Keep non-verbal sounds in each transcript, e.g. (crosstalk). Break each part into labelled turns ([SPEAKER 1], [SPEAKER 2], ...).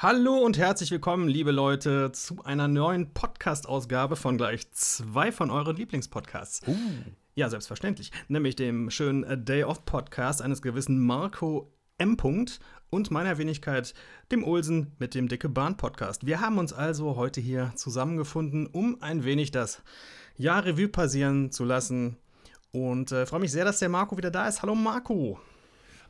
[SPEAKER 1] Hallo und herzlich willkommen, liebe Leute, zu einer neuen Podcast-Ausgabe von gleich zwei von euren Lieblingspodcasts.
[SPEAKER 2] Uh.
[SPEAKER 1] Ja, selbstverständlich. Nämlich dem schönen Day of Podcast eines gewissen Marco M. und meiner Wenigkeit, dem Olsen mit dem Dicke Bahn Podcast. Wir haben uns also heute hier zusammengefunden, um ein wenig das Jahr Revue passieren zu lassen. Und äh, freue mich sehr, dass der Marco wieder da ist. Hallo Marco.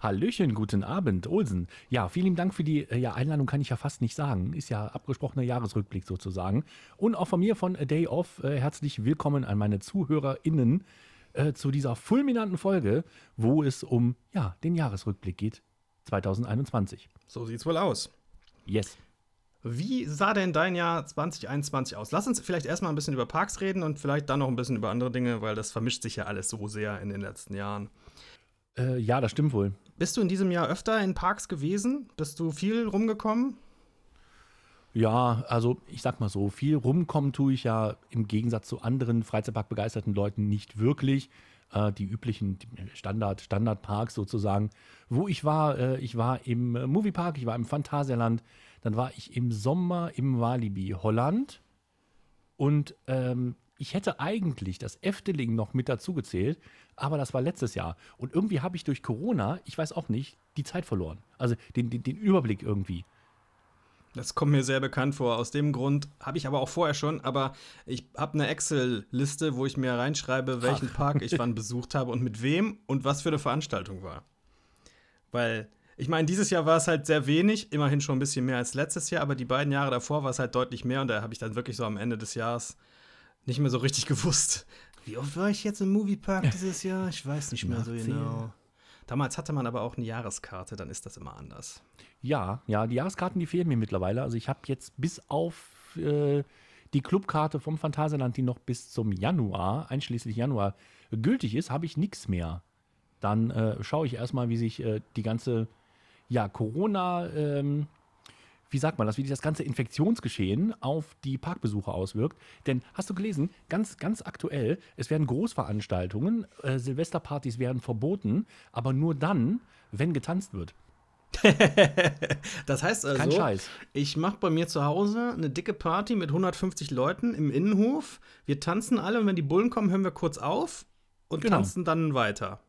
[SPEAKER 2] Hallöchen, guten Abend, Olsen. Ja, vielen Dank für die äh, ja, Einladung, kann ich ja fast nicht sagen. Ist ja abgesprochener Jahresrückblick sozusagen. Und auch von mir von A Day Off äh, herzlich willkommen an meine ZuhörerInnen äh, zu dieser fulminanten Folge, wo es um ja, den Jahresrückblick geht 2021.
[SPEAKER 1] So sieht's wohl aus.
[SPEAKER 2] Yes.
[SPEAKER 1] Wie sah denn dein Jahr 2021 aus? Lass uns vielleicht erstmal ein bisschen über Parks reden und vielleicht dann noch ein bisschen über andere Dinge, weil das vermischt sich ja alles so sehr in den letzten Jahren.
[SPEAKER 2] Äh, ja, das stimmt wohl.
[SPEAKER 1] Bist du in diesem Jahr öfter in Parks gewesen? Bist du viel rumgekommen?
[SPEAKER 2] Ja, also ich sag mal so, viel rumkommen tue ich ja im Gegensatz zu anderen Freizeitpark-begeisterten Leuten nicht wirklich. Äh, die üblichen Standard, Standardparks sozusagen. Wo ich war, äh, ich war im Moviepark, ich war im Phantasialand, dann war ich im Sommer im Walibi Holland und ähm, ich hätte eigentlich das Efteling noch mit dazu gezählt, aber das war letztes Jahr. Und irgendwie habe ich durch Corona, ich weiß auch nicht, die Zeit verloren. Also den, den, den Überblick irgendwie.
[SPEAKER 1] Das kommt mir sehr bekannt vor. Aus dem Grund habe ich aber auch vorher schon, aber ich habe eine Excel-Liste, wo ich mir reinschreibe, welchen Ach. Park ich (laughs) wann besucht habe und mit wem und was für eine Veranstaltung war. Weil, ich meine, dieses Jahr war es halt sehr wenig, immerhin schon ein bisschen mehr als letztes Jahr, aber die beiden Jahre davor war es halt deutlich mehr und da habe ich dann wirklich so am Ende des Jahres nicht mehr so richtig (laughs) gewusst. Wie oft war ich jetzt im Moviepark dieses Jahr? Ich weiß nicht mehr so genau. Damals hatte man aber auch eine Jahreskarte, dann ist das immer anders.
[SPEAKER 2] Ja, ja, die Jahreskarten, die fehlen mir mittlerweile. Also ich habe jetzt bis auf äh, die Clubkarte vom Phantasialand, die noch bis zum Januar, einschließlich Januar, gültig ist, habe ich nichts mehr. Dann äh, schaue ich erstmal, wie sich äh, die ganze ja, Corona- ähm, wie sagt man das, wie sich das ganze Infektionsgeschehen auf die Parkbesucher auswirkt. Denn hast du gelesen, ganz, ganz aktuell, es werden Großveranstaltungen, äh, Silvesterpartys werden verboten, aber nur dann, wenn getanzt wird. (laughs)
[SPEAKER 1] das heißt also, Kein Scheiß. ich mache bei mir zu Hause eine dicke Party mit 150 Leuten im Innenhof. Wir tanzen alle und wenn die Bullen kommen, hören wir kurz auf und genau. tanzen dann weiter.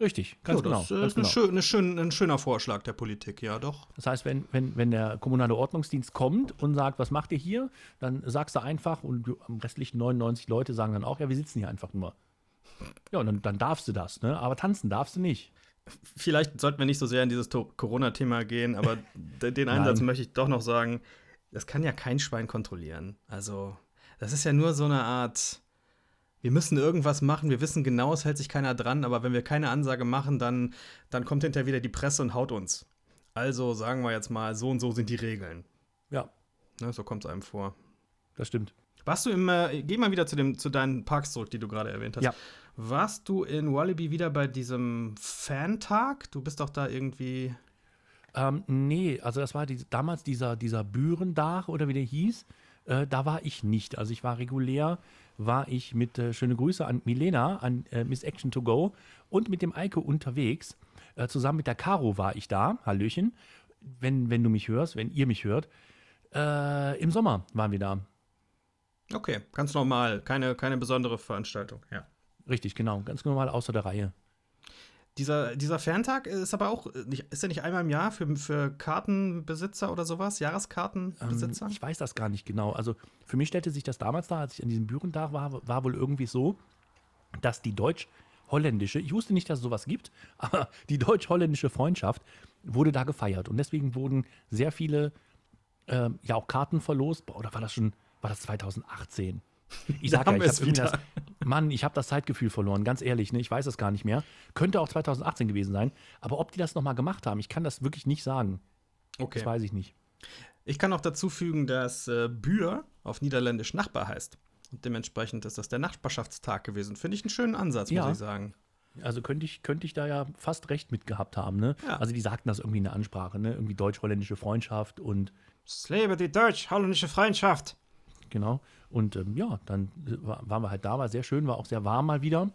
[SPEAKER 2] Richtig, ganz ja, das
[SPEAKER 1] genau.
[SPEAKER 2] Das
[SPEAKER 1] ist genau. Schön, schön, ein schöner Vorschlag der Politik, ja doch.
[SPEAKER 2] Das heißt, wenn, wenn, wenn der kommunale Ordnungsdienst kommt und sagt, was macht ihr hier, dann sagst du einfach und die restlichen 99 Leute sagen dann auch, ja, wir sitzen hier einfach nur. Ja, und dann, dann darfst du das, ne? aber tanzen darfst du nicht.
[SPEAKER 1] Vielleicht sollten wir nicht so sehr in dieses Corona-Thema gehen, aber den Einsatz möchte ich doch noch sagen, das kann ja kein Schwein kontrollieren. Also, das ist ja nur so eine Art wir müssen irgendwas machen, wir wissen genau, es hält sich keiner dran, aber wenn wir keine Ansage machen, dann, dann kommt hinterher wieder die Presse und haut uns. Also sagen wir jetzt mal, so und so sind die Regeln.
[SPEAKER 2] Ja.
[SPEAKER 1] Ne, so kommt es einem vor.
[SPEAKER 2] Das stimmt.
[SPEAKER 1] Warst du im, äh, geh mal wieder zu, dem, zu deinen Parks zurück, die du gerade erwähnt hast.
[SPEAKER 2] Ja.
[SPEAKER 1] Warst du in Wallaby wieder bei diesem Fan-Tag? Du bist doch da irgendwie.
[SPEAKER 2] Ähm, nee, also das war die, damals dieser, dieser Bürendach oder wie der hieß. Äh, da war ich nicht. Also ich war regulär war ich mit äh, schöne Grüße an Milena, an äh, Miss Action to Go und mit dem Eike unterwegs. Äh, zusammen mit der Caro war ich da. Hallöchen. Wenn, wenn du mich hörst, wenn ihr mich hört. Äh, Im Sommer waren wir da.
[SPEAKER 1] Okay, ganz normal. Keine, keine besondere Veranstaltung, ja.
[SPEAKER 2] Richtig, genau. Ganz normal außer der Reihe.
[SPEAKER 1] Dieser, dieser Ferntag ist aber auch, nicht, ist ja nicht einmal im Jahr für, für Kartenbesitzer oder sowas, Jahreskartenbesitzer?
[SPEAKER 2] Ähm, ich weiß das gar nicht genau. Also für mich stellte sich das damals da, als ich an diesem Bürentag war, war wohl irgendwie so, dass die deutsch-holländische, ich wusste nicht, dass es sowas gibt, (laughs) aber die deutsch-holländische Freundschaft wurde da gefeiert. Und deswegen wurden sehr viele, äh, ja auch Karten verlost. Oder war das schon, war das 2018? Ich sage ja, ich habe das, Mann, ich habe das Zeitgefühl verloren, ganz ehrlich, ne? ich weiß es gar nicht mehr. Könnte auch 2018 gewesen sein, aber ob die das nochmal gemacht haben, ich kann das wirklich nicht sagen.
[SPEAKER 1] Okay.
[SPEAKER 2] Das weiß ich nicht.
[SPEAKER 1] Ich kann auch dazu fügen, dass äh, Bühr auf Niederländisch Nachbar heißt. Und dementsprechend ist das der Nachbarschaftstag gewesen. Finde ich einen schönen Ansatz, ja. muss ich sagen.
[SPEAKER 2] Also könnte ich, könnte ich da ja fast recht mit gehabt haben, ne? Ja. Also die sagten das irgendwie in der Ansprache, ne? Irgendwie deutsch-holländische Freundschaft und.
[SPEAKER 1] Es lebe die deutsch-holländische Freundschaft.
[SPEAKER 2] Genau. Und ähm, ja, dann waren wir halt da, war sehr schön, war auch sehr warm mal wieder.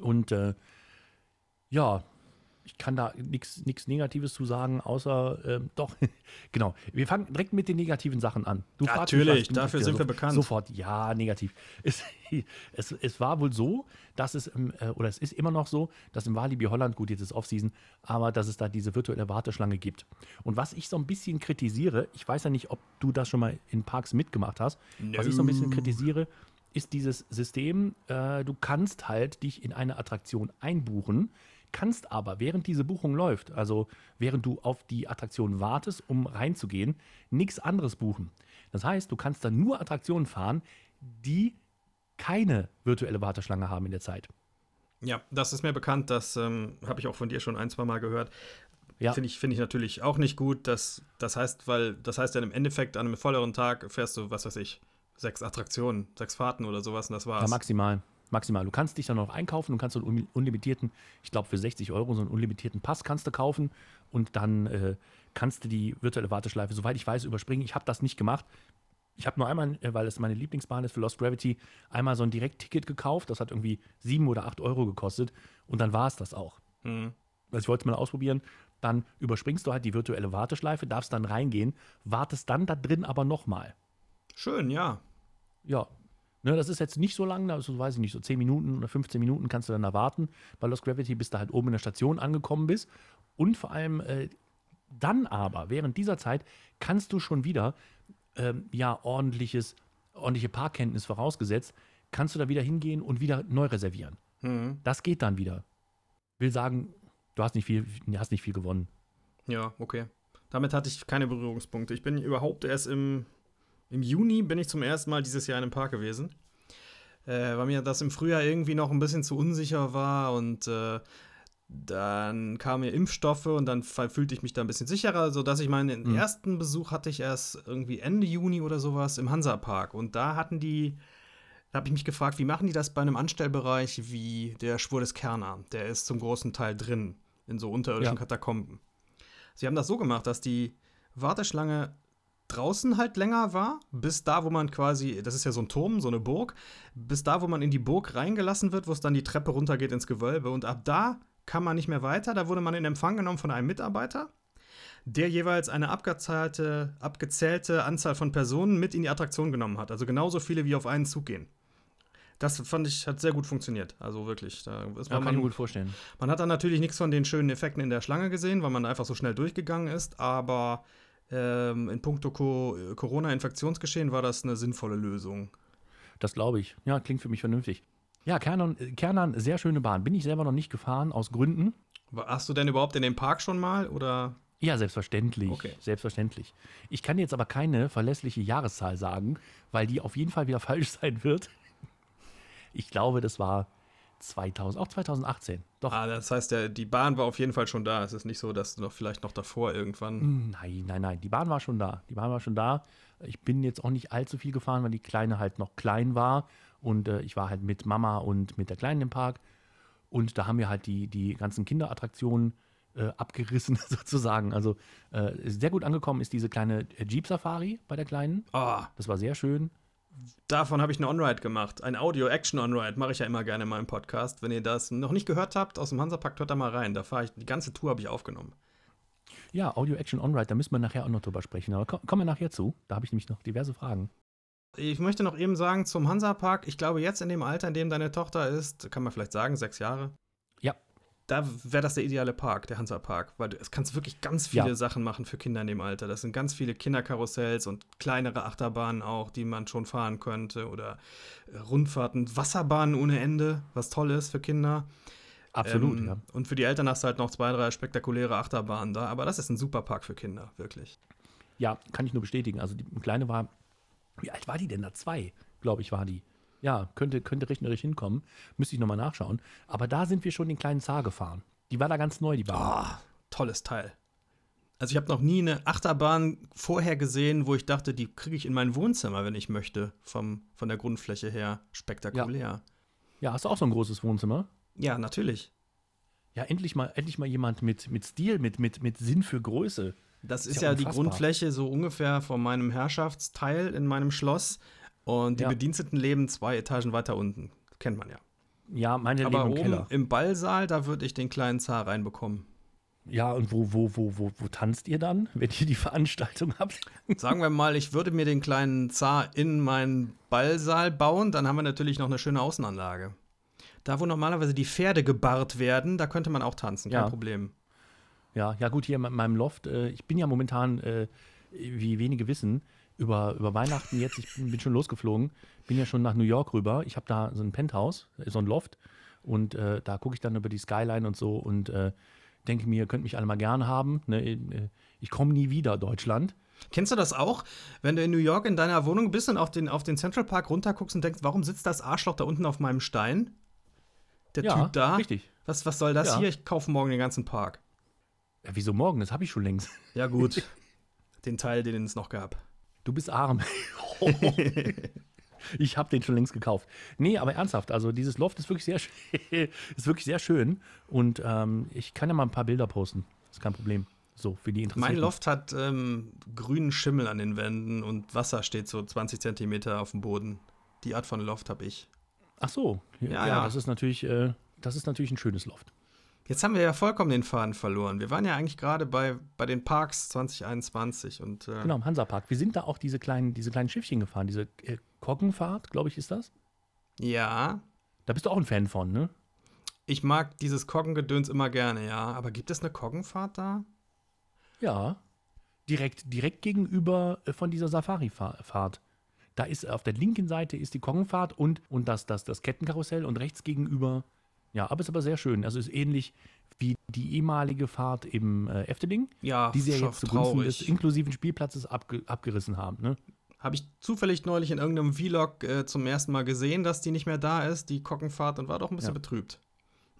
[SPEAKER 2] Und äh, ja, ich kann da nichts Negatives zu sagen, außer ähm, doch, (laughs) genau. Wir fangen direkt mit den negativen Sachen an.
[SPEAKER 1] Du Natürlich, dafür sind wir bekannt.
[SPEAKER 2] Sofort, ja, negativ. (laughs) Es, es, es war wohl so, dass es, äh, oder es ist immer noch so, dass im Walibi Holland, gut, jetzt ist Offseason, aber dass es da diese virtuelle Warteschlange gibt. Und was ich so ein bisschen kritisiere, ich weiß ja nicht, ob du das schon mal in Parks mitgemacht hast, no. was ich so ein bisschen kritisiere, ist dieses System, äh, du kannst halt dich in eine Attraktion einbuchen, kannst aber, während diese Buchung läuft, also während du auf die Attraktion wartest, um reinzugehen, nichts anderes buchen. Das heißt, du kannst dann nur Attraktionen fahren, die keine virtuelle Warteschlange haben in der Zeit.
[SPEAKER 1] Ja, das ist mir bekannt, das ähm, habe ich auch von dir schon ein, zwei Mal gehört. Ja. Finde ich, find ich natürlich auch nicht gut. Dass, das heißt, weil das heißt dann im Endeffekt an einem volleren Tag fährst du, was weiß ich, sechs Attraktionen, sechs Fahrten oder sowas und das war's.
[SPEAKER 2] Ja, maximal. Maximal. Du kannst dich dann noch einkaufen und kannst so einen unlimitierten, ich glaube für 60 Euro so einen unlimitierten Pass kannst du kaufen und dann äh, kannst du die virtuelle Warteschleife, soweit ich weiß, überspringen. Ich habe das nicht gemacht. Ich habe nur einmal, äh, weil es meine Lieblingsbahn ist für Lost Gravity, einmal so ein Direktticket gekauft. Das hat irgendwie sieben oder acht Euro gekostet und dann war es das auch. Mhm. Also ich wollte es mal ausprobieren. Dann überspringst du halt die virtuelle Warteschleife, darfst dann reingehen, wartest dann da drin aber nochmal.
[SPEAKER 1] Schön, ja.
[SPEAKER 2] Ja, Ne, das ist jetzt nicht so lang, also weiß ich nicht, so 10 Minuten oder 15 Minuten kannst du dann da warten bei Lost Gravity, bis du halt oben in der Station angekommen bist. Und vor allem äh, dann aber, während dieser Zeit, kannst du schon wieder, ähm, ja, ordentliches, ordentliche Parkkenntnis vorausgesetzt, kannst du da wieder hingehen und wieder neu reservieren. Mhm. Das geht dann wieder. Will sagen, du hast nicht viel, hast nicht viel gewonnen.
[SPEAKER 1] Ja, okay. Damit hatte ich keine Berührungspunkte. Ich bin überhaupt erst im im Juni bin ich zum ersten Mal dieses Jahr in einem Park gewesen. Äh, weil mir das im Frühjahr irgendwie noch ein bisschen zu unsicher war und äh, dann kamen mir Impfstoffe und dann fühlte ich mich da ein bisschen sicherer, sodass ich meinen mhm. ersten Besuch hatte ich erst irgendwie Ende Juni oder sowas im Hansa-Park. Und da hatten die, da habe ich mich gefragt, wie machen die das bei einem Anstellbereich wie der Schwur des Kerner? Der ist zum großen Teil drin, in so unterirdischen ja. Katakomben. Sie haben das so gemacht, dass die Warteschlange draußen halt länger war, bis da, wo man quasi, das ist ja so ein Turm, so eine Burg, bis da, wo man in die Burg reingelassen wird, wo es dann die Treppe runtergeht ins Gewölbe. Und ab da kam man nicht mehr weiter. Da wurde man in Empfang genommen von einem Mitarbeiter, der jeweils eine abgezählte, abgezählte Anzahl von Personen mit in die Attraktion genommen hat. Also genauso viele, wie auf einen Zug gehen. Das fand ich, hat sehr gut funktioniert. Also wirklich. Da
[SPEAKER 2] ist ja, kann man, ich mir gut vorstellen.
[SPEAKER 1] Man hat dann natürlich nichts von den schönen Effekten in der Schlange gesehen, weil man einfach so schnell durchgegangen ist, aber ähm, in puncto Co Corona-Infektionsgeschehen war das eine sinnvolle Lösung.
[SPEAKER 2] Das glaube ich. Ja, klingt für mich vernünftig. Ja, Kernan, Kernan, sehr schöne Bahn. Bin ich selber noch nicht gefahren, aus Gründen.
[SPEAKER 1] Hast du denn überhaupt in dem Park schon mal oder?
[SPEAKER 2] Ja, selbstverständlich. Okay. Selbstverständlich. Ich kann jetzt aber keine verlässliche Jahreszahl sagen, weil die auf jeden Fall wieder (laughs) falsch sein wird. Ich glaube, das war 2000, auch 2018.
[SPEAKER 1] Doch. Ah, das heißt, der, die Bahn war auf jeden Fall schon da. Es ist nicht so, dass du noch vielleicht noch davor irgendwann.
[SPEAKER 2] Hm, nein, nein, nein. Die Bahn war schon da. Die Bahn war schon da. Ich bin jetzt auch nicht allzu viel gefahren, weil die Kleine halt noch klein war. Und äh, ich war halt mit Mama und mit der Kleinen im Park. Und da haben wir halt die, die ganzen Kinderattraktionen äh, abgerissen, (laughs) sozusagen. Also äh, sehr gut angekommen ist diese kleine Jeep-Safari bei der Kleinen.
[SPEAKER 1] Oh.
[SPEAKER 2] Das war sehr schön
[SPEAKER 1] davon habe ich eine On-Ride gemacht. Ein Audio-Action-On-Ride mache ich ja immer gerne in meinem Podcast. Wenn ihr das noch nicht gehört habt, aus dem Hansapack, hört da mal rein. Da fahre ich, die ganze Tour habe ich aufgenommen.
[SPEAKER 2] Ja, Audio-Action-On-Ride, da müssen wir nachher auch noch drüber sprechen. Aber kommen wir nachher zu. Da habe ich nämlich noch diverse Fragen.
[SPEAKER 1] Ich möchte noch eben sagen zum Hansapark, ich glaube jetzt in dem Alter, in dem deine Tochter ist, kann man vielleicht sagen, sechs Jahre. Da wäre das der ideale Park, der Hansa Park, weil du, es kannst wirklich ganz viele ja. Sachen machen für Kinder in dem Alter. Das sind ganz viele Kinderkarussells und kleinere Achterbahnen auch, die man schon fahren könnte oder äh, Rundfahrten, Wasserbahnen ohne Ende, was toll ist für Kinder.
[SPEAKER 2] Absolut, ähm, ja.
[SPEAKER 1] Und für die Eltern hast du halt noch zwei, drei spektakuläre Achterbahnen da, aber das ist ein super Park für Kinder, wirklich.
[SPEAKER 2] Ja, kann ich nur bestätigen. Also die Kleine war, wie alt war die denn da? Zwei, glaube ich, war die. Ja, könnte, könnte rechnerisch hinkommen. Müsste ich nochmal nachschauen. Aber da sind wir schon den kleinen Zar gefahren. Die war da ganz neu, die Bahn.
[SPEAKER 1] Oh, tolles Teil. Also ich habe noch nie eine Achterbahn vorher gesehen, wo ich dachte, die kriege ich in mein Wohnzimmer, wenn ich möchte, vom, von der Grundfläche her. Spektakulär.
[SPEAKER 2] Ja. ja, hast du auch so ein großes Wohnzimmer?
[SPEAKER 1] Ja, natürlich.
[SPEAKER 2] Ja, endlich mal, endlich mal jemand mit, mit Stil, mit, mit, mit Sinn für Größe.
[SPEAKER 1] Das ist, ist ja, ja die Grundfläche so ungefähr von meinem Herrschaftsteil in meinem Schloss. Und die ja. Bediensteten leben zwei Etagen weiter unten. Kennt man ja.
[SPEAKER 2] Ja, meine
[SPEAKER 1] Aber leben im oben Keller. im Ballsaal, da würde ich den kleinen Zar reinbekommen.
[SPEAKER 2] Ja, und wo, wo, wo, wo, wo tanzt ihr dann, (laughs) wenn ihr die Veranstaltung habt?
[SPEAKER 1] Sagen wir mal, ich würde mir den kleinen Zar in meinen Ballsaal bauen, dann haben wir natürlich noch eine schöne Außenanlage. Da, wo normalerweise die Pferde gebarrt werden, da könnte man auch tanzen, kein
[SPEAKER 2] Ja.
[SPEAKER 1] Problem.
[SPEAKER 2] Ja, ja gut, hier in meinem Loft. Äh, ich bin ja momentan, äh, wie wenige wissen, über, über Weihnachten jetzt, ich bin, bin schon losgeflogen, bin ja schon nach New York rüber. Ich habe da so ein Penthouse, so ein Loft und äh, da gucke ich dann über die Skyline und so und äh, denke mir, könnt mich alle mal gern haben. Ne? Äh, Ich komme nie wieder, Deutschland.
[SPEAKER 1] Kennst du das auch, wenn du in New York in deiner Wohnung bist und auf den, auf den Central Park runterguckst und denkst, warum sitzt das Arschloch da unten auf meinem Stein? Der
[SPEAKER 2] ja,
[SPEAKER 1] Typ da?
[SPEAKER 2] richtig.
[SPEAKER 1] Was, was soll das
[SPEAKER 2] Ja.
[SPEAKER 1] hier? Ich kaufe morgen den ganzen Park.
[SPEAKER 2] Ja, wieso morgen? Das habe ich schon längst.
[SPEAKER 1] Ja, gut. (laughs) den Teil, den es noch gab.
[SPEAKER 2] Du bist arm. (laughs) ich habe den schon längst gekauft. Nee, aber ernsthaft, also dieses Loft ist wirklich sehr, (laughs) ist wirklich sehr schön. Und ähm, ich kann ja mal ein paar Bilder posten. ist kein Problem. So, für die Interessierten.
[SPEAKER 1] Mein Loft hat ähm, grünen Schimmel an den Wänden und Wasser steht so 20 Zentimeter auf dem Boden. Die Art von Loft habe ich.
[SPEAKER 2] Ach so. Ja,
[SPEAKER 1] Ja,
[SPEAKER 2] ja,
[SPEAKER 1] ja.
[SPEAKER 2] Das, ist natürlich, äh, das ist natürlich ein schönes Loft.
[SPEAKER 1] Jetzt haben wir ja vollkommen den Faden verloren. Wir waren ja eigentlich gerade bei, bei den Parks 2021 und äh,
[SPEAKER 2] Genau, im Hansapark. Wir sind da auch diese kleinen, diese kleinen Schiffchen gefahren. Diese äh, Koggenfahrt, glaube ich, ist das.
[SPEAKER 1] ja,
[SPEAKER 2] Da bist du auch ein Fan von, ne?
[SPEAKER 1] ich mag dieses Koggengedöns immer gerne, ja. Aber gibt es eine Koggenfahrt da?
[SPEAKER 2] Ja. Direkt, direkt gegenüber äh, von dieser Safari-Fahrt. Da ist auf der linken Seite ist die Koggenfahrt und, und das, das, das Kettenkarussell und rechts gegenüber. Ja, aber ist aber sehr schön. Also ist ähnlich wie die ehemalige Fahrt im äh, Efteling,
[SPEAKER 1] Ja,
[SPEAKER 2] die sie ja jetzt zugunsten des
[SPEAKER 1] traurig.
[SPEAKER 2] inklusiven Spielplatzes abge abgerissen haben. Ne?
[SPEAKER 1] Habe ich zufällig neulich in irgendeinem Vlog äh, zum ersten Mal gesehen, dass die nicht mehr da ist, die Koggenfahrt, und war doch ein bisschen
[SPEAKER 2] Ja.
[SPEAKER 1] betrübt.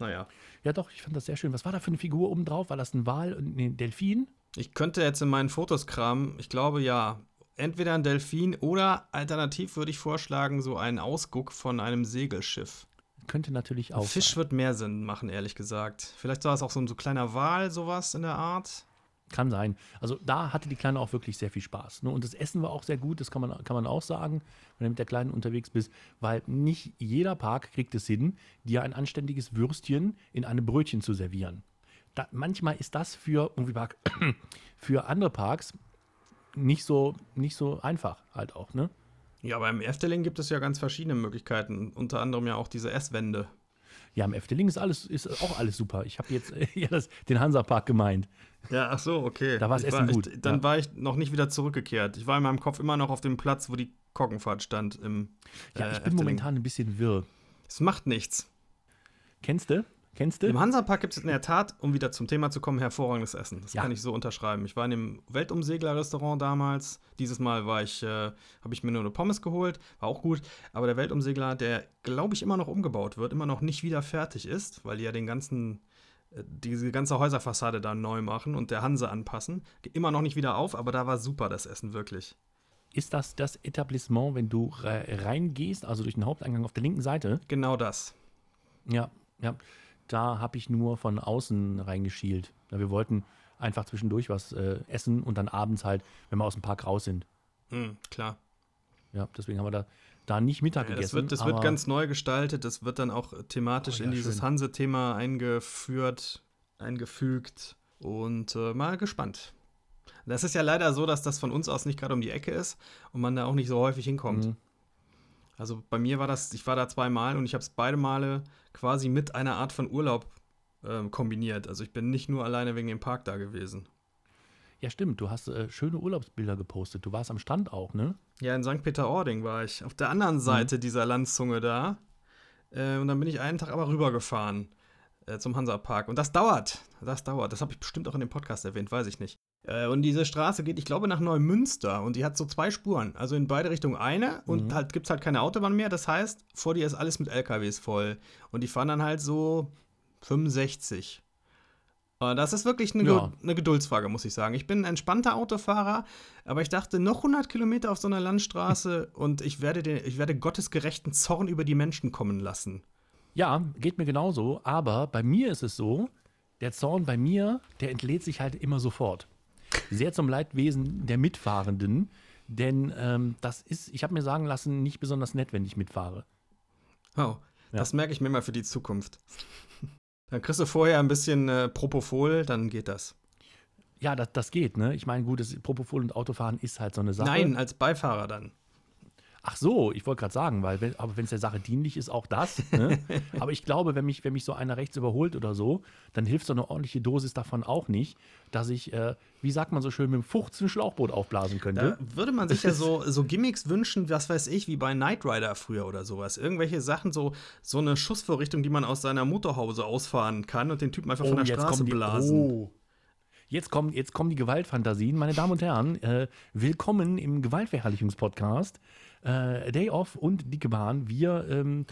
[SPEAKER 1] Naja.
[SPEAKER 2] Ja, doch, ich fand das sehr schön. Was war da für eine Figur oben drauf? War das ein Wal und ein Delfin?
[SPEAKER 1] Ich könnte jetzt in meinen Fotos kramen. Ich glaube ja. Entweder ein Delfin oder alternativ würde ich vorschlagen, so einen Ausguck von einem Segelschiff.
[SPEAKER 2] Könnte natürlich auch.
[SPEAKER 1] Fisch
[SPEAKER 2] sein.
[SPEAKER 1] wird mehr Sinn machen, ehrlich gesagt. Vielleicht war es auch so ein so kleiner Wal, sowas in der Art.
[SPEAKER 2] Kann sein. Also da hatte die Kleine auch wirklich sehr viel Spaß. Ne? Und das Essen war auch sehr gut, das kann man, kann man auch sagen, wenn du mit der Kleinen unterwegs bist, weil nicht jeder Park kriegt es hin, dir ein anständiges Würstchen in einem Brötchen zu servieren. Da, manchmal ist das für, irgendwie Park, (coughs) für andere Parks nicht so, nicht so einfach halt auch, ne?
[SPEAKER 1] Ja, aber im Efteling gibt es ja ganz verschiedene Möglichkeiten. Unter anderem ja auch diese Esswände.
[SPEAKER 2] Ja, im Efteling ist alles, ist auch alles super. Ich habe jetzt (laughs) ja, das, den Hansapark gemeint.
[SPEAKER 1] Ja, ach so, okay.
[SPEAKER 2] Da war's
[SPEAKER 1] Ich
[SPEAKER 2] Essen
[SPEAKER 1] war,
[SPEAKER 2] gut,
[SPEAKER 1] Ich, dann
[SPEAKER 2] ja.
[SPEAKER 1] war ich noch nicht wieder zurückgekehrt. Ich war in meinem Kopf immer noch auf dem Platz, wo die Koggenfahrt stand im
[SPEAKER 2] Ja,
[SPEAKER 1] äh,
[SPEAKER 2] ich bin
[SPEAKER 1] Efteling.
[SPEAKER 2] momentan ein bisschen wirr.
[SPEAKER 1] Es macht nichts.
[SPEAKER 2] Kennst du? Kennst du?
[SPEAKER 1] Im Hansapark gibt es in der Tat, um wieder zum Thema zu kommen, hervorragendes Essen. Das
[SPEAKER 2] Ja.
[SPEAKER 1] kann ich so unterschreiben. Ich war in dem Weltumsegler-Restaurant damals. Dieses Mal war ich, äh, habe ich mir nur eine Pommes geholt, war auch gut. Aber der Weltumsegler, der glaube ich immer noch umgebaut wird, immer noch nicht wieder fertig ist, weil die ja den ganzen, äh, diese ganze Häuserfassade da neu machen und der Hanse anpassen. Immer noch nicht wieder auf, aber da war super das Essen wirklich.
[SPEAKER 2] Ist das das Etablissement, wenn du re- reingehst, also durch den Haupteingang auf der linken Seite?
[SPEAKER 1] Genau das.
[SPEAKER 2] Ja, ja. Da habe ich nur von außen reingeschielt. Ja, wir wollten einfach zwischendurch was äh, essen und dann abends halt, wenn wir aus dem Park raus sind.
[SPEAKER 1] Hm, klar.
[SPEAKER 2] Ja, deswegen haben wir da, da nicht Mittag
[SPEAKER 1] Ja, das
[SPEAKER 2] gegessen.
[SPEAKER 1] wird, das wird ganz neu gestaltet. Das wird dann auch thematisch
[SPEAKER 2] Oh, ja,
[SPEAKER 1] in dieses. Hanse-Thema eingeführt, eingefügt und äh, mal gespannt. Das ist ja leider so, dass das von uns aus nicht gerade um die Ecke ist und man da auch nicht so häufig hinkommt.
[SPEAKER 2] Mhm.
[SPEAKER 1] Also bei mir war das, ich war da zweimal und ich habe es beide Male quasi mit einer Art von Urlaub ähm, kombiniert. Also ich bin nicht nur alleine wegen dem Park da gewesen.
[SPEAKER 2] Ja, stimmt. Du hast äh, schöne Urlaubsbilder gepostet. Du warst am Strand auch, ne?
[SPEAKER 1] Ja, in St. Peter-Ording war ich. Auf der
[SPEAKER 2] Mhm.
[SPEAKER 1] anderen Seite dieser Landzunge da. Äh, und dann bin ich einen Tag aber rübergefahren äh, zum Hansapark. Und das dauert. Das dauert. Das habe ich bestimmt auch in dem Podcast erwähnt, weiß ich nicht. Äh, und diese Straße geht, ich glaube, nach Neumünster. Und die hat so zwei Spuren. Also in beide Richtungen eine. Und
[SPEAKER 2] Mhm.
[SPEAKER 1] halt gibt es halt keine Autobahn mehr. Das heißt, vor dir ist alles mit LKWs voll. Und die fahren dann halt so 65. Äh, Das ist wirklich eine,
[SPEAKER 2] Ja.
[SPEAKER 1] Eine Geduldsfrage, muss ich sagen. Ich bin ein entspannter Autofahrer, aber ich dachte, noch 100 Kilometer auf so einer Landstraße (laughs) und ich werde, den, ich werde Gottes gerechten Zorn über die Menschen kommen lassen.
[SPEAKER 2] Ja, geht mir genauso. Aber bei mir ist es so, der Zorn bei mir, der entlädt sich halt immer sofort. Sehr zum Leidwesen der Mitfahrenden. Denn ähm, das ist, ich habe mir sagen lassen, nicht besonders nett, wenn ich mitfahre.
[SPEAKER 1] Oh, das merke ich mir mal für die Zukunft. (laughs) Dann kriegst du vorher ein bisschen äh, Propofol, dann geht das.
[SPEAKER 2] Ja, das, das geht, ne? Ich meine, gut, das Propofol und Autofahren ist halt so eine Sache.
[SPEAKER 1] Nein, als Beifahrer dann.
[SPEAKER 2] Ach so, ich wollte gerade sagen, weil wenn, aber wenn es der Sache dienlich ist, auch das. Ne? (laughs) aber ich glaube, wenn mich, wenn mich so einer rechts überholt oder so, dann hilft so eine ordentliche Dosis davon auch nicht, dass ich, äh, wie sagt man so schön, mit dem Fuchs ein Schlauchboot aufblasen könnte.
[SPEAKER 1] Da würde man sich ja so, (laughs) so Gimmicks wünschen, was weiß ich, wie bei Knight Rider früher oder sowas. Irgendwelche Sachen, so, so eine Schussvorrichtung, die man aus seiner Motorhause ausfahren kann und den Typen einfach
[SPEAKER 2] Oh,
[SPEAKER 1] von der
[SPEAKER 2] jetzt
[SPEAKER 1] Straße
[SPEAKER 2] die,
[SPEAKER 1] blasen.
[SPEAKER 2] Oh. Jetzt kommen, jetzt kommen die Gewaltfantasien. Meine Damen und Herren, äh, willkommen im Gewaltverherrlichungspodcast. Äh, Day Off und Dicke Bahn. Wir ähm,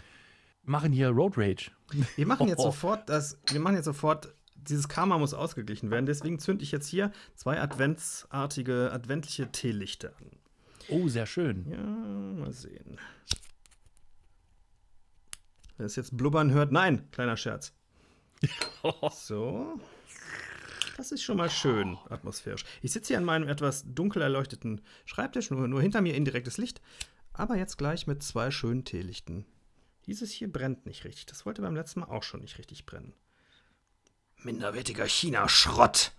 [SPEAKER 2] machen hier Road Rage.
[SPEAKER 1] Wir machen jetzt
[SPEAKER 2] Oh.
[SPEAKER 1] sofort das, wir machen jetzt sofort, dieses Karma muss ausgeglichen werden. Deswegen zünde ich jetzt hier zwei adventsartige, adventliche Teelichter an.
[SPEAKER 2] Oh, sehr schön.
[SPEAKER 1] Ja, mal sehen. Wer es jetzt blubbern hört, nein, kleiner Scherz. (laughs) So. Das ist schon mal schön atmosphärisch. Ich sitze hier an meinem etwas dunkel erleuchteten Schreibtisch, nur, nur hinter mir indirektes Licht, aber jetzt gleich mit zwei schönen Teelichten. Dieses hier brennt nicht richtig. Das wollte beim letzten Mal auch schon nicht richtig brennen. Minderwertiger China-Schrott.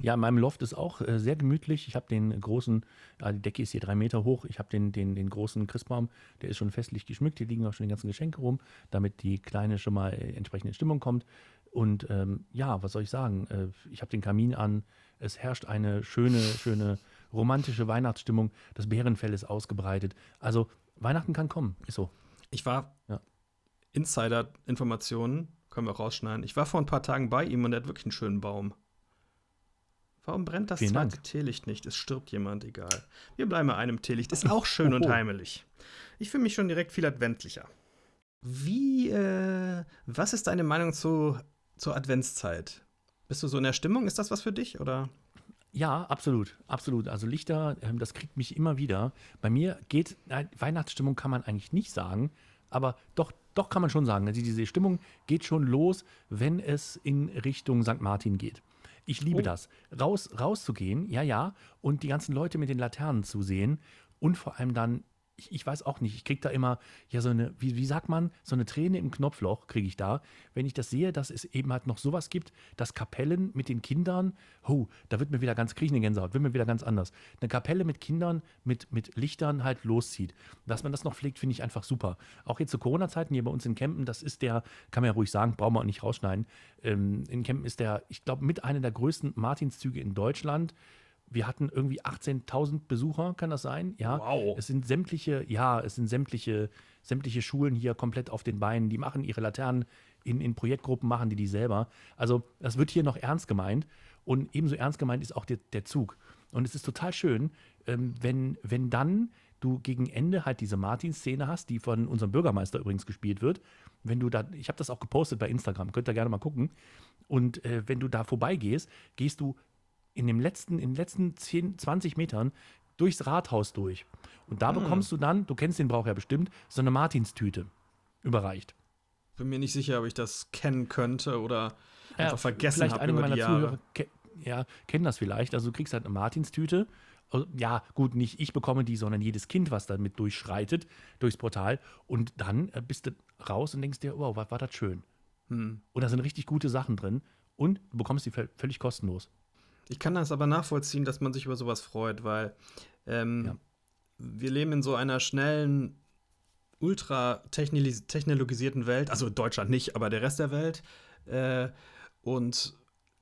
[SPEAKER 2] Ja, in meinem Loft ist auch äh, sehr gemütlich. Ich habe den großen, äh, die Decke ist hier drei Meter hoch. Ich habe den, den, den großen Christbaum, der ist schon festlich geschmückt. Hier liegen auch schon die ganzen Geschenke rum, damit die Kleine schon mal äh, entsprechend in Stimmung kommt. Und ähm, ja, was soll ich sagen? Äh, ich habe den Kamin an. Es herrscht eine schöne, schöne romantische Weihnachtsstimmung. Das Bärenfell ist ausgebreitet. Also Weihnachten kann kommen, ist so.
[SPEAKER 1] Ich war
[SPEAKER 2] Ja.
[SPEAKER 1] Insider-Informationen, können wir auch rausschneiden. Ich war vor ein paar Tagen bei ihm und er hat wirklich einen schönen Baum. Warum brennt das
[SPEAKER 2] Vielen
[SPEAKER 1] zweite
[SPEAKER 2] Dank.
[SPEAKER 1] Teelicht nicht? Es stirbt jemand, egal. Wir bleiben bei einem Teelicht. Ist (laughs) auch schön und heimelig. Ich fühle mich schon direkt viel adventlicher. Wie, äh, was ist deine Meinung zu, zur Adventszeit? Bist du so in der Stimmung? Ist das was für dich? Oder?
[SPEAKER 2] Ja, absolut, absolut. Also Lichter, ähm, das kriegt mich immer wieder. Bei mir geht, nein, Weihnachtsstimmung kann man eigentlich nicht sagen, aber doch, doch kann man schon sagen. Also diese Stimmung geht schon los, wenn es in Richtung St. Martin geht. Ich liebe
[SPEAKER 1] Oh.
[SPEAKER 2] das. Raus, rauszugehen, ja, ja, und die ganzen Leute mit den Laternen zu sehen und vor allem dann, ich, ich weiß auch nicht, ich kriege da immer, ja, so eine, wie, wie sagt man, so eine Träne im Knopfloch kriege ich da, wenn ich das sehe, dass es eben halt noch sowas gibt, dass Kapellen mit den Kindern, oh, da wird mir wieder ganz, eine Gänsehaut, wird mir wieder ganz anders. Eine Kapelle mit Kindern, mit, mit Lichtern halt loszieht. Dass man das noch pflegt, finde ich einfach super. Auch jetzt zu Corona-Zeiten hier bei uns in Kempen, das ist der, kann man ja ruhig sagen, brauchen wir auch nicht rausschneiden. Ähm, in Kempen ist der, ich glaube, mit einer der größten Martinszüge in Deutschland. Wir hatten irgendwie 18.000 Besucher, kann das sein? Ja.
[SPEAKER 1] Wow.
[SPEAKER 2] Es sind sämtliche, ja, es sind sämtliche, sämtliche Schulen hier komplett auf den Beinen. Die machen ihre Laternen in, in Projektgruppen, machen die die selber. Also das wird hier noch ernst gemeint. Und ebenso ernst gemeint ist auch der, der Zug. Und es ist total schön, ähm, wenn, wenn dann du gegen Ende halt diese Martin-Szene hast, die von unserem Bürgermeister übrigens gespielt wird. Wenn du da, ich habe das auch gepostet bei Instagram, könnt ihr gerne mal gucken. Und äh, wenn du da vorbeigehst, gehst du in, dem letzten, in den letzten 10, 20 Metern durchs Rathaus durch. Und da bekommst du dann, du kennst den Brauch ja bestimmt, so eine Martinstüte überreicht.
[SPEAKER 1] Bin mir nicht sicher, ob ich das kennen könnte oder einfach vergessen
[SPEAKER 2] vielleicht
[SPEAKER 1] habe
[SPEAKER 2] einige
[SPEAKER 1] über die
[SPEAKER 2] meiner
[SPEAKER 1] Jahre.
[SPEAKER 2] Zuhörer ja, kennen das vielleicht. Also du kriegst halt eine Martinstüte. Also, Ja, gut, nicht ich bekomme die, sondern jedes Kind, was damit durchschreitet, durchs Portal. Und dann äh, bist du raus und denkst dir, wow, was war das schön.
[SPEAKER 1] Hm.
[SPEAKER 2] Und da sind richtig gute Sachen drin. Und du bekommst die völ- völlig kostenlos.
[SPEAKER 1] Ich kann das aber nachvollziehen, dass man sich über sowas freut, weil ähm,
[SPEAKER 2] Ja.
[SPEAKER 1] wir leben in so einer schnellen, ultra technologisierten Welt, also Deutschland nicht, aber der Rest der Welt. Äh, und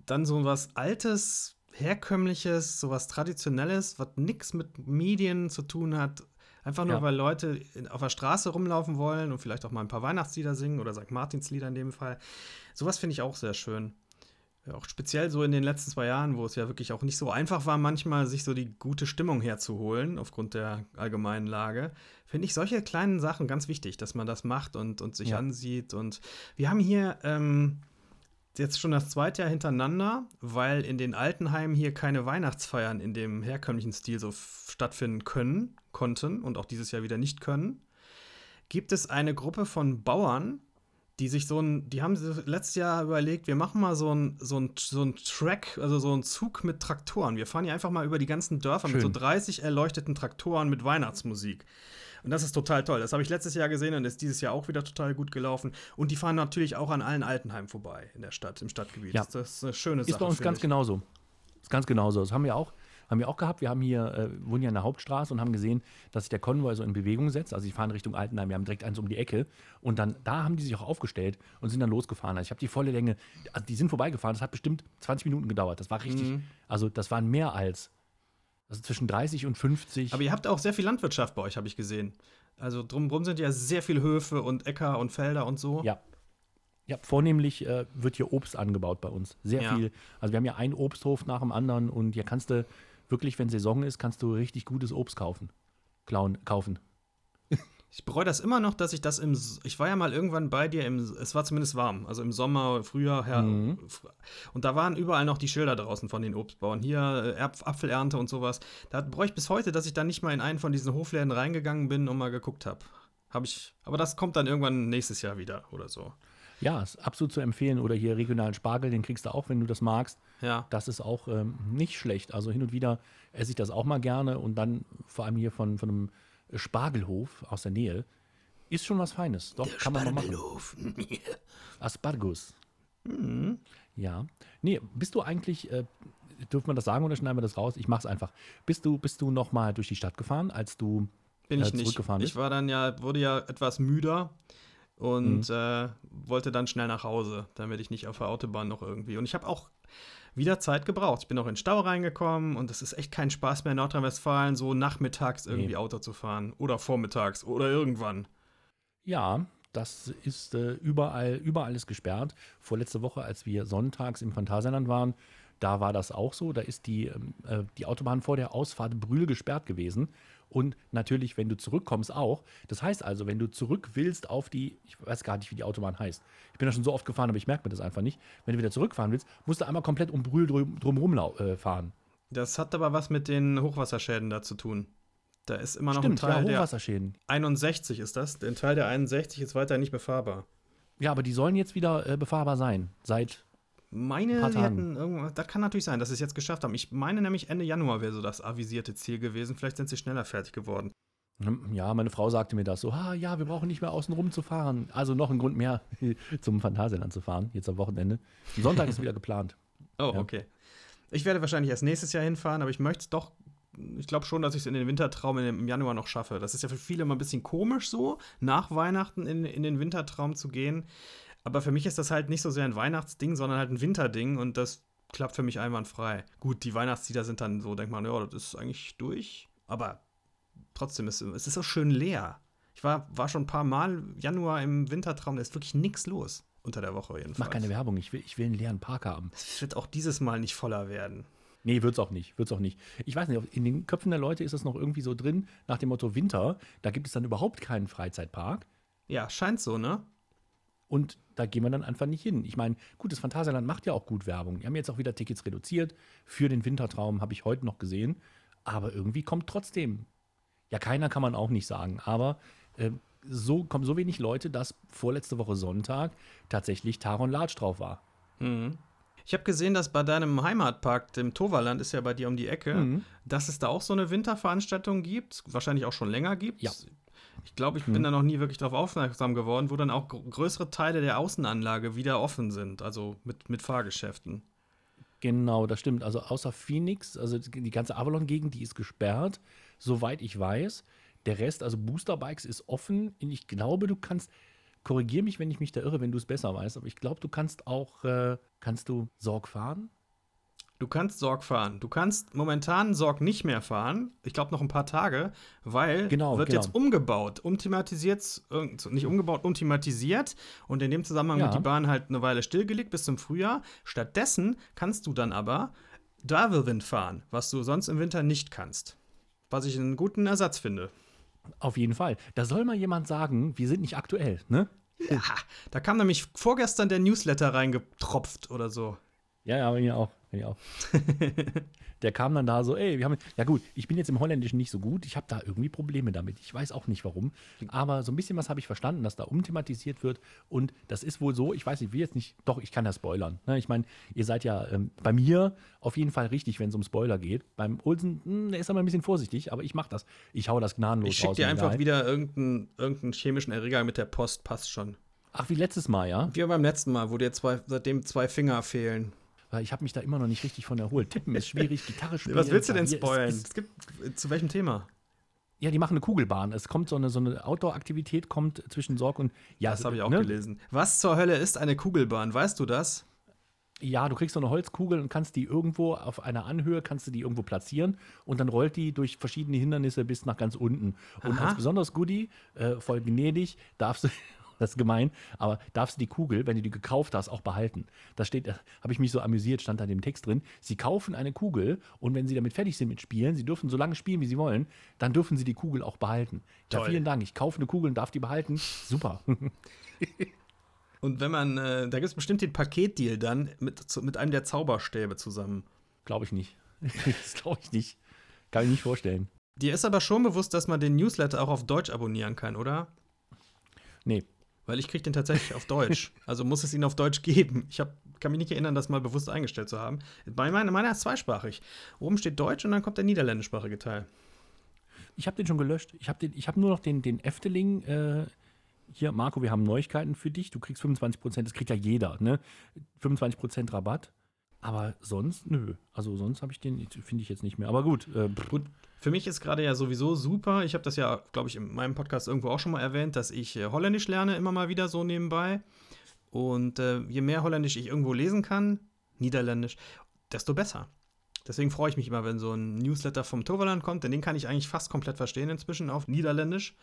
[SPEAKER 1] dann so was Altes, Herkömmliches, so was Traditionelles, was nichts mit Medien zu tun hat. Einfach nur,
[SPEAKER 2] Ja.
[SPEAKER 1] weil Leute auf der Straße rumlaufen wollen und vielleicht auch mal ein paar Weihnachtslieder singen oder St. Martinslieder in dem Fall. Sowas finde ich auch sehr schön. Auch speziell so in den letzten zwei Jahren, wo es ja wirklich auch nicht so einfach war, manchmal sich so die gute Stimmung herzuholen, aufgrund der allgemeinen Lage, finde ich solche kleinen Sachen ganz wichtig, dass man das macht und, und sich
[SPEAKER 2] Ja.
[SPEAKER 1] ansieht. Und wir haben hier ähm, jetzt schon das zweite Jahr hintereinander, weil in den Altenheimen hier keine Weihnachtsfeiern in dem herkömmlichen Stil so stattfinden können, konnten und auch dieses Jahr wieder nicht können, gibt es eine Gruppe von Bauern, die sich so ein, die haben sich letztes Jahr überlegt, wir machen mal so ein, so ein, so ein Track, also so ein Zug mit Traktoren. Wir fahren hier einfach mal über die ganzen Dörfer mit so
[SPEAKER 2] Schön.
[SPEAKER 1] 30 erleuchteten Traktoren mit Weihnachtsmusik. Und das ist total toll. Das habe ich letztes Jahr gesehen und ist dieses Jahr auch wieder total gut gelaufen. Und die fahren natürlich auch an allen Altenheimen vorbei in der Stadt, im Stadtgebiet.
[SPEAKER 2] Ja.
[SPEAKER 1] Das ist eine schöne Sache.
[SPEAKER 2] Ist bei uns ganz
[SPEAKER 1] ich.
[SPEAKER 2] genauso. Ist ganz genauso. Das haben wir auch, haben wir auch gehabt. Wir haben hier, äh, wohnen ja in der Hauptstraße und haben gesehen, dass sich der Konvoi so in Bewegung setzt. Also sie fahren Richtung Altenheim. Wir haben direkt eins um die Ecke. Und dann, da haben die sich auch aufgestellt und sind dann losgefahren. Also ich habe die volle Länge, also die sind vorbeigefahren. Das hat bestimmt 20 Minuten gedauert. Das war richtig,
[SPEAKER 1] Mhm.
[SPEAKER 2] also das waren mehr als, also zwischen 30 und 50.
[SPEAKER 1] Aber ihr habt auch sehr viel Landwirtschaft bei euch, habe ich gesehen. Also drumherum sind ja sehr viele Höfe und Äcker und Felder und so.
[SPEAKER 2] Ja. Ja, vornehmlich äh, wird hier Obst angebaut bei uns. Sehr
[SPEAKER 1] Ja.
[SPEAKER 2] viel. Also wir haben ja einen Obsthof nach dem anderen und hier kannst du wirklich, wenn Saison ist, kannst du richtig gutes Obst kaufen. Klauen, kaufen.
[SPEAKER 1] Ich bereue das immer noch, dass ich das im. Ich war ja mal irgendwann bei dir, im, es war zumindest warm, also im Sommer, Frühjahr, her,
[SPEAKER 2] Mhm.
[SPEAKER 1] und da waren überall noch die Schilder draußen von den Obstbauern. Hier äh, Erb- Apfelernte und sowas. Da bereue ich bis heute, dass ich da nicht mal in einen von diesen Hofläden reingegangen bin und mal geguckt habe. Habe ich. Aber das kommt dann irgendwann nächstes Jahr wieder oder so.
[SPEAKER 2] Ja, ist absolut zu empfehlen. Oder hier regionalen Spargel, den kriegst du auch, wenn du das magst.
[SPEAKER 1] Ja.
[SPEAKER 2] Das ist auch ähm, nicht schlecht. Also hin und wieder esse ich das auch mal gerne und dann vor allem hier von, von einem Spargelhof aus der Nähe. Ist schon was Feines. Doch, kann man mal machen. (laughs) Aspargus.
[SPEAKER 1] Mhm.
[SPEAKER 2] Ja. Nee, bist du eigentlich, äh, dürfen wir das sagen oder schneiden wir das raus? Ich mach's einfach. Bist du, bist du noch mal durch die Stadt gefahren, als du
[SPEAKER 1] Bin
[SPEAKER 2] äh,
[SPEAKER 1] ich nicht.
[SPEAKER 2] zurückgefahren
[SPEAKER 1] Ich
[SPEAKER 2] bist?
[SPEAKER 1] war dann ja, wurde ja etwas müder und
[SPEAKER 2] Mhm.
[SPEAKER 1] äh, wollte dann schnell nach Hause, damit ich nicht auf der Autobahn noch irgendwie. Und ich habe auch wieder Zeit gebraucht. Ich bin auch in den Stau reingekommen und es ist echt kein Spaß mehr in Nordrhein-Westfalen, so nachmittags irgendwie
[SPEAKER 2] Nee.
[SPEAKER 1] Auto zu fahren. Oder vormittags oder irgendwann.
[SPEAKER 2] Ja, das ist äh, überall, überall ist gesperrt. Vorletzte Woche, als wir sonntags im Phantasialand waren, da war das auch so. Da ist die, ähm, äh, die Autobahn vor der Ausfahrt Brühl gesperrt gewesen. Und natürlich, wenn du zurückkommst, auch. Das heißt also, wenn du zurück willst auf die, ich weiß gar nicht, wie die Autobahn heißt. Ich bin da schon so oft gefahren, aber ich merke mir das einfach nicht. Wenn du wieder zurückfahren willst, musst du einmal komplett um Brühl drum, drumherum äh, fahren.
[SPEAKER 1] Das hat aber was mit den Hochwasserschäden da zu tun. Da ist immer noch
[SPEAKER 2] Stimmt,
[SPEAKER 1] ein
[SPEAKER 2] ja,
[SPEAKER 1] Teil der
[SPEAKER 2] Hochwasserschäden.
[SPEAKER 1] 61 ist das. Der Teil der 61 ist weiter nicht befahrbar.
[SPEAKER 2] Ja, aber die sollen jetzt wieder äh, befahrbar sein. Seit
[SPEAKER 1] Meine, hätten irgendwas, das kann natürlich sein, dass sie es jetzt geschafft haben. Ich meine nämlich Ende Januar wäre so das avisierte Ziel gewesen. Vielleicht sind sie schneller fertig geworden.
[SPEAKER 2] Hm, Ja, meine Frau sagte mir das so, ah, ja, wir brauchen nicht mehr außen rum zu fahren. Also noch ein Grund mehr, (laughs) zum Phantasialand zu fahren, jetzt am Wochenende. Sonntag ist wieder geplant. (laughs)
[SPEAKER 1] Oh,
[SPEAKER 2] Ja.
[SPEAKER 1] okay. Ich werde wahrscheinlich erst nächstes Jahr hinfahren, aber ich möchte es doch. Ich glaube schon, dass ich es in den Wintertraum in, im Januar noch schaffe. Das ist ja für viele immer ein bisschen komisch so, nach Weihnachten in, in den Wintertraum zu gehen. Aber für mich ist das halt nicht so sehr ein Weihnachtsding, sondern halt ein Winterding und das klappt für mich einwandfrei. Gut, die Weihnachtslieder sind dann so, denkt man, ja, das ist eigentlich durch. Aber trotzdem ist es ist so schön leer. Ich war, war schon ein paar Mal Januar im Wintertraum, da ist wirklich nichts los. Unter der Woche jedenfalls.
[SPEAKER 2] Mach keine Werbung, ich will, ich will einen leeren Park haben.
[SPEAKER 1] Es wird auch dieses Mal nicht voller werden.
[SPEAKER 2] Nee, wird's auch nicht, wird's auch nicht. Ich weiß nicht, in den Köpfen der Leute ist das noch irgendwie so drin, nach dem Motto Winter, da gibt es dann überhaupt keinen Freizeitpark.
[SPEAKER 1] Ja, scheint so, ne?
[SPEAKER 2] Und da gehen wir dann einfach nicht hin. Ich meine, gut, das Phantasialand macht ja auch gut Werbung. Die haben jetzt auch wieder Tickets reduziert. Für den Wintertraum habe ich heute noch gesehen. Aber irgendwie kommt trotzdem. Ja, keiner kann man auch nicht sagen. Aber äh, so kommen so wenig Leute, dass vorletzte Woche Sonntag tatsächlich Taron Latsch drauf war.
[SPEAKER 1] Ich habe gesehen, dass bei deinem Heimatpark, dem Toverland, ist ja bei dir um die Ecke,
[SPEAKER 2] Mhm.
[SPEAKER 1] dass es da auch so eine Winterveranstaltung gibt, wahrscheinlich auch schon länger gibt.
[SPEAKER 2] Ja.
[SPEAKER 1] Ich glaube, ich bin da noch nie wirklich darauf aufmerksam geworden, wo dann auch gr- größere Teile der Außenanlage wieder offen sind, also mit, mit Fahrgeschäften.
[SPEAKER 2] Genau, das stimmt. Also außer Phoenix, also die ganze Avalon-Gegend, die ist gesperrt, soweit ich weiß. Der Rest, also Boosterbikes, ist offen. Ich glaube, du kannst, korrigier mich, wenn ich mich da irre, wenn du es besser weißt, aber ich glaube, du kannst auch, äh, kannst du Sorg fahren?
[SPEAKER 1] Du kannst Sorg fahren. Du kannst momentan Sorg nicht mehr fahren. Ich glaube noch ein paar Tage, weil
[SPEAKER 2] Genau,
[SPEAKER 1] wird
[SPEAKER 2] genau.
[SPEAKER 1] jetzt umgebaut, umthematisiert, nicht umgebaut, umthematisiert und in dem Zusammenhang
[SPEAKER 2] Ja.
[SPEAKER 1] wird die Bahn halt eine Weile stillgelegt bis zum Frühjahr. Stattdessen kannst du dann aber Darwelwind fahren, was du sonst im Winter nicht kannst. Was ich einen guten Ersatz finde.
[SPEAKER 2] Auf jeden Fall. Da soll mal jemand sagen, wir sind nicht aktuell, ne?
[SPEAKER 1] Ja, da kam nämlich vorgestern der Newsletter reingetropft oder so.
[SPEAKER 2] Ja, ja, ich auch. Ich auch. (laughs) der kam dann da so, ey, wir haben, ja gut, ich bin jetzt im Holländischen nicht so gut, ich habe da irgendwie Probleme damit. Ich weiß auch nicht warum, aber so ein bisschen was habe ich verstanden, dass da umthematisiert wird und das ist wohl so, ich weiß nicht, ich will jetzt nicht, doch, ich kann ja spoilern. Ne? Ich meine, ihr seid ja ähm, bei mir auf jeden Fall richtig, wenn es um Spoiler geht. Beim Olsen, mh, hm, der ist aber ein bisschen vorsichtig, aber ich mache das. Ich hau das gnadenlos
[SPEAKER 1] Ich schicke dir einfach wieder irgendeinen, irgendeinen chemischen Erreger mit der Post, passt schon.
[SPEAKER 2] Ach, wie letztes Mal, ja?
[SPEAKER 1] Wie beim letzten Mal, wo dir zwei, seitdem zwei Finger fehlen.
[SPEAKER 2] Weil ich habe mich da immer noch nicht richtig von erholt. Tippen ist schwierig, (laughs) Gitarre spielen.
[SPEAKER 1] Was willst du denn spoilern? Es, es gibt, zu welchem Thema?
[SPEAKER 2] Ja, die machen eine Kugelbahn. Es kommt so eine, so eine Outdoor-Aktivität kommt zwischen Sorg und
[SPEAKER 1] ja. Das habe ich auch ne? gelesen. Was zur Hölle ist eine Kugelbahn? Weißt du das?
[SPEAKER 2] Ja, du kriegst so eine Holzkugel und kannst die irgendwo auf einer Anhöhe, kannst du die irgendwo platzieren und dann rollt die durch verschiedene Hindernisse bis nach ganz unten. Und Aha. als besonders Goodie, äh, voll gnädig, darfst du das ist gemein, aber darfst du die Kugel, wenn du die gekauft hast, auch behalten. Da steht, habe ich mich so amüsiert, stand da in dem Text drin. Sie kaufen eine Kugel und wenn sie damit fertig sind mit Spielen, sie dürfen so lange spielen, wie sie wollen, dann dürfen sie die Kugel auch behalten. Ja, vielen Dank. Ich kaufe eine Kugel und darf die behalten. Super. (laughs)
[SPEAKER 1] und wenn man, äh, da gibt es bestimmt den Paketdeal dann mit, mit einem der Zauberstäbe zusammen.
[SPEAKER 2] Glaube ich nicht. (laughs) das glaube ich nicht. Kann ich nicht vorstellen.
[SPEAKER 1] Dir ist aber schon bewusst, dass man den Newsletter auch auf Deutsch abonnieren kann, oder?
[SPEAKER 2] Nee,
[SPEAKER 1] weil ich kriege den tatsächlich auf Deutsch. (laughs) Also muss es ihn auf Deutsch geben. Ich hab, kann mich nicht erinnern, das mal bewusst eingestellt zu haben. Bei meiner, meiner ist zweisprachig. Oben steht Deutsch und dann kommt der niederländischsprachige Teil.
[SPEAKER 2] Ich habe den schon gelöscht. Ich habe hab nur noch den, den Efteling. Äh, hier, Marco, wir haben Neuigkeiten für dich. Du kriegst 25 Prozent, das kriegt ja jeder, ne? 25 Prozent Rabatt. Aber sonst, nö. Also sonst habe ich den, finde ich jetzt nicht mehr. Aber gut. Äh,
[SPEAKER 1] gut, für mich ist gerade ja sowieso super. Ich habe das ja, glaube ich, in meinem Podcast irgendwo auch schon mal erwähnt, dass ich äh, Holländisch lerne, immer mal wieder so nebenbei. Und äh, je mehr Holländisch ich irgendwo lesen kann, Niederländisch, desto besser. Deswegen freue ich mich immer, wenn so ein Newsletter vom Toverland kommt, denn den kann ich eigentlich fast komplett verstehen inzwischen auf Niederländisch,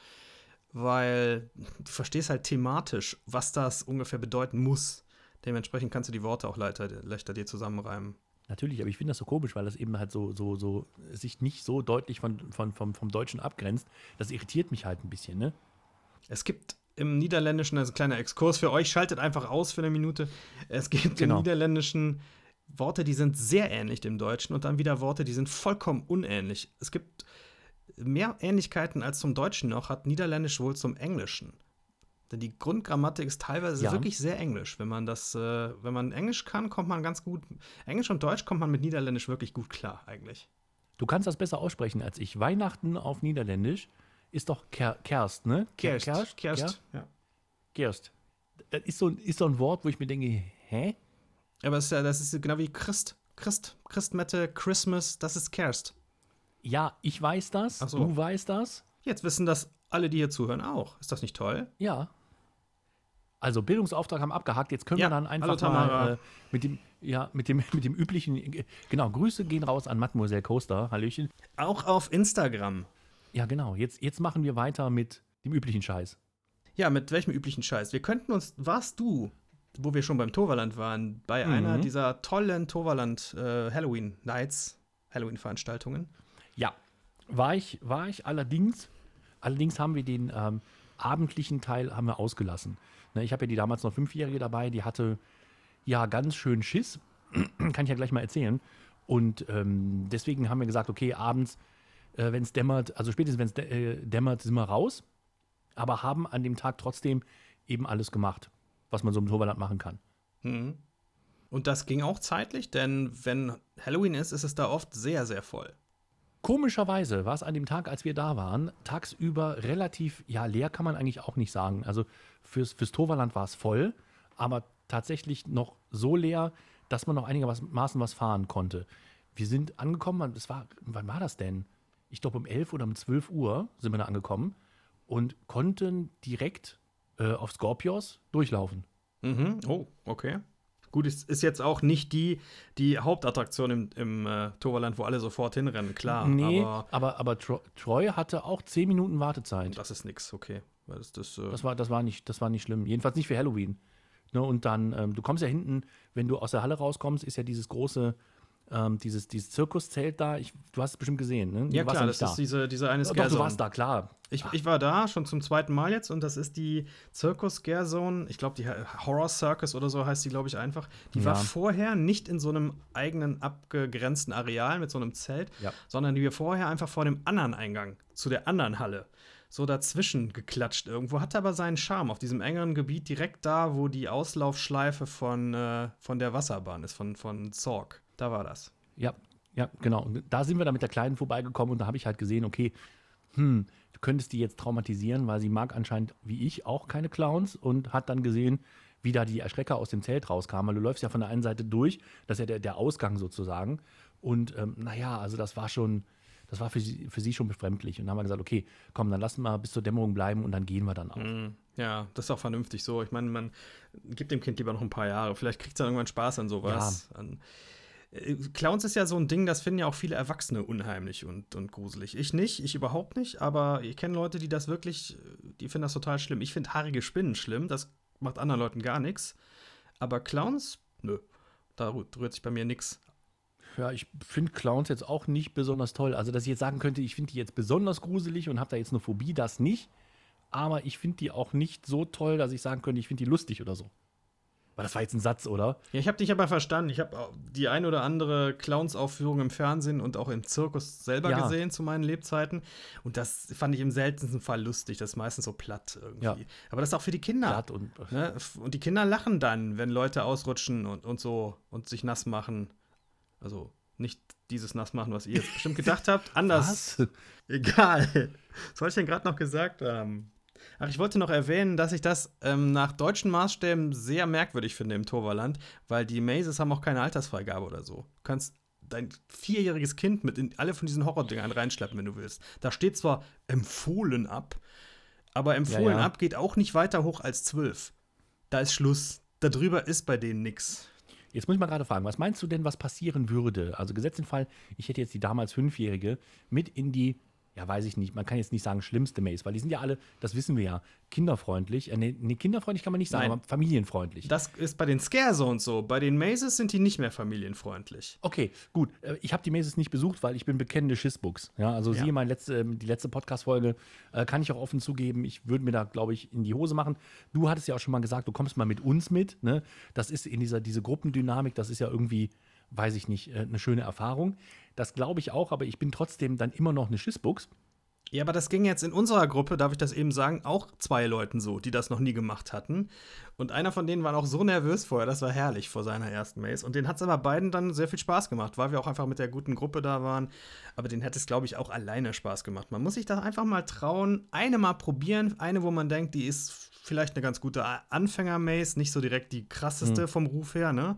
[SPEAKER 1] weil du verstehst halt thematisch, was das ungefähr bedeuten muss. Dementsprechend kannst du die Worte auch leichter, leichter dir zusammenreimen.
[SPEAKER 2] Natürlich, aber ich finde das so komisch, weil das eben halt so, so, so sich nicht so deutlich von, von, vom, vom Deutschen abgrenzt. Das irritiert mich halt ein bisschen, ne?
[SPEAKER 1] Es gibt im Niederländischen, also ein kleiner Exkurs für euch, schaltet einfach aus für eine Minute. Es gibt genau. im Niederländischen Worte, die sind sehr ähnlich dem Deutschen und dann wieder Worte, die sind vollkommen unähnlich. Es gibt mehr Ähnlichkeiten als zum Deutschen noch, hat Niederländisch wohl zum Englischen. Denn die Grundgrammatik ist teilweise ja. wirklich sehr englisch. Wenn man das, äh, wenn man Englisch kann, kommt man ganz gut. Englisch und Deutsch kommt man mit Niederländisch wirklich gut klar, eigentlich.
[SPEAKER 2] Du kannst das besser aussprechen als ich. Weihnachten auf Niederländisch ist doch Ker Kerst, ne?
[SPEAKER 1] Kerst. Kerst,
[SPEAKER 2] Kerst, ja. Kerst. Das ist so, ist so ein Wort, wo ich mir denke, hä?
[SPEAKER 1] Aber das ist, ja, das ist genau wie Christ. Christ, Christmette, Christmas, das ist Kerst.
[SPEAKER 2] Ja, ich weiß das. So. Du weißt das.
[SPEAKER 1] Jetzt wissen das alle, die hier zuhören, auch. Ist das nicht toll?
[SPEAKER 2] Ja. Also Bildungsauftrag haben abgehakt. Jetzt können ja, wir dann einfach mal äh, mit dem ja, mit dem, (laughs) mit dem üblichen, genau, Grüße gehen raus an Mademoiselle Coaster. Hallöchen.
[SPEAKER 1] Auch auf Instagram.
[SPEAKER 2] Ja, genau. Jetzt, jetzt machen wir weiter mit dem üblichen Scheiß.
[SPEAKER 1] Ja, mit welchem üblichen Scheiß? Wir könnten uns, warst du, wo wir schon beim Toverland waren, bei mhm. einer dieser tollen Toverland äh, Halloween Nights, Halloween-Veranstaltungen?
[SPEAKER 2] Ja, war ich, war ich allerdings. Allerdings haben wir den ähm, abendlichen Teil haben wir ausgelassen. Ne, ich habe ja die damals noch Fünfjährige dabei, die hatte ja ganz schön Schiss. (clears throat) Kann ich ja gleich mal erzählen. Und ähm, deswegen haben wir gesagt, okay, abends, äh, wenn es dämmert, also spätestens wenn es äh, dämmert, sind wir raus. Aber haben an dem Tag trotzdem eben alles gemacht, was man so im Toverland machen kann.
[SPEAKER 1] Mhm. Und das ging auch zeitlich, denn wenn Halloween ist, ist es da oft sehr, sehr voll.
[SPEAKER 2] Komischerweise war es an dem Tag, als wir da waren, tagsüber relativ, ja, leer kann man eigentlich auch nicht sagen. Also fürs, fürs Toverland war es voll, aber tatsächlich noch so leer, dass man noch einigermaßen was fahren konnte. Wir sind angekommen, das war, wann war das denn? Ich glaube um 11 oder um 12 Uhr sind wir da angekommen und konnten direkt äh, auf Scorpios durchlaufen.
[SPEAKER 1] Mhm. Oh, okay. Gut, es ist jetzt auch nicht die, die Hauptattraktion im, im äh, Toverland, wo alle sofort hinrennen, klar.
[SPEAKER 2] Nee, aber, aber, aber Tro Troy hatte auch 10 Minuten Wartezeit.
[SPEAKER 1] Das ist nix, okay.
[SPEAKER 2] Das, das, äh das, war, das, war nicht, das war nicht schlimm. Jedenfalls nicht für Halloween. Ne, und dann, ähm, du kommst ja hinten, wenn du aus der Halle rauskommst, ist ja dieses große ähm, dieses, dieses Zirkuszelt da. Ich, du hast es bestimmt gesehen, ne? Du
[SPEAKER 1] Ja, klar,
[SPEAKER 2] nicht
[SPEAKER 1] das ist diese, diese eine
[SPEAKER 2] Doch,
[SPEAKER 1] Scare
[SPEAKER 2] du
[SPEAKER 1] Zone.
[SPEAKER 2] warst da, klar.
[SPEAKER 1] Ich, ich war da schon zum zweiten Mal jetzt und das ist die Circus Scare Zone. Ich glaube, die Horror Circus oder so heißt die, glaube ich, einfach. Die war
[SPEAKER 2] Ja.
[SPEAKER 1] vorher nicht in so einem eigenen abgegrenzten Areal mit so einem Zelt,
[SPEAKER 2] Ja.
[SPEAKER 1] sondern die war vorher einfach vor dem anderen Eingang zu der anderen Halle. So dazwischen geklatscht irgendwo, hatte aber seinen Charme auf diesem engeren Gebiet, direkt da, wo die Auslaufschleife von, äh, von der Wasserbahn ist, von, von Zorg. Da war das.
[SPEAKER 2] Ja, ja, genau. Und da sind wir dann mit der Kleinen vorbeigekommen und da habe ich halt gesehen, okay, hm, du könntest die jetzt traumatisieren, weil sie mag anscheinend, wie ich, auch keine Clowns und hat dann gesehen, wie da die Erschrecker aus dem Zelt rauskamen. Weil du läufst ja von der einen Seite durch, das ist ja der, der Ausgang sozusagen. Und ähm, naja, also das war schon, das war für sie, für sie schon befremdlich. Und dann haben wir gesagt, okay, komm, dann lass mal bis zur Dämmerung bleiben und dann gehen wir dann auch.
[SPEAKER 1] Ja, das ist auch vernünftig so. Ich meine, man gibt dem Kind lieber noch ein paar Jahre. Vielleicht kriegt es dann irgendwann Spaß an sowas. An, äh, Clowns ist ja so ein Ding, das finden ja auch viele Erwachsene unheimlich und, und gruselig. Ich nicht, ich überhaupt nicht, aber ich kenne Leute, die das wirklich, die finden das total schlimm. Ich finde haarige Spinnen schlimm, das macht anderen Leuten gar nichts. Aber Clowns, nö, da rü- rührt sich bei mir nichts.
[SPEAKER 2] Ja, ich finde Clowns jetzt auch nicht besonders toll. Also, dass ich jetzt sagen könnte, ich finde die jetzt besonders gruselig und habe da jetzt eine Phobie, das nicht. Aber ich finde die auch nicht so toll, dass ich sagen könnte, ich finde die lustig oder so. Weil das war jetzt ein Satz, oder?
[SPEAKER 1] Ja, ich habe dich aber verstanden. Ich habe die ein oder andere Clowns-Aufführung im Fernsehen und auch im Zirkus selber
[SPEAKER 2] Ja.
[SPEAKER 1] gesehen zu meinen Lebzeiten. Und das fand ich im seltensten Fall lustig. Das ist meistens so platt irgendwie.
[SPEAKER 2] Ja.
[SPEAKER 1] Aber das ist auch für die Kinder.
[SPEAKER 2] Glatt und
[SPEAKER 1] Ne? Und die Kinder lachen dann, wenn Leute ausrutschen und, und so und sich nass machen. Also nicht dieses nass machen, was ihr jetzt bestimmt gedacht habt. (laughs) Anders.
[SPEAKER 2] Was?
[SPEAKER 1] Egal. Was wollte ich denn gerade noch gesagt haben? Ach, ich wollte noch erwähnen, dass ich das ähm, nach deutschen Maßstäben sehr merkwürdig finde im Torvaland, weil die Mazes haben auch keine Altersfreigabe oder so. Du kannst dein vierjähriges Kind mit in alle von diesen Horrordingern reinschleppen, wenn du willst. Da steht zwar empfohlen ab, aber empfohlen
[SPEAKER 2] Ja, ja.
[SPEAKER 1] ab geht auch nicht weiter hoch als zwölf. Da ist Schluss. Darüber ist bei denen nix.
[SPEAKER 2] Jetzt muss ich mal gerade fragen, was meinst du denn, was passieren würde? Also gesetzt den Fall, ich hätte jetzt die damals Fünfjährige mit in die, ja weiß ich nicht, man kann jetzt nicht sagen schlimmste Maze, weil die sind ja alle, das wissen wir ja, kinderfreundlich. Äh, nee, nee, kinderfreundlich kann man nicht sagen,
[SPEAKER 1] Nein.
[SPEAKER 2] aber familienfreundlich.
[SPEAKER 1] Das ist bei den Scare Zones so. Bei den Mazes sind die nicht mehr familienfreundlich.
[SPEAKER 2] Okay, gut. Äh, Ich habe die Mazes nicht besucht, weil ich bin bekennende Schissbuchs. Ja, also
[SPEAKER 1] Ja.
[SPEAKER 2] siehe meine letzte, ähm, die letzte Podcast-Folge, äh, kann ich auch offen zugeben. Ich würde mir da, glaube ich, in die Hose machen. Du hattest ja auch schon mal gesagt, du kommst mal mit uns mit. Ne? Das ist in dieser diese Gruppendynamik, das ist ja irgendwie, weiß ich nicht, äh, eine schöne Erfahrung. Das glaube ich auch, aber ich bin trotzdem dann immer noch eine Schissbuchs.
[SPEAKER 1] Ja, aber das ging jetzt in unserer Gruppe, darf ich das eben sagen, auch zwei Leuten so, die das noch nie gemacht hatten. Und einer von denen war auch so nervös vorher, das war herrlich vor seiner ersten Maze. Und den hat es aber beiden dann sehr viel Spaß gemacht, weil wir auch einfach mit der guten Gruppe da waren. Aber den hätte es, glaube ich, auch alleine Spaß gemacht. Man muss sich da einfach mal trauen, eine mal probieren, eine, wo man denkt, die ist vielleicht eine ganz gute Anfänger-Maze, nicht so direkt die krasseste vom Ruf her, ne?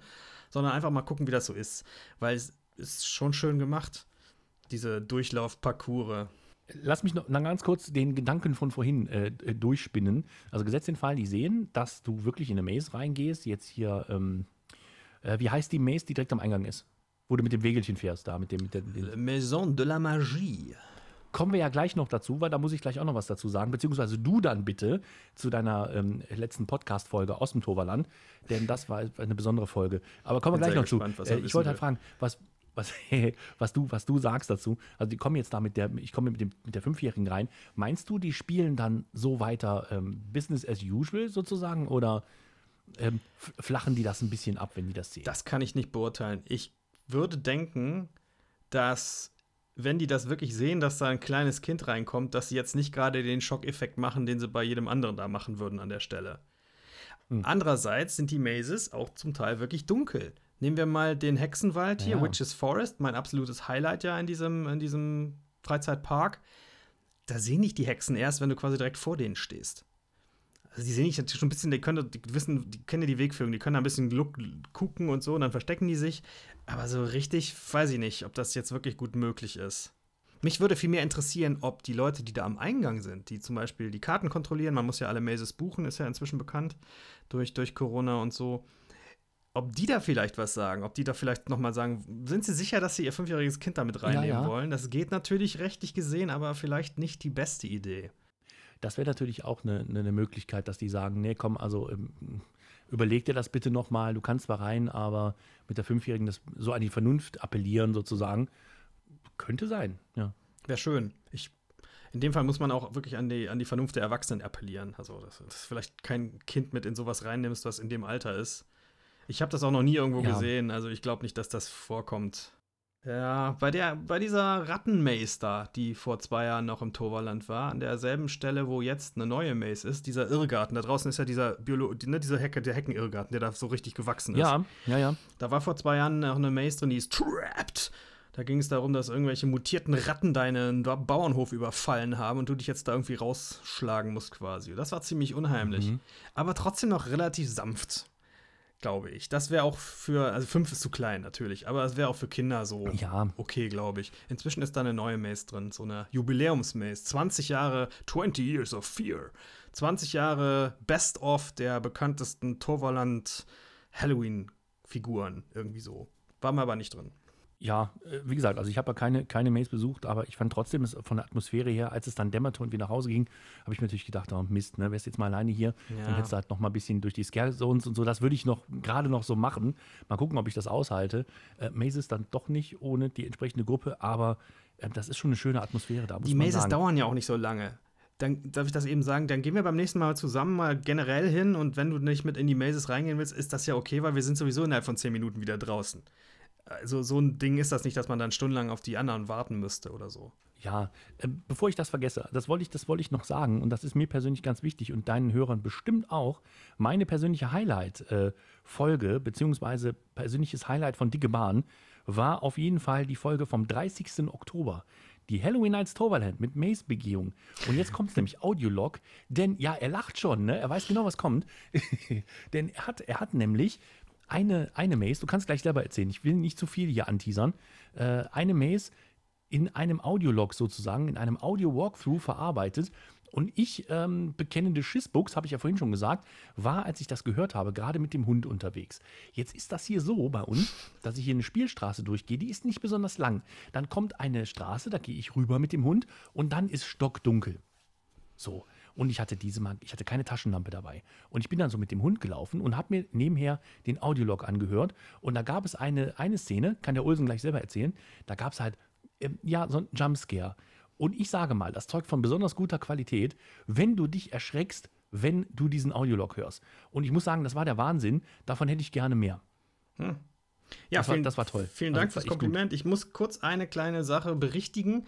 [SPEAKER 1] Sondern einfach mal gucken, wie das so ist. Weil es ist schon schön gemacht, diese Durchlauf-Parcours.
[SPEAKER 2] Lass mich noch ganz kurz den Gedanken von vorhin äh, äh, durchspinnen. Also gesetzt den Fall, die sehen, dass du wirklich in eine Maze reingehst. Jetzt hier, ähm, äh, wie heißt die Maze, die direkt am Eingang ist? Wo du mit dem Wegelchen fährst, da mit dem. Mit dem.
[SPEAKER 1] Maison de la Magie.
[SPEAKER 2] Kommen wir ja gleich noch dazu, weil da muss ich gleich auch noch was dazu sagen. Beziehungsweise du dann bitte zu deiner ähm, letzten Podcast-Folge aus dem Toverland, denn das war eine besondere Folge. Aber kommen wir gleich noch
[SPEAKER 1] gespannt,
[SPEAKER 2] zu. Äh, ich wollte halt fragen, was, was, (laughs) was, du, was du sagst dazu. Also die kommen jetzt da mit der, ich komme mit, dem, mit der Fünfjährigen rein. Meinst du, die spielen dann so weiter ähm, Business as usual sozusagen oder ähm, flachen die das ein bisschen ab, wenn die das sehen?
[SPEAKER 1] Das kann ich nicht beurteilen. Ich würde denken, dass, wenn die das wirklich sehen, dass da ein kleines Kind reinkommt, dass sie jetzt nicht gerade den Schockeffekt machen, den sie bei jedem anderen da machen würden an der Stelle.
[SPEAKER 2] Hm.
[SPEAKER 1] Andererseits sind die Mazes auch zum Teil wirklich dunkel. Nehmen wir mal den Hexenwald hier,
[SPEAKER 2] Ja.
[SPEAKER 1] Witches Forest, mein absolutes Highlight ja in diesem, in diesem Freizeitpark. Da sehen nicht die Hexen erst, wenn du quasi direkt vor denen stehst. Also die sehen nicht natürlich schon ein bisschen, die können, die wissen, die kennen ja die Wegführung, die können da ein bisschen look, gucken und so und dann verstecken die sich. Aber so richtig weiß ich nicht, ob das jetzt wirklich gut möglich ist. Mich würde vielmehr interessieren, ob die Leute, die da am Eingang sind, die zum Beispiel die Karten kontrollieren, man muss ja alle Mazes buchen, ist ja inzwischen bekannt durch, durch Corona und so, ob die da vielleicht was sagen, ob die da vielleicht nochmal sagen, sind sie sicher, dass sie ihr fünfjähriges Kind damit reinnehmen
[SPEAKER 2] ja.
[SPEAKER 1] wollen? Das geht natürlich rechtlich gesehen, aber vielleicht nicht die beste Idee.
[SPEAKER 2] Das wäre natürlich auch eine, eine, Möglichkeit, dass die sagen, nee, komm, also ähm, überleg dir das bitte nochmal, du kannst zwar rein, aber mit der Fünfjährigen das so an die Vernunft appellieren sozusagen. Könnte sein, ja.
[SPEAKER 1] Wäre schön. Ich, in dem Fall muss man auch wirklich an die, an die Vernunft der Erwachsenen appellieren. Also, dass, dass vielleicht kein Kind mit in sowas reinnimmst, was in dem Alter ist. Ich habe das auch noch nie irgendwo ja. gesehen, also ich glaube nicht, dass das vorkommt. Ja, bei der, bei dieser Rattenmaze da, die vor zwei Jahren noch im Toverland war, an derselben Stelle, wo jetzt eine neue Maze ist, dieser Irrgarten, da draußen ist ja dieser Biolo ne, dieser Hecke, der Heckenirrgarten, der da so richtig gewachsen ist.
[SPEAKER 2] Ja, ja, ja.
[SPEAKER 1] Da war vor zwei Jahren noch eine Maze drin, die ist trapped. Da ging es darum, dass irgendwelche mutierten Ratten deinen Bauernhof überfallen haben und du dich jetzt da irgendwie rausschlagen musst quasi. Das war ziemlich unheimlich. Mhm. Aber trotzdem noch relativ sanft glaube ich. Das wäre auch für, also fünf ist zu klein natürlich, aber es wäre auch für Kinder so
[SPEAKER 2] ja.
[SPEAKER 1] okay, glaube ich. Inzwischen ist da eine neue Maze drin, so eine Jubiläumsmaze. 20 Jahre, 20 Years of Fear. 20 Jahre Best of der bekanntesten Toverland Halloween-Figuren, irgendwie so. War mir aber nicht drin
[SPEAKER 2] ja, äh, wie gesagt, also ich habe ja keine, keine Mails besucht, aber ich fand trotzdem es von der Atmosphäre her, als es dann dämmerte und wir nach Hause ging, habe ich mir natürlich gedacht, oh Mist, ne, wärst jetzt mal alleine hier, ja. dann hättest du halt noch mal ein bisschen durch die Scare Zones und so, das würde ich noch gerade noch so machen. Mal gucken, ob ich das aushalte. Äh, Mazes dann doch nicht ohne die entsprechende Gruppe, aber äh, das ist schon eine schöne Atmosphäre da.
[SPEAKER 1] die Mazes dauern ja auch nicht so lange. Dann darf ich das eben sagen, dann gehen wir beim nächsten Mal zusammen mal generell hin und wenn du nicht mit in die Mazes reingehen willst, ist das ja okay, weil wir sind sowieso innerhalb von zehn Minuten wieder draußen also so ein Ding ist das nicht, dass man dann stundenlang auf die anderen warten müsste oder so.
[SPEAKER 2] Ja, äh, bevor ich das vergesse, das wollte ich, das wollte ich noch sagen und das ist mir persönlich ganz wichtig und deinen Hörern bestimmt auch. Meine persönliche Highlight-Folge, äh, beziehungsweise persönliches Highlight von Dicke Bahn, war auf jeden Fall die Folge vom 30. Oktober. Die Halloween Nights Toverland mit Maze-Begehung. Und jetzt kommt es (laughs) nämlich Audiolog, denn ja, er lacht schon, ne? Er weiß genau, was kommt. (laughs) denn er hat, er hat nämlich eine, eine Maze, du kannst gleich selber erzählen, ich will nicht zu viel hier anteasern, äh, eine Maze in einem Audiolog sozusagen, in einem Audio-Walkthrough verarbeitet. Und ich, ähm, bekennende Schissbuchs, habe ich ja vorhin schon gesagt, war, als ich das gehört habe, gerade mit dem Hund unterwegs. Jetzt ist das hier so bei uns, dass ich hier eine Spielstraße durchgehe, die ist nicht besonders lang. Dann kommt eine Straße, da gehe ich rüber mit dem Hund und dann ist stockdunkel. So. Und ich hatte diese mal, ich hatte keine Taschenlampe dabei. Und ich bin dann so mit dem Hund gelaufen und habe mir nebenher den Audiolog angehört. Und da gab es eine, eine Szene, kann der Olsen gleich selber erzählen, da gab es halt, äh, ja, so ein Jumpscare. Und ich sage mal, das zeugt von besonders guter Qualität, wenn du dich erschreckst, wenn du diesen Audiolog hörst. Und ich muss sagen, das war der Wahnsinn. Davon hätte ich gerne mehr.
[SPEAKER 1] Hm. Ja, das, vielen, war, das war toll. Vielen Dank also, fürs Kompliment. Gut. Ich muss kurz eine kleine Sache berichtigen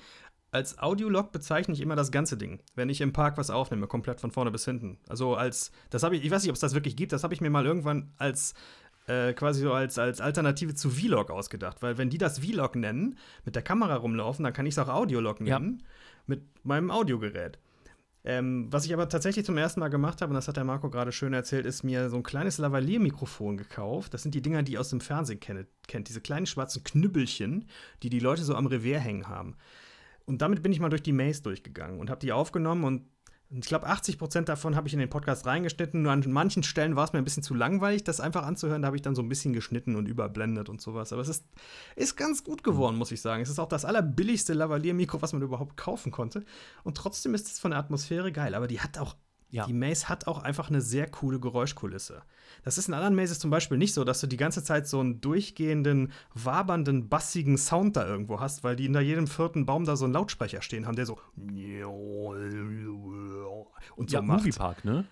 [SPEAKER 1] als Audiolog bezeichne ich immer das ganze Ding, wenn ich im Park was aufnehme, komplett von vorne bis hinten. Also als, das habe ich, ich weiß nicht, ob es das wirklich gibt, das habe ich mir mal irgendwann als äh, quasi so als, als Alternative zu Vlog ausgedacht, weil wenn die das Vlog nennen, mit der Kamera rumlaufen, dann kann ich es auch Audiolog nennen, ja. mit meinem Audiogerät. Ähm, was ich aber tatsächlich zum ersten Mal gemacht habe, und das hat der Marco gerade schön erzählt, ist mir so ein kleines Lavalier-Mikrofon gekauft. Das sind die Dinger, die ihr aus dem Fernsehen kennt, kennt. Diese kleinen schwarzen Knüppelchen, die die Leute so am Revier hängen haben. Und damit bin ich mal durch die Maze durchgegangen und habe die aufgenommen und ich glaube, 80 Prozent davon habe ich in den Podcast reingeschnitten. Nur an manchen Stellen war es mir ein bisschen zu langweilig, das einfach anzuhören. Da habe ich dann so ein bisschen geschnitten und überblendet und sowas. Aber es ist, ist ganz gut geworden, muss ich sagen. Es ist auch das allerbilligste Lavalier-Mikro, was man überhaupt kaufen konnte. Und trotzdem ist es von der Atmosphäre geil. Aber die hat auch ja. Die Maze hat auch einfach eine sehr coole Geräuschkulisse. Das ist in anderen Mazes zum Beispiel nicht so, dass du die ganze Zeit so einen durchgehenden, wabernden, bassigen Sound da irgendwo hast, weil die in jedem vierten Baum da so einen Lautsprecher stehen haben, der so
[SPEAKER 2] und so ja, macht. Moviepark, ne?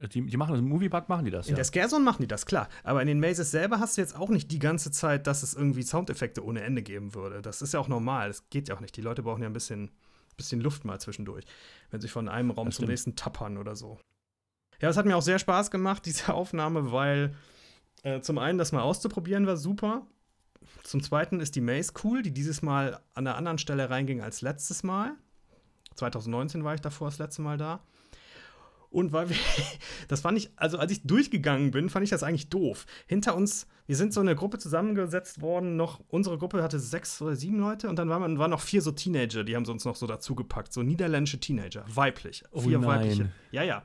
[SPEAKER 2] Die, die machen das, im Moviepark machen die das.
[SPEAKER 1] In ja. der Scarezone machen die das, klar. Aber in den Mazes selber hast du jetzt auch nicht die ganze Zeit, dass es irgendwie Soundeffekte ohne Ende geben würde. Das ist ja auch normal. Das geht ja auch nicht. Die Leute brauchen ja ein bisschen bisschen Luft mal zwischendurch, wenn sie von einem Raum zum nächsten tappern oder so. Ja, es hat mir auch sehr Spaß gemacht, (laughs) diese Aufnahme, weil äh, zum einen das mal auszuprobieren war super. Zum zweiten ist die Maze cool, die dieses Mal an einer anderen Stelle reinging als letztes Mal. 2019 war ich davor das letzte Mal da. Und weil wir, (laughs) das fand ich, also als ich durchgegangen bin, fand ich das eigentlich doof. Hinter uns, wir sind so eine Gruppe zusammengesetzt worden, noch, unsere Gruppe hatte sechs oder sieben Leute und dann waren, waren noch vier so Teenager, die haben sie uns noch so dazugepackt, so niederländische Teenager, weiblich.
[SPEAKER 2] Oh vier nein. weibliche.
[SPEAKER 1] Ja, ja.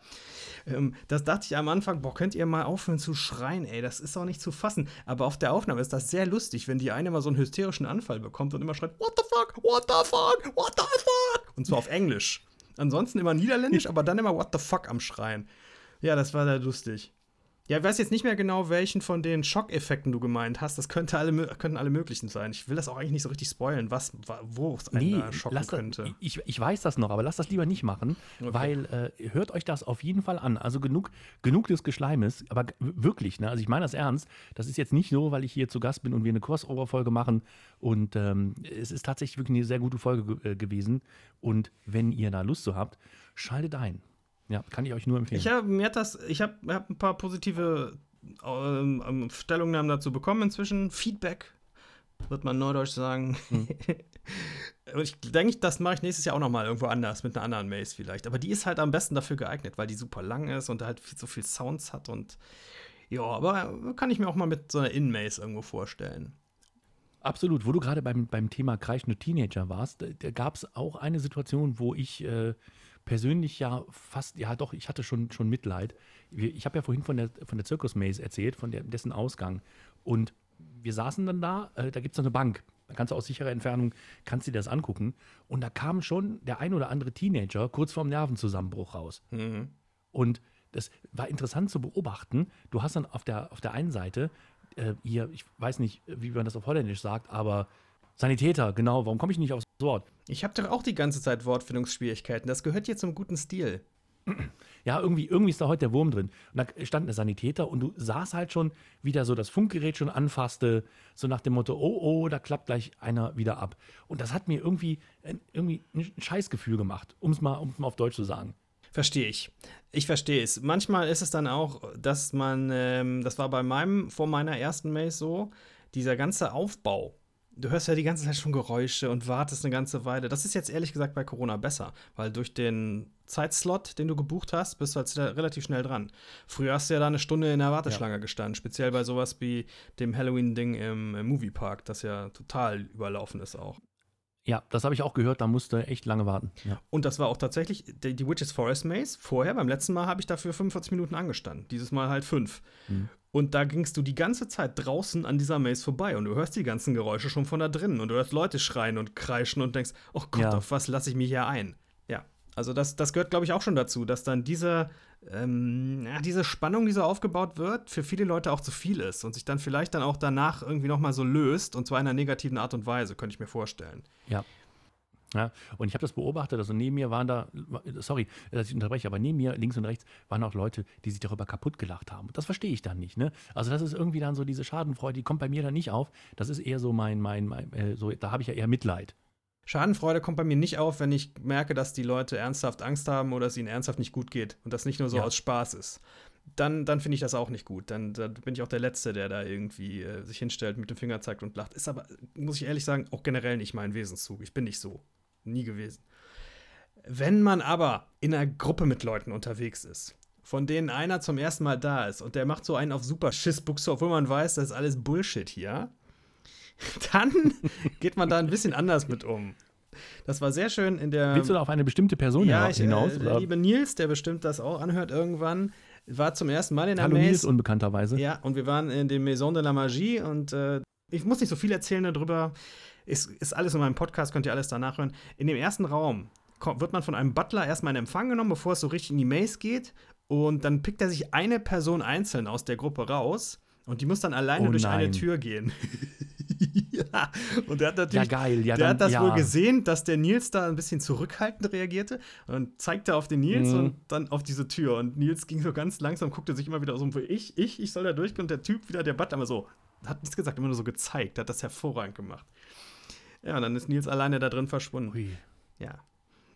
[SPEAKER 1] Ähm, das dachte ich am Anfang, boah, könnt ihr mal aufhören zu schreien, ey, das ist auch nicht zu fassen. Aber auf der Aufnahme ist das sehr lustig, wenn die eine mal so einen hysterischen Anfall bekommt und immer schreit, what the fuck, what the fuck, what the fuck? Und zwar auf Englisch. Ansonsten immer niederländisch, aber dann immer What the fuck am Schreien. Ja, das war sehr lustig. Ja, ich weiß jetzt nicht mehr genau, welchen von den Schockeffekten du gemeint hast. Das könnte alle, könnten alle möglichen sein. Ich will das auch eigentlich nicht so richtig spoilen, was, wo es einen
[SPEAKER 2] Nee,
[SPEAKER 1] da schocken
[SPEAKER 2] lass das,
[SPEAKER 1] könnte.
[SPEAKER 2] ich, ich weiß das noch, aber lasst das lieber nicht machen,
[SPEAKER 1] Okay.
[SPEAKER 2] weil äh, hört euch das auf jeden Fall an. Also genug, genug des Geschleimes, aber wirklich, ne? also ich meine das ernst. Das ist jetzt nicht so, weil ich hier zu Gast bin und wir eine Crossover-Folge machen. Und ähm, es ist tatsächlich wirklich eine sehr gute Folge ge äh, gewesen. Und wenn ihr da Lust zu habt, schaltet ein. Ja, kann ich euch nur empfehlen.
[SPEAKER 1] Ich habe mir hat das, ich habe hab ein paar positive ähm, ähm, Stellungnahmen dazu bekommen inzwischen. Feedback, wird man neudeutsch sagen.
[SPEAKER 2] Hm. (laughs)
[SPEAKER 1] Und ich denke, das mache ich nächstes Jahr auch noch mal irgendwo anders, mit einer anderen Maze vielleicht. Aber die ist halt am besten dafür geeignet, weil die super lang ist und halt viel, so viel Sounds hat und ja, aber kann ich mir auch mal mit so einer In-Maze irgendwo vorstellen.
[SPEAKER 2] Absolut. Wo du gerade beim, beim Thema kreischende Teenager warst, da, da gab es auch eine Situation, wo ich äh, persönlich ja fast, ja doch, ich hatte schon, schon Mitleid. Ich habe ja vorhin von der, von der Circus Maze erzählt, von der, dessen Ausgang. Und wir saßen dann da, äh, da gibt es so eine Bank. Da kannst du aus sicherer Entfernung, kannst du dir das angucken. Und da kam schon der ein oder andere Teenager kurz vorm Nervenzusammenbruch raus.
[SPEAKER 1] Mhm.
[SPEAKER 2] Und das war interessant zu beobachten. Du hast dann auf der, auf der einen Seite äh, hier, ich weiß nicht, wie man das auf Holländisch sagt, aber Sanitäter, genau, warum komme ich nicht aufs Wort?
[SPEAKER 1] Ich habe doch auch die ganze Zeit Wortfindungsschwierigkeiten. Das gehört hier zum guten Stil.
[SPEAKER 2] Ja, irgendwie, irgendwie ist da heute der Wurm drin. Und da stand ein Sanitäter und du sahst halt schon, wie der so das Funkgerät schon anfasste, so nach dem Motto, oh, oh, da klappt gleich einer wieder ab. Und das hat mir irgendwie, ein- irgendwie ein Scheißgefühl gemacht, um es mal, um's mal auf Deutsch zu sagen.
[SPEAKER 1] Verstehe ich. Ich verstehe es. Manchmal ist es dann auch, dass man, ähm, das war bei meinem, vor meiner ersten Maze so, dieser ganze Aufbau. Du hörst ja die ganze Zeit schon Geräusche und wartest eine ganze Weile. Das ist jetzt ehrlich gesagt bei Corona besser, weil durch den Zeitslot, den du gebucht hast, bist du halt relativ schnell dran. Früher hast du ja da eine Stunde in der Warteschlange gestanden, speziell bei sowas wie dem Halloween-Ding im, im Moviepark, das ja total überlaufen ist auch.
[SPEAKER 2] Ja, das habe ich auch gehört, da musste echt lange warten. Ja.
[SPEAKER 1] Und das war auch tatsächlich die, die Witches Forest Maze. Vorher, beim letzten Mal, habe ich dafür 45 Minuten angestanden. Dieses Mal halt fünf.
[SPEAKER 2] Mhm.
[SPEAKER 1] Und da gingst du die ganze Zeit draußen an dieser Maze vorbei und du hörst die ganzen Geräusche schon von da drinnen und du hörst Leute schreien und kreischen und denkst, oh Gott,
[SPEAKER 2] Ja.
[SPEAKER 1] auf was lasse ich mich hier ein? Ja, also das, das gehört, glaube ich, auch schon dazu, dass dann diese, ähm, ja, diese Spannung, die so aufgebaut wird, für viele Leute auch zu viel ist und sich dann vielleicht dann auch danach irgendwie nochmal so löst und zwar in einer negativen Art und Weise, könnte ich mir vorstellen.
[SPEAKER 2] Ja. Ja, und ich habe das beobachtet, also neben mir waren da, sorry, dass ich unterbreche, aber neben mir, links und rechts, waren auch Leute, die sich darüber kaputt gelacht haben. Das verstehe ich dann nicht, ne? Also das ist irgendwie dann so diese Schadenfreude, die kommt bei mir dann nicht auf. Das ist eher so mein, mein, mein äh, so, da habe ich ja eher Mitleid.
[SPEAKER 1] Schadenfreude kommt bei mir nicht auf, wenn ich merke, dass die Leute ernsthaft Angst haben oder es ihnen ernsthaft nicht gut geht und das nicht nur so
[SPEAKER 2] Ja.
[SPEAKER 1] aus Spaß ist. Dann, dann finde ich das auch nicht gut. Dann, dann bin ich auch der Letzte, der da irgendwie äh, sich hinstellt, mit dem Finger zeigt und lacht. Ist aber, muss ich ehrlich sagen, auch generell nicht mein Wesenszug. Ich bin nicht so. Nie gewesen. Wenn man aber in einer Gruppe mit Leuten unterwegs ist, von denen einer zum ersten Mal da ist und der macht so einen auf super Schissbuchse, obwohl man weiß, das ist alles Bullshit hier, (laughs) dann geht man da ein bisschen anders mit um. Das war sehr schön in der.
[SPEAKER 2] Willst du da auf eine bestimmte Person
[SPEAKER 1] ja, ich,
[SPEAKER 2] hinaus?
[SPEAKER 1] äh,
[SPEAKER 2] oder?
[SPEAKER 1] der liebe Nils, der bestimmt das auch anhört irgendwann, war zum ersten Mal in der
[SPEAKER 2] Hallo Nils,
[SPEAKER 1] Maze.
[SPEAKER 2] unbekannterweise.
[SPEAKER 1] Ja, und wir waren in dem Maison de la Magie und äh, ich muss nicht so viel erzählen darüber. Ist, ist alles in meinem Podcast, könnt ihr alles danach hören. In dem ersten Raum wird man von einem Butler erstmal in Empfang genommen, bevor es so richtig in die Maze geht. Und dann pickt er sich eine Person einzeln aus der Gruppe raus und die muss dann alleine
[SPEAKER 2] Oh
[SPEAKER 1] durch eine. Tür gehen. (laughs) ja, und der hat natürlich
[SPEAKER 2] Ja, geil. Ja,
[SPEAKER 1] der
[SPEAKER 2] dann,
[SPEAKER 1] hat das
[SPEAKER 2] ja.
[SPEAKER 1] wohl gesehen, dass der Nils da ein bisschen zurückhaltend reagierte und zeigte auf den Nils
[SPEAKER 2] Mhm.
[SPEAKER 1] und dann auf diese Tür. Und Nils ging so ganz langsam, guckte sich immer wieder so um, ich, ich, ich soll da durchgehen. Und der Typ wieder, der Butler, immer so, hat nichts gesagt, immer nur so gezeigt, hat das hervorragend gemacht. Ja, und dann ist Nils alleine da drin verschwunden.
[SPEAKER 2] Ui.
[SPEAKER 1] Ja.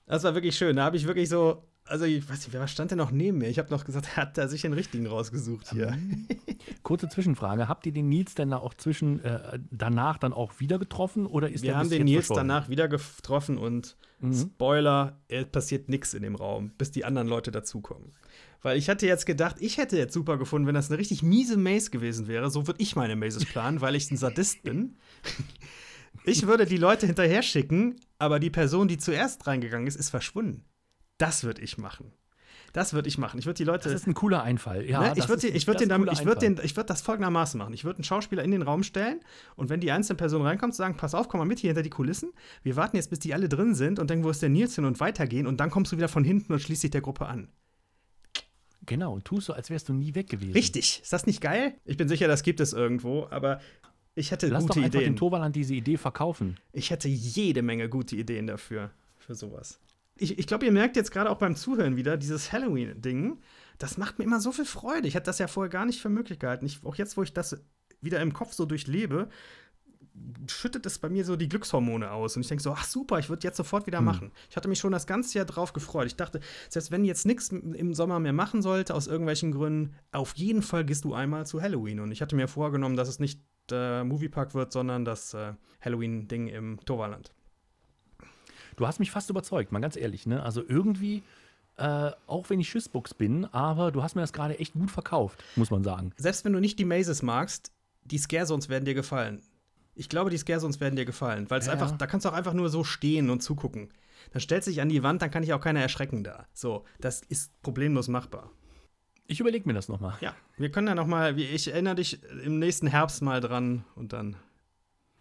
[SPEAKER 1] Das war wirklich schön. Da habe ich wirklich so, also ich weiß nicht, wer stand denn noch neben mir? Ich habe noch gesagt, (laughs) er hat da sich den richtigen rausgesucht hier. (laughs)
[SPEAKER 2] Kurze Zwischenfrage. Habt ihr den Nils denn da auch zwischen äh, danach dann auch wieder getroffen oder ist
[SPEAKER 1] Wir haben den Nils
[SPEAKER 2] verschwunden?
[SPEAKER 1] danach wieder getroffen und
[SPEAKER 2] Mhm.
[SPEAKER 1] Spoiler, es passiert nichts in dem Raum, bis die anderen Leute dazukommen. Weil ich hatte jetzt gedacht, ich hätte jetzt super gefunden, wenn das eine richtig miese Maze gewesen wäre. So würde ich meine Mazes planen, weil ich ein Sadist bin. Ich würde die Leute hinterher schicken, aber die Person, die zuerst reingegangen ist, ist verschwunden. Das würde ich machen. Das würde ich machen. Ich würde die Leute.
[SPEAKER 2] Das ist ein cooler Einfall. Ja,
[SPEAKER 1] Ne? ich würde ich würd
[SPEAKER 2] das
[SPEAKER 1] den, dann- ich würd den, ich würd das folgendermaßen machen. Ich würde einen Schauspieler in den Raum stellen und wenn die einzelne Person reinkommt, sagen, pass auf, komm mal mit hier hinter die Kulissen. Wir warten jetzt, bis die alle drin sind und denken, wo ist der Nils hin und weitergehen und dann kommst du wieder von hinten und schließt dich der Gruppe an.
[SPEAKER 2] Genau, und tust so, als wärst du nie weg gewesen.
[SPEAKER 1] Richtig. Ist das nicht geil? Ich bin sicher, das gibt es irgendwo, aber ich hätte
[SPEAKER 2] Lass
[SPEAKER 1] gute
[SPEAKER 2] doch einfach
[SPEAKER 1] Ideen.
[SPEAKER 2] dem Toverland diese Idee verkaufen.
[SPEAKER 1] Ich hätte jede Menge gute Ideen dafür, für sowas. Ich, ich glaube, ihr merkt jetzt gerade auch beim Zuhören wieder, dieses Halloween-Ding, das macht mir immer so viel Freude. Ich hätte das ja vorher gar nicht für möglich gehalten. Ich, auch jetzt, wo ich das wieder im Kopf so durchlebe, schüttet es bei mir so die Glückshormone aus. Und ich denke so, ach super, ich würde jetzt sofort wieder machen. Ich hatte mich schon das ganze Jahr drauf gefreut. Ich dachte, selbst wenn jetzt nichts im Sommer mehr machen sollte, aus irgendwelchen Gründen, auf jeden Fall gehst du einmal zu Halloween. Und ich hatte mir vorgenommen, dass es nicht der Moviepark wird, sondern das äh, Halloween-Ding im Toverland.
[SPEAKER 2] Du hast mich fast überzeugt, mal ganz ehrlich. Ne? Also irgendwie, äh, auch wenn ich Schissbuchs bin, aber du hast mir das gerade echt gut verkauft, muss man sagen.
[SPEAKER 1] Selbst wenn du nicht die Mazes magst, die Scare Zones werden dir gefallen. Ich glaube, die Scare Zones werden dir gefallen, weil es
[SPEAKER 2] Ja.
[SPEAKER 1] einfach, da kannst du auch einfach nur so stehen und zugucken. Dann stellst du dich an die Wand, dann kann dich auch keiner erschrecken da. So, das ist problemlos machbar.
[SPEAKER 2] Ich überlege mir das nochmal.
[SPEAKER 1] Ja, wir können ja noch mal, wie- ich erinnere dich im nächsten Herbst mal dran und dann.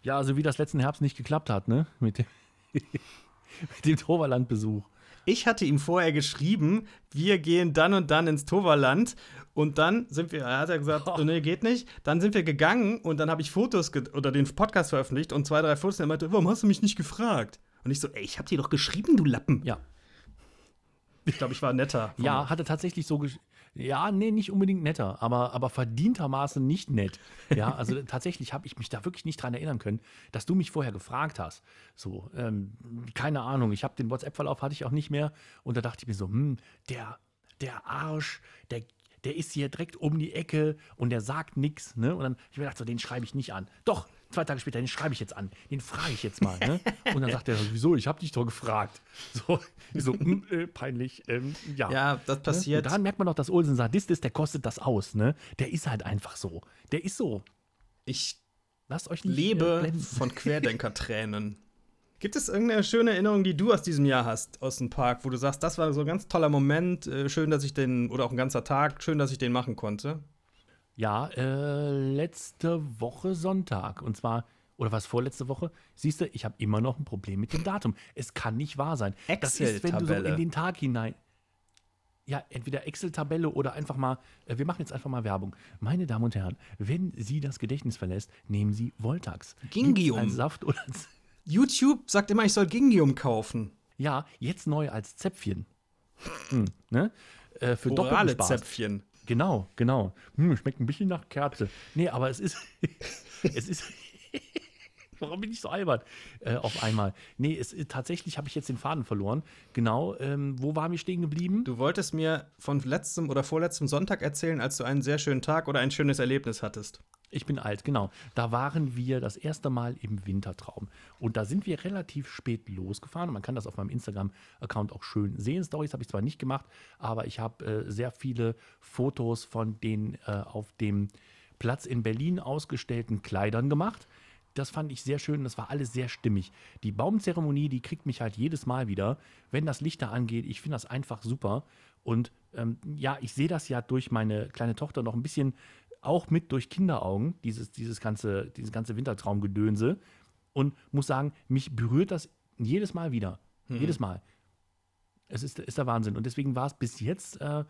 [SPEAKER 2] Ja, also wie das letzten Herbst nicht geklappt hat, ne? (laughs) Mit dem, mit dem Toverland-Besuch.
[SPEAKER 1] Ich hatte ihm vorher geschrieben, wir gehen dann und dann ins Toverland und dann sind wir, hat er gesagt,
[SPEAKER 2] Oh.
[SPEAKER 1] nee, geht nicht. Dann sind wir gegangen und dann habe ich Fotos oder den Podcast veröffentlicht und zwei, drei Fotos und er meinte, warum hast du mich nicht gefragt? Und ich so, ey, ich hab dir doch geschrieben, du Lappen.
[SPEAKER 2] Ja.
[SPEAKER 1] Ich glaube, ich war netter.
[SPEAKER 2] Ja, hatte tatsächlich so. Ja, nee, nicht unbedingt netter, aber, aber verdientermaßen nicht nett. Ja, (laughs) also tatsächlich habe ich mich da wirklich nicht dran erinnern können, dass du mich vorher gefragt hast. So, ähm, keine Ahnung, ich habe den WhatsApp-Verlauf hatte ich auch nicht mehr und da dachte ich mir so, hm, der, der Arsch, der, der ist hier direkt um die Ecke und der sagt nichts, ne? Und dann ich mir gedacht, so, den schreibe ich nicht an. Doch, zwei Tage später, den schreibe ich jetzt an. Den frage ich jetzt mal, ne? Und dann sagt er, (laughs) wieso? Ich habe dich doch gefragt. So, so hm, äh, peinlich, ähm, ja.
[SPEAKER 1] Ja, das
[SPEAKER 2] Ne?
[SPEAKER 1] passiert.
[SPEAKER 2] Und daran merkt man doch, dass Olsen Sadist ist, der kostet das aus, ne? Der ist halt einfach so. Der ist so.
[SPEAKER 1] Ich
[SPEAKER 2] Lasst euch nicht äh,
[SPEAKER 1] lebe
[SPEAKER 2] blenden.
[SPEAKER 1] von (laughs) Querdenkertränen. Gibt es irgendeine schöne Erinnerung, die du aus diesem Jahr hast, aus dem Park, wo du sagst, das war so ein ganz toller Moment, äh, schön, dass ich den, oder auch ein ganzer Tag, schön, dass ich den machen konnte?
[SPEAKER 2] Ja, äh, letzte Woche Sonntag. Und zwar, oder was, vorletzte Woche? Siehst du, ich habe immer noch ein Problem mit dem Datum. Es kann nicht wahr sein. Das ist, wenn du so in den Tag hinein. Ja, entweder Excel-Tabelle oder einfach mal, äh, wir machen jetzt einfach mal Werbung. Meine Damen und Herren, wenn Sie das Gedächtnis verlässt, nehmen Sie Voltax.
[SPEAKER 1] Gingium.
[SPEAKER 2] Als Saft oder (laughs)
[SPEAKER 1] YouTube sagt immer, ich soll Gingium kaufen.
[SPEAKER 2] Ja, jetzt neu als Zäpfchen. Hm, ne? äh, für
[SPEAKER 1] Orale. Zäpfchen.
[SPEAKER 2] Genau, genau. Hm, schmeckt ein bisschen nach Kerze. Nee, aber es ist. (laughs) es ist. Warum bin ich so albern? Äh, auf einmal. Nee, es, ist- tatsächlich habe ich jetzt den Faden verloren. Genau, ähm, wo waren wir stehen geblieben?
[SPEAKER 1] Du wolltest mir von letztem oder vorletztem Sonntag erzählen, als du einen sehr schönen Tag oder ein schönes Erlebnis hattest.
[SPEAKER 2] Ich bin alt, genau. Da waren wir das erste Mal im Wintertraum. Und da sind wir relativ spät losgefahren. Und man kann das auf meinem Instagram-Account auch schön sehen. Stories habe ich zwar nicht gemacht, aber ich habe äh, sehr viele Fotos von den äh, auf dem Platz in Berlin ausgestellten Kleidern gemacht. Das fand ich sehr schön, das war alles sehr stimmig. Die Baumzeremonie, die kriegt mich halt jedes Mal wieder, wenn das Licht da angeht. Ich finde das einfach super. Und ähm, ja, ich sehe das ja durch meine kleine Tochter noch ein bisschen auch mit durch Kinderaugen, dieses, dieses ganze, dieses ganze Wintertraumgedönse. Und muss sagen, mich berührt das jedes Mal wieder. Jedes Mal. Es ist, ist der Wahnsinn. Und deswegen war es bis jetzt äh,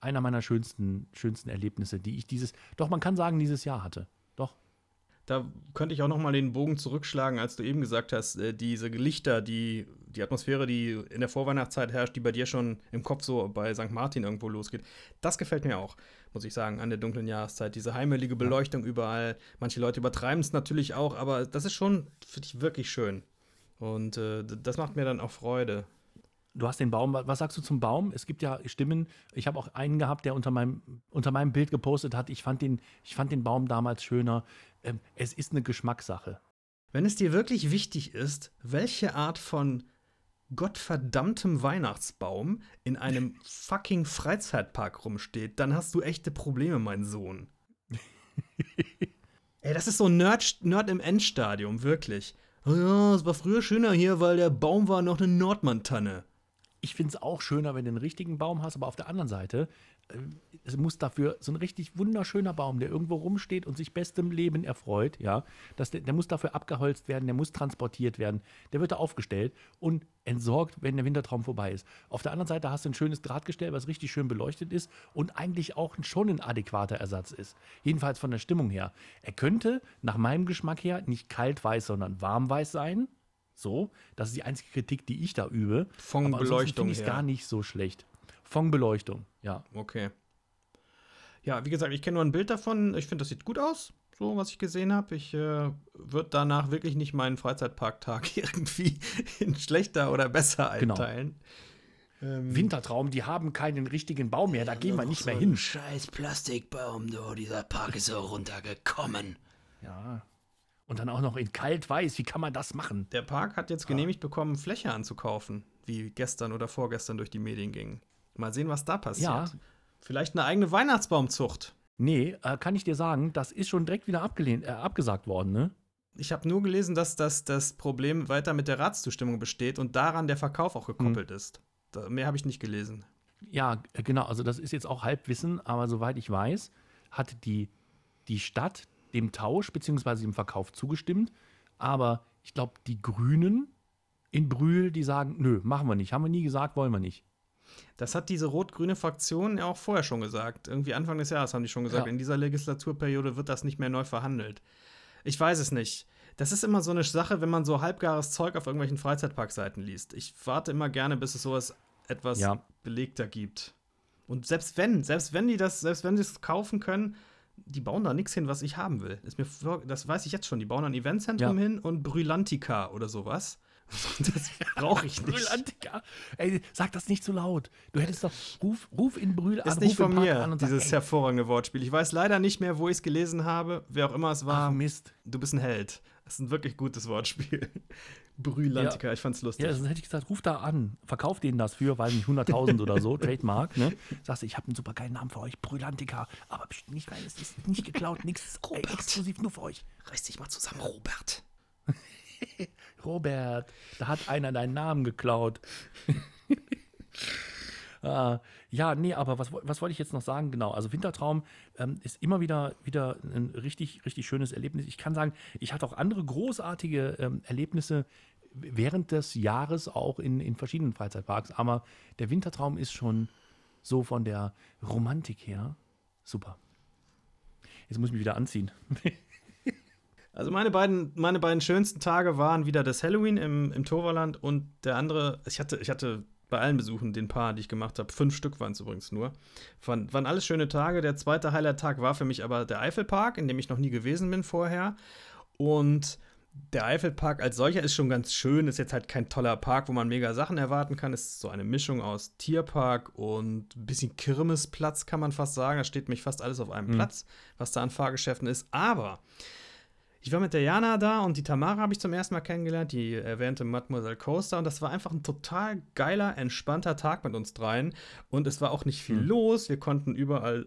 [SPEAKER 2] einer meiner schönsten, schönsten Erlebnisse, die ich dieses, doch man kann sagen, dieses Jahr hatte.
[SPEAKER 1] Da könnte ich auch noch mal den Bogen zurückschlagen, als du eben gesagt hast, äh, diese Lichter, die, die Atmosphäre, die in der Vorweihnachtszeit herrscht, die bei dir schon im Kopf so bei St. Martin irgendwo losgeht. Das gefällt mir auch, muss ich sagen, an der dunklen Jahreszeit. Diese heimelige Beleuchtung überall. Manche Leute übertreiben es natürlich auch, aber das ist schon für dich wirklich schön. Und äh, das macht mir dann auch Freude.
[SPEAKER 2] Du hast den Baum, was sagst du zum Baum? Es gibt ja Stimmen, ich habe auch einen gehabt, der unter meinem, unter meinem Bild gepostet hat, ich fand den, ich fand den Baum damals schöner. Ähm, es ist eine Geschmackssache.
[SPEAKER 1] Wenn es dir wirklich wichtig ist, welche Art von gottverdammtem Weihnachtsbaum in einem (laughs) fucking Freizeitpark rumsteht, dann hast du echte Probleme, mein Sohn. (laughs) Ey, das ist so Nerd, Nerd im Endstadium, wirklich. Oh ja, es war früher schöner hier, weil der Baum war noch eine Nordmann-Tanne.
[SPEAKER 2] Ich finde es auch schöner, wenn du einen richtigen Baum hast, aber auf der anderen Seite, äh, es muss dafür so ein richtig wunderschöner Baum, der irgendwo rumsteht und sich bestem Leben erfreut, ja, das, der, der muss dafür abgeholzt werden, der muss transportiert werden, der wird da aufgestellt und entsorgt, wenn der Wintertraum vorbei ist. Auf der anderen Seite hast du ein schönes Drahtgestell, was richtig schön beleuchtet ist und eigentlich auch schon ein adäquater Ersatz ist. Jedenfalls von der Stimmung her. Er könnte nach meinem Geschmack her nicht kalt-weiß, sondern warm-weiß sein, so, das ist die einzige Kritik, die ich da übe.
[SPEAKER 1] Von Beleuchtung
[SPEAKER 2] finde ich gar nicht so schlecht. Von Beleuchtung, ja.
[SPEAKER 1] Okay. Ja, wie gesagt, ich kenne nur ein Bild davon. Ich finde, das sieht gut aus, so was ich gesehen habe. Ich äh, würde danach wirklich nicht meinen Freizeitparktag (laughs) irgendwie in schlechter oder besser
[SPEAKER 2] Genau.
[SPEAKER 1] einteilen. Ähm,
[SPEAKER 2] Wintertraum, die haben keinen richtigen Baum mehr, da gehen wir nicht mehr
[SPEAKER 3] so
[SPEAKER 2] hin.
[SPEAKER 3] Ein scheiß Plastikbaum, du. Dieser Park ist so runtergekommen.
[SPEAKER 2] Ja. Und dann auch noch in kalt-weiß, wie kann man das machen?
[SPEAKER 1] Der Park hat jetzt genehmigt bekommen, Fläche anzukaufen, wie gestern oder vorgestern durch die Medien ging. Mal sehen, was da passiert.
[SPEAKER 2] Ja.
[SPEAKER 1] Vielleicht eine eigene Weihnachtsbaumzucht.
[SPEAKER 2] Nee, äh, kann ich dir sagen, das ist schon direkt wieder abgelehnt, äh, abgesagt worden, ne?
[SPEAKER 1] Ich habe nur gelesen, dass das, das Problem weiter mit der Ratszustimmung besteht und daran der Verkauf auch gekoppelt ist. Da, mehr habe ich nicht gelesen.
[SPEAKER 2] Ja, äh, genau, also das ist jetzt auch Halbwissen, aber soweit ich weiß, hat die, die Stadt dem Tausch bzw. dem Verkauf zugestimmt. Aber ich glaube, die Grünen in Brühl, die sagen, nö, machen wir nicht. Haben wir nie gesagt, wollen wir nicht.
[SPEAKER 1] Das hat diese rot-grüne Fraktion ja auch vorher schon gesagt. Irgendwie Anfang des Jahres haben die schon gesagt,
[SPEAKER 2] Ja.
[SPEAKER 1] in dieser Legislaturperiode wird das nicht mehr neu verhandelt. Ich weiß es nicht. Das ist immer so eine Sache, wenn man so halbgares Zeug auf irgendwelchen Freizeitparkseiten liest. Ich warte immer gerne, bis es sowas etwas
[SPEAKER 2] Ja.
[SPEAKER 1] belegter gibt. Und selbst wenn, selbst wenn die das, selbst wenn sie es kaufen können, die bauen da nichts hin, was ich haben will. Ist mir vor, das weiß ich jetzt schon. Die bauen ein Eventzentrum
[SPEAKER 2] Ja.
[SPEAKER 1] hin und Brülantica oder sowas. (laughs) Das brauche ich nicht.
[SPEAKER 2] Brühl-Antika. Ey, sag das nicht zu laut. Du hättest doch, ruf, ruf in Brühl an,
[SPEAKER 1] Ist nicht von mir,
[SPEAKER 2] sag,
[SPEAKER 1] dieses
[SPEAKER 2] ey,
[SPEAKER 1] hervorragende Wortspiel. Ich weiß leider nicht mehr, wo ich es gelesen habe. Wer auch immer es war,
[SPEAKER 2] ach Mist.
[SPEAKER 1] du bist ein Held. Das ist ein wirklich gutes Wortspiel. Brülantica, ich fand's lustig.
[SPEAKER 2] Ja, sonst hätte ich gesagt, ruf da an, verkauf denen das für, weiß nicht, 100.000 oder so, (laughs) Trademark, ne? Sagst du, ich habe einen super geilen Namen für euch, Brülantica, aber pst, nicht rein, es ist nicht geklaut, nichts, exklusiv nur für euch.
[SPEAKER 3] Reiß dich mal zusammen, Robert. (laughs)
[SPEAKER 2] Robert, da hat einer deinen Namen geklaut. (laughs) äh, ja, nee, aber was, was wollte ich jetzt noch sagen? Genau, also Wintertraum ähm, ist immer wieder, wieder ein richtig, richtig schönes Erlebnis. Ich kann sagen, ich hatte auch andere großartige ähm, Erlebnisse während des Jahres auch in, in verschiedenen Freizeitparks, aber der Wintertraum ist schon so von der Romantik her super. Jetzt muss ich mich wieder anziehen. (laughs)
[SPEAKER 1] Also meine beiden, meine beiden schönsten Tage waren wieder das Halloween im, im Toverland und der andere, ich hatte, ich hatte bei allen Besuchen, den paar, die ich gemacht habe, fünf Stück waren es übrigens nur, waren, waren alles schöne Tage. Der zweite Highlight-Tag war für mich aber der Eifelpark, in dem ich noch nie gewesen bin vorher. Und der Eifelpark als solcher ist schon ganz schön, ist jetzt halt kein toller Park, wo man mega Sachen erwarten kann. Ist so eine Mischung aus Tierpark und ein bisschen Kirmesplatz, kann man fast sagen. Da steht nämlich fast alles auf einem Platz, was da an Fahrgeschäften ist. Aber ich war mit der Jana da und die Tamara habe ich zum ersten Mal kennengelernt, die erwähnte Mademoiselle Coaster. Und das war einfach ein total geiler, entspannter Tag mit uns dreien. Und es war auch nicht viel los. Wir konnten überall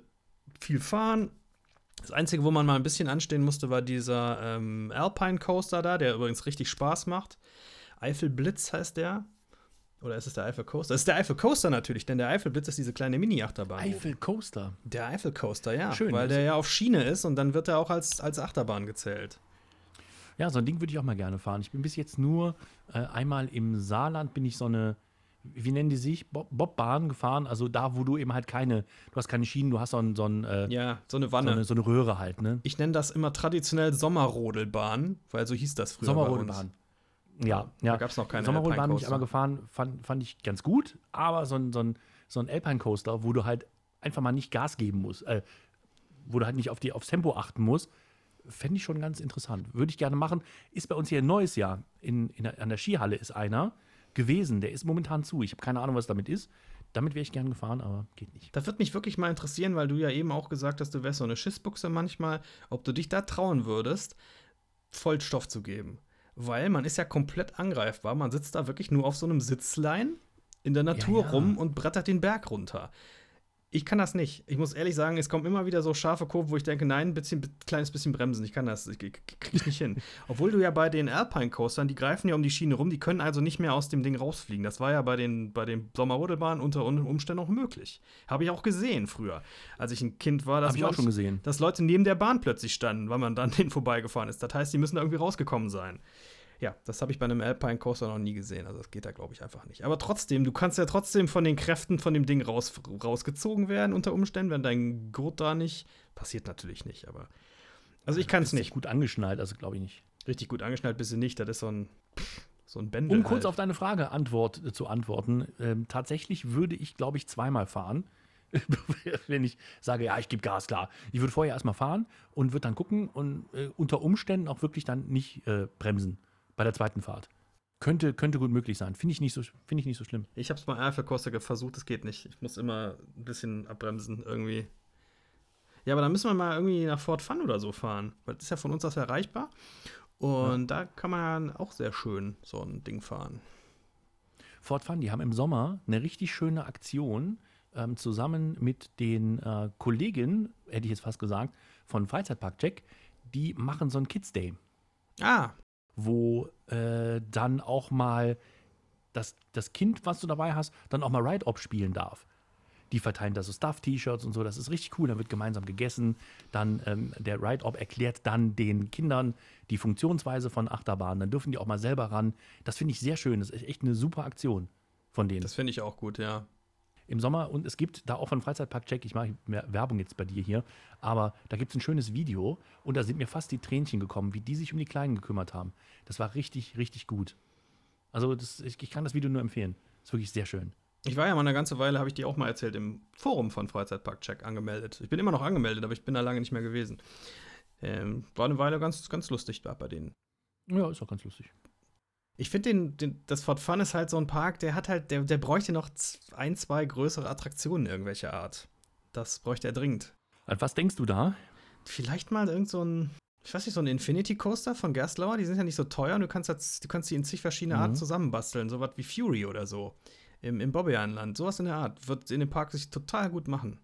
[SPEAKER 1] viel fahren. Das Einzige, wo man mal ein bisschen anstehen musste, war dieser ähm, Alpine Coaster da, der übrigens richtig Spaß macht. Eifel Blitz heißt der. Oder ist es der Eifel Coaster? Das ist der Eifel Coaster natürlich, denn der Eifel Blitz ist diese kleine Mini-Achterbahn.
[SPEAKER 2] Eifel Coaster.
[SPEAKER 1] Der Eifel Coaster, ja.
[SPEAKER 2] Schön,
[SPEAKER 1] weil der ja auf Schiene ist und dann wird er auch als, als Achterbahn gezählt.
[SPEAKER 2] Ja, so ein Ding würde ich auch mal gerne fahren. Ich bin bis jetzt nur äh, einmal im Saarland bin ich so eine, wie nennen die sich, Bob Bobbahn gefahren. Also da, wo du eben halt keine, du hast keine Schienen, du hast so, ein, so, ein, äh,
[SPEAKER 1] Ja, so eine
[SPEAKER 2] so,
[SPEAKER 1] Wanne.
[SPEAKER 2] eine, so eine Röhre halt, ne?
[SPEAKER 1] Ich nenne das immer traditionell Sommerrodelbahn, weil so hieß das früher. bei
[SPEAKER 2] Sommerrodelbahn. Ja, ja.
[SPEAKER 1] Da gab's noch keine
[SPEAKER 2] Sommerrodelbahn bin ich einmal gefahren, fand, fand ich ganz gut, aber so ein, so ein, so ein Alpine Coaster, wo du halt einfach mal nicht Gas geben musst, äh, wo du halt nicht auf die, aufs Tempo achten musst, fände ich schon ganz interessant. Würde ich gerne machen. Ist bei uns hier ein neues Jahr. In, in der, an der Skihalle ist einer gewesen, der ist momentan zu. Ich habe keine Ahnung, was damit ist. Damit wäre ich gerne gefahren, aber geht nicht.
[SPEAKER 1] Das wird mich wirklich mal interessieren, weil du ja eben auch gesagt hast, du wärst so eine Schissbuchse manchmal, ob du dich da trauen würdest, Vollstoff zu geben. Weil man ist ja komplett angreifbar. Man sitzt da wirklich nur auf so einem Sitzlein in der Natur
[SPEAKER 2] ja.
[SPEAKER 1] rum und brettert den Berg runter. Ich kann das nicht. Ich muss ehrlich sagen, es kommen immer wieder so scharfe Kurven, wo ich denke, nein, ein bisschen, kleines bisschen bremsen. Ich kann das, ich, ich krieg nicht hin. (laughs) Obwohl du ja bei den Alpine Coastern, die greifen ja um die Schiene rum, die können also nicht mehr aus dem Ding rausfliegen. Das war ja bei den, bei den Sommerrodelbahnen unter Umständen auch möglich. Habe ich auch gesehen früher, als ich ein Kind war.
[SPEAKER 2] Habe ich auch schon gesehen.
[SPEAKER 1] Dass Leute neben der Bahn plötzlich standen, weil man dann (laughs) denen vorbeigefahren ist. Das heißt, die müssen da irgendwie rausgekommen sein. Ja, das habe ich bei einem Alpine Coaster noch nie gesehen. Also das geht da, glaube ich, einfach nicht. Aber trotzdem, du kannst ja trotzdem von den Kräften von dem Ding raus, rausgezogen werden unter Umständen, wenn dein Gurt da nicht. Passiert natürlich nicht, aber. Also ich kann es nicht.
[SPEAKER 2] Gut angeschnallt, also glaube ich nicht.
[SPEAKER 1] Richtig gut angeschnallt bist du nicht. Das ist so ein. So ein Bändel
[SPEAKER 2] um kurz halt. auf deine Frage Antwort äh, zu antworten, ähm, tatsächlich würde ich, glaube ich, zweimal fahren. (laughs) wenn ich sage, ja, ich gebe Gas, klar. Ich würde vorher erstmal fahren und würde dann gucken und äh, unter Umständen auch wirklich dann nicht äh, bremsen bei der zweiten Fahrt. Könnte, könnte gut möglich sein. Finde ich, nicht so, find ich nicht so schlimm.
[SPEAKER 1] Ich habe es bei Alpha Coaster versucht, es geht nicht. Ich muss immer ein bisschen abbremsen irgendwie. Ja, aber dann müssen wir mal irgendwie nach Fort Fun oder so fahren. Weil das ist ja von uns aus erreichbar. Und ja. da kann man auch sehr schön so ein Ding fahren.
[SPEAKER 2] Fort Fun, die haben im Sommer eine richtig schöne Aktion ähm, zusammen mit den äh, Kolleginnen, hätte ich jetzt fast gesagt, von Freizeitpark Jack. Die machen so ein Kids Day.
[SPEAKER 1] Ah,
[SPEAKER 2] wo äh, dann auch mal das, das Kind, was du dabei hast, dann auch mal Ride-Op spielen darf. Die verteilen da so Stuff-T-Shirts und so, das ist richtig cool. Dann wird gemeinsam gegessen. Dann ähm, der Ride-Op erklärt dann den Kindern die Funktionsweise von Achterbahnen. Dann dürfen die auch mal selber ran. Das finde ich sehr schön. Das ist echt eine super Aktion von denen.
[SPEAKER 1] Das finde ich auch gut, ja
[SPEAKER 2] im Sommer und es gibt da auch von Freizeitpark Check, ich mache mehr Werbung jetzt bei dir hier, aber da gibt es ein schönes Video und da sind mir fast die Tränchen gekommen, wie die sich um die Kleinen gekümmert haben. Das war richtig, richtig gut. Also das, ich, ich kann das Video nur empfehlen. Ist wirklich sehr schön.
[SPEAKER 1] Ich war ja mal eine ganze Weile, habe ich dir auch mal erzählt, im Forum von Freizeitpark Check angemeldet. Ich bin immer noch angemeldet, aber ich bin da lange nicht mehr gewesen. Ähm, war eine Weile ganz, ganz lustig da bei denen.
[SPEAKER 2] Ja, ist auch ganz lustig.
[SPEAKER 1] Ich finde den, den, das Fort Fun ist halt so ein Park, der hat halt, der, der bräuchte noch ein, zwei größere Attraktionen irgendwelcher Art. Das bräuchte er dringend.
[SPEAKER 2] An was denkst du da?
[SPEAKER 1] Vielleicht mal irgend so ein, ich weiß nicht, so ein Infinity Coaster von Gerstlauer, die sind ja nicht so teuer und du kannst, jetzt, du kannst die in zig verschiedene mhm. Arten zusammenbasteln, so was wie Fury oder so. Im, im Bobbejahnland. Sowas in der Art. Wird in dem Park sich total gut machen.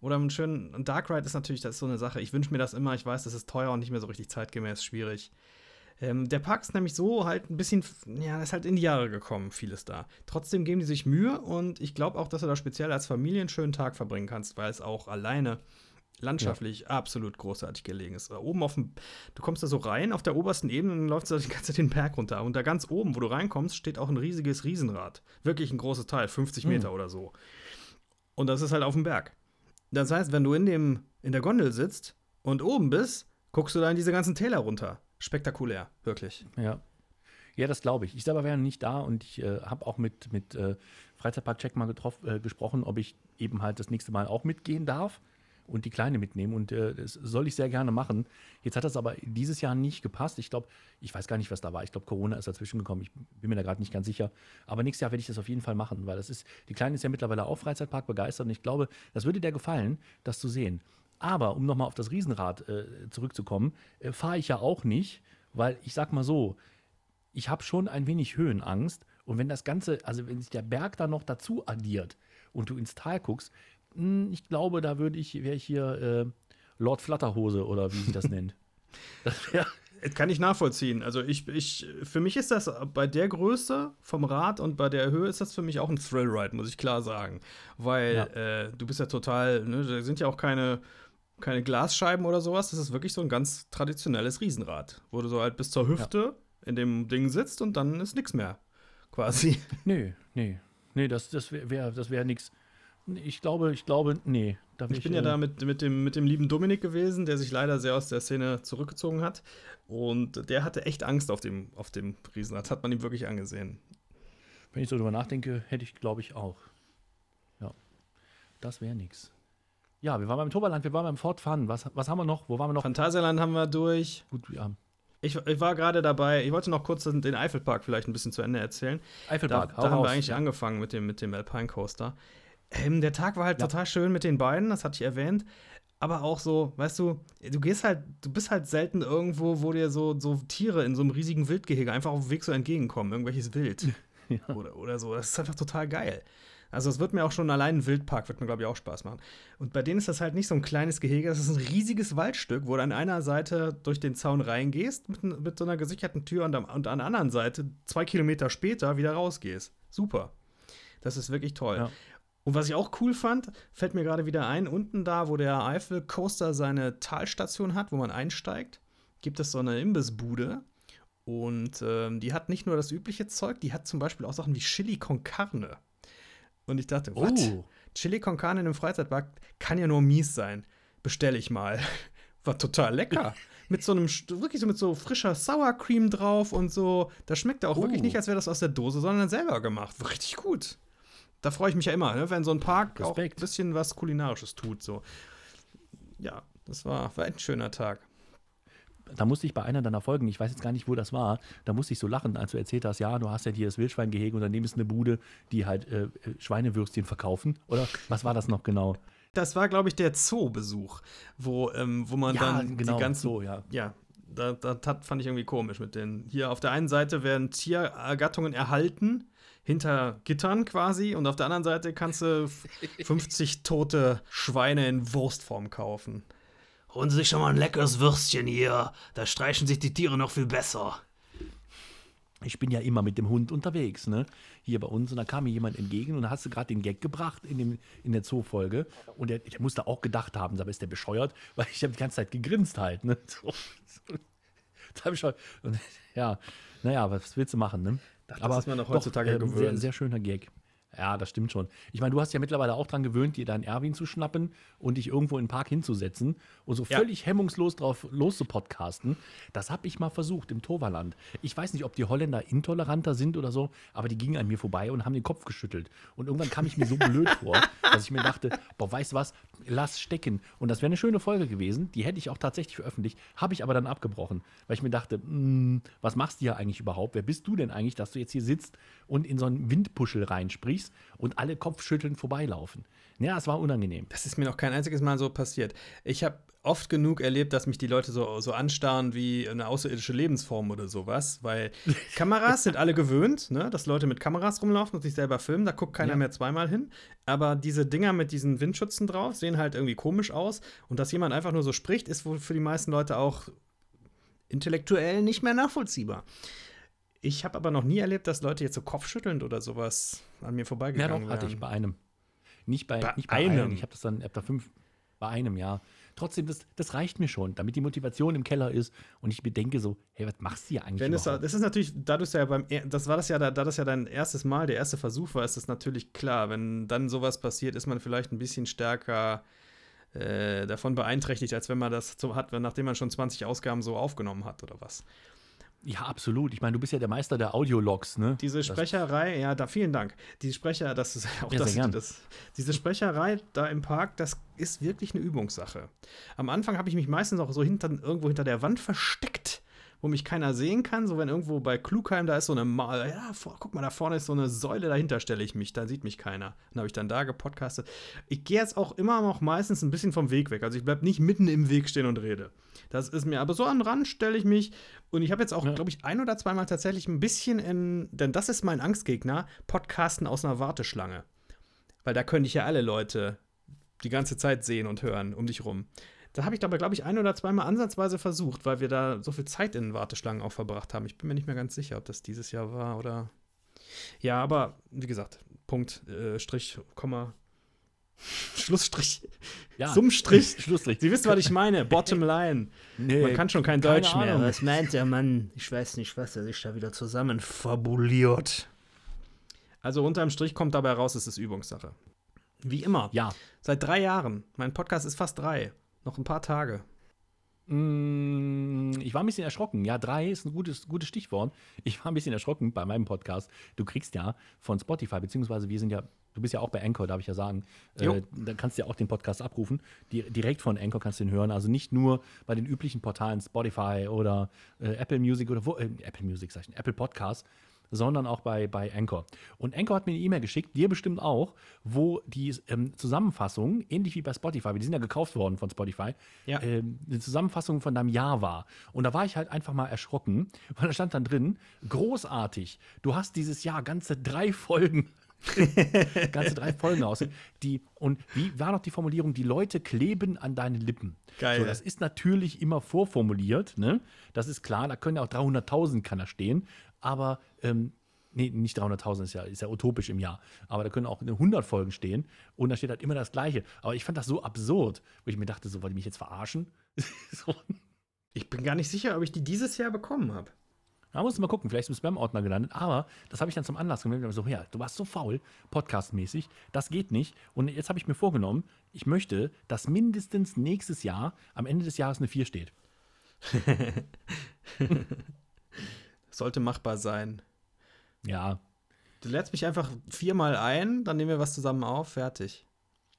[SPEAKER 1] Oder einen schönen Dark Ride ist natürlich, das ist so eine Sache. Ich wünsche mir das immer, ich weiß, das ist teuer und nicht mehr so richtig zeitgemäß, schwierig. Ähm, der Park ist nämlich so halt ein bisschen, ja, ist halt in die Jahre gekommen, vieles da. Trotzdem geben die sich Mühe und ich glaube auch, dass du da speziell als Familie einen schönen Tag verbringen kannst, weil es auch alleine landschaftlich ja. absolut großartig gelegen ist. Oben auf dem, du kommst da so rein, auf der obersten Ebene, und läufst da die ganze Zeit den Berg runter. Und da ganz oben, wo du reinkommst, steht auch ein riesiges Riesenrad. Wirklich ein großes Teil, 50 Meter mhm. oder so. Und das ist halt auf dem Berg. Das heißt, wenn du in, dem, in der Gondel sitzt und oben bist, guckst du da in diese ganzen Täler runter spektakulär, wirklich.
[SPEAKER 2] Ja. Ja, das glaube ich. Ich selber wäre nicht da und ich äh, habe auch mit, mit äh, Freizeitpark-Check mal äh, gesprochen, ob ich eben halt das nächste Mal auch mitgehen darf und die Kleine mitnehmen. Und äh, das soll ich sehr gerne machen. Jetzt hat das aber dieses Jahr nicht gepasst. Ich glaube, ich weiß gar nicht, was da war. Ich glaube, Corona ist dazwischen gekommen. Ich bin mir da gerade nicht ganz sicher. Aber nächstes Jahr werde ich das auf jeden Fall machen, weil das ist, die Kleine ist ja mittlerweile auch Freizeitpark begeistert und ich glaube, das würde dir gefallen, das zu sehen. Aber um nochmal auf das Riesenrad äh, zurückzukommen, äh, fahre ich ja auch nicht, weil ich sag mal so, ich habe schon ein wenig Höhenangst. Und wenn das Ganze, also wenn sich der Berg da noch dazu addiert und du ins Tal guckst, mh, hm, ich glaube, da würde ich, wäre ich hier äh, Lord Flatterhose oder wie sich das nennt. (laughs)
[SPEAKER 1] Das wäre. Kann ich nachvollziehen. Also ich, ich, für mich ist das bei der Größe vom Rad und bei der Höhe ist das für mich auch ein Thrill-Ride, muss ich klar sagen. Weil ja. äh, du bist ja total, ne, da sind ja auch keine keine Glasscheiben oder sowas. Das ist wirklich so ein ganz traditionelles Riesenrad, wo du so halt bis zur Hüfte ja. in dem Ding sitzt und dann ist nichts mehr. Quasi. (laughs)
[SPEAKER 2] Nee, nee. Nee, das, das wäre das wär nichts. Ich glaube, ich glaube, nee.
[SPEAKER 1] ich, ich bin ja äh, da mit, mit, dem, mit dem lieben Dominik gewesen, der sich leider sehr aus der Szene zurückgezogen hat. Und der hatte echt Angst auf dem, auf dem Riesenrad. Das hat man ihm wirklich angesehen.
[SPEAKER 2] Wenn ich so drüber nachdenke, hätte ich, glaube ich, auch. Ja. Das wäre nichts. Ja, wir waren beim Toberland, wir waren beim Fortfahren. Was, was haben wir noch? Wo waren wir noch?
[SPEAKER 1] Phantasialand haben wir durch.
[SPEAKER 2] Gut, ja.
[SPEAKER 1] Ich, ich war gerade dabei, ich wollte noch kurz den Eifelpark vielleicht ein bisschen zu Ende erzählen.
[SPEAKER 2] Eifelpark,
[SPEAKER 1] Da, da haben wir eigentlich ja. angefangen mit dem, mit dem Alpine Coaster. Ähm, der Tag war halt ja. total schön mit den beiden, das hatte ich erwähnt. Aber auch so, weißt du, du gehst halt, du bist halt selten irgendwo, wo dir so, so Tiere in so einem riesigen Wildgehege einfach auf dem Weg so entgegenkommen, irgendwelches Wild. (laughs) ja. oder, oder so. Das ist einfach total geil. Also es wird mir auch schon allein ein Wildpark, wird mir, glaube ich, auch Spaß machen. Und bei denen ist das halt nicht so ein kleines Gehege, das ist ein riesiges Waldstück, wo du an einer Seite durch den Zaun reingehst mit, mit so einer gesicherten Tür und, am, und an der anderen Seite zwei Kilometer später wieder rausgehst. Super. Das ist wirklich toll.
[SPEAKER 2] Ja.
[SPEAKER 1] Und was ich auch cool fand, fällt mir gerade wieder ein, unten da, wo der Eiffel Coaster seine Talstation hat, wo man einsteigt, gibt es so eine Imbissbude. Und ähm, die hat nicht nur das übliche Zeug, die hat zum Beispiel auch Sachen wie Chili con Carne. Und ich dachte, was?
[SPEAKER 2] Oh.
[SPEAKER 1] Chili con Carne in einem Freizeitpark kann ja nur mies sein. Bestelle ich mal. (laughs) War total lecker. (laughs) mit so einem, wirklich so mit so frischer Sour Cream drauf und so. Das schmeckt auch wirklich
[SPEAKER 2] Oh.
[SPEAKER 1] nicht, als wäre das aus der Dose, sondern selber gemacht. War richtig gut. Da freue ich mich ja immer, ne? wenn so ein Park auch ein
[SPEAKER 2] Respekt.
[SPEAKER 1] bisschen was Kulinarisches tut. So. Ja, das war, war ein schöner Tag.
[SPEAKER 2] Da musste ich bei einer deiner Folgen, ich weiß jetzt gar nicht, wo das war, da musste ich so lachen, als du erzählt hast, ja, du hast ja hier das Wildschweingehege und daneben ist eine Bude, die halt äh, äh, Schweinewürstchen verkaufen. Oder was war das noch genau?
[SPEAKER 1] Das war, glaube ich, der Zoo-Besuch, wo, ähm, wo man dann
[SPEAKER 2] genau,
[SPEAKER 1] die ganzen
[SPEAKER 2] so, ja.
[SPEAKER 1] ja, da, da, das fand ich irgendwie komisch mit den. Hier auf der einen Seite werden Tiergattungen erhalten, hinter Gittern quasi, und auf der anderen Seite kannst du f- (laughs) 50 tote Schweine in Wurstform kaufen.
[SPEAKER 3] Holen Sie sich schon mal ein leckeres Würstchen hier. Da streichen sich die Tiere noch viel besser.
[SPEAKER 2] Ich bin ja immer mit dem Hund unterwegs, ne? Hier bei uns. Und da kam mir jemand entgegen und da hast du gerade den Gag gebracht in, dem, in der Zoo-Folge. Und der, der musste auch gedacht haben, aber ist der bescheuert, weil ich habe die ganze Zeit gegrinst halt, ne? So, so. Total bescheuert. Und, ja, naja, was willst du machen, ne?
[SPEAKER 1] das ist man doch heutzutage
[SPEAKER 2] Sehr,
[SPEAKER 1] gewöhnt.
[SPEAKER 2] sehr schöner Gag. Ja, das stimmt schon. Ich meine, du hast ja mittlerweile auch dran gewöhnt, dir deinen Erwin zu schnappen und dich irgendwo in den Park hinzusetzen und so
[SPEAKER 1] Ja.
[SPEAKER 2] völlig hemmungslos drauf loszupodcasten. Das habe ich mal versucht im Toverland. Ich weiß nicht, ob die Holländer intoleranter sind oder so, aber die gingen an mir vorbei und haben den Kopf geschüttelt. Und irgendwann kam ich mir so (laughs) blöd vor, dass ich mir dachte, boah, weißt du was, lass stecken. Und das wäre eine schöne Folge gewesen. Die hätte ich auch tatsächlich veröffentlicht, habe ich aber dann abgebrochen, weil ich mir dachte, "Mm, was machst du hier eigentlich überhaupt? Wer bist du denn eigentlich, dass du jetzt hier sitzt und in so einen Windpuschel reinsprichst und alle Kopfschütteln vorbeilaufen? Ja, es war unangenehm.
[SPEAKER 1] Das ist mir noch kein einziges Mal so passiert. Ich habe oft genug erlebt, dass mich die Leute so, so anstarren wie eine außerirdische Lebensform oder sowas, weil (laughs) Kameras sind alle gewöhnt, ne, dass Leute mit Kameras rumlaufen und sich selber filmen, da guckt keiner
[SPEAKER 2] Ja.
[SPEAKER 1] mehr zweimal hin. Aber diese Dinger mit diesen Windschützen drauf sehen halt irgendwie komisch aus und dass jemand einfach nur so spricht, ist wohl für die meisten Leute auch intellektuell nicht mehr nachvollziehbar. Ich habe aber noch nie erlebt, dass Leute jetzt so kopfschüttelnd oder sowas an mir
[SPEAKER 2] Ja,
[SPEAKER 1] vorbeigegangen
[SPEAKER 2] doch, hatte ich bei einem. Nicht bei,
[SPEAKER 1] Bei
[SPEAKER 2] nicht bei
[SPEAKER 1] einem?
[SPEAKER 2] einem. Ich habe das dann, hab da fünf, bei einem, ja. Trotzdem, das, das reicht mir schon, damit die Motivation im Keller ist und ich mir denke so, hey, was machst du hier eigentlich
[SPEAKER 1] Wenn es, das ist natürlich, da du ja beim, das war das ja, da, da das ja dein erstes Mal, der erste Versuch war, ist das natürlich klar. Wenn dann sowas passiert, ist man vielleicht ein bisschen stärker äh, davon beeinträchtigt, als wenn man das so hat, nachdem man schon 20 Ausgaben so aufgenommen hat oder was.
[SPEAKER 2] Ja, absolut. Ich meine, du bist ja der Meister der Audiologs, ne?
[SPEAKER 1] Diese
[SPEAKER 2] Das-
[SPEAKER 1] Sprecherei, ja, da vielen Dank. Die Sprecher, das ist auch
[SPEAKER 2] Ja,
[SPEAKER 1] das, das, diese Sprecherei da im Park, das ist wirklich eine Übungssache. Am Anfang habe ich mich meistens auch so hinter, irgendwo hinter der Wand versteckt, wo mich keiner sehen kann. So wenn irgendwo bei Klugheim da ist so eine, Ma ja, vor, guck mal, da vorne ist so eine Säule, dahinter stelle ich mich, da sieht mich keiner. Dann habe ich dann da gepodcastet. Ich gehe jetzt auch immer noch meistens ein bisschen vom Weg weg. Also ich bleibe nicht mitten im Weg stehen und rede. Das ist mir, aber so am Rand stelle ich mich. Und ich habe jetzt auch,
[SPEAKER 2] Ja.
[SPEAKER 1] glaube ich, ein oder zweimal tatsächlich ein bisschen in, denn das ist mein Angstgegner, Podcasten aus einer Warteschlange. Weil da könnte ich ja alle Leute die ganze Zeit sehen und hören um dich rum. Da habe ich dabei, glaube ich, ein oder zweimal ansatzweise versucht, weil wir da so viel Zeit in Warteschlangen auch verbracht haben. Ich bin mir nicht mehr ganz sicher, ob das dieses Jahr war oder. Ja, aber wie gesagt, Punkt, äh, Strich, Komma, (laughs) Schlussstrich,
[SPEAKER 2] ja,
[SPEAKER 1] Summstrich. (laughs)
[SPEAKER 2] Schlussstrich.
[SPEAKER 1] Sie wissen, was ich meine. Bottom line.
[SPEAKER 2] Nee,
[SPEAKER 1] Man kann schon kein
[SPEAKER 2] keine
[SPEAKER 1] Deutsch mehr.
[SPEAKER 2] Ahnung.
[SPEAKER 3] Was meint der Mann? Ich weiß nicht, was er sich da wieder zusammenfabuliert.
[SPEAKER 1] Also unterm Strich kommt dabei raus, es ist Übungssache. Wie immer.
[SPEAKER 2] ja.
[SPEAKER 1] Seit drei Jahren. Mein Podcast ist fast drei. Noch ein paar Tage.
[SPEAKER 2] Mm, Ich war ein bisschen erschrocken. Ja, drei ist ein gutes, gutes Stichwort. Ich war ein bisschen erschrocken bei meinem Podcast. Du kriegst ja von Spotify, beziehungsweise wir sind ja, du bist ja auch bei Anchor, darf ich ja sagen. Äh, da kannst du ja auch den Podcast abrufen. Di direkt von Anchor kannst du ihn hören. Also nicht nur bei den üblichen Portalen Spotify oder äh, Apple Music oder wo, äh, Apple Music, sag ich, Apple Podcast, sondern auch bei, bei Anchor. Und Anchor hat mir eine E-Mail geschickt, dir bestimmt auch, wo die ähm, Zusammenfassung, ähnlich wie bei Spotify, die sind ja gekauft worden von Spotify,
[SPEAKER 1] Ja.
[SPEAKER 2] ähm, eine Zusammenfassung von deinem Jahr war. Und da war ich halt einfach mal erschrocken, (laughs) weil da stand dann drin, großartig, du hast dieses Jahr ganze drei Folgen (laughs) ganze drei Folgen aus. Die, und wie war noch die Formulierung? Die Leute kleben an deinen Lippen.
[SPEAKER 1] Geil.
[SPEAKER 2] So, das ist natürlich immer vorformuliert, ne? Das ist klar, da können ja auch 300.000 kann da stehen, aber ähm, nee, nicht 300.000 ist ja, ist ja utopisch im Jahr, aber da können auch 100 Folgen stehen und da steht halt immer das Gleiche. Aber ich fand das so absurd, wo ich mir dachte, so, wollt ihr mich jetzt verarschen? (laughs) so.
[SPEAKER 1] Ich bin gar nicht sicher, ob ich die dieses Jahr bekommen habe.
[SPEAKER 2] Da musst du mal gucken, vielleicht ist im Spam-Ordner gelandet. Aber das habe ich dann zum Anlass genommen. So, ja, du warst so faul, podcastmäßig. Das geht nicht. Und jetzt habe ich mir vorgenommen, ich möchte, dass mindestens nächstes Jahr am Ende des Jahres eine 4 steht. (laughs)
[SPEAKER 1] Sollte machbar sein.
[SPEAKER 2] Ja,
[SPEAKER 1] Du lädst mich einfach viermal ein, dann nehmen wir was zusammen auf, fertig.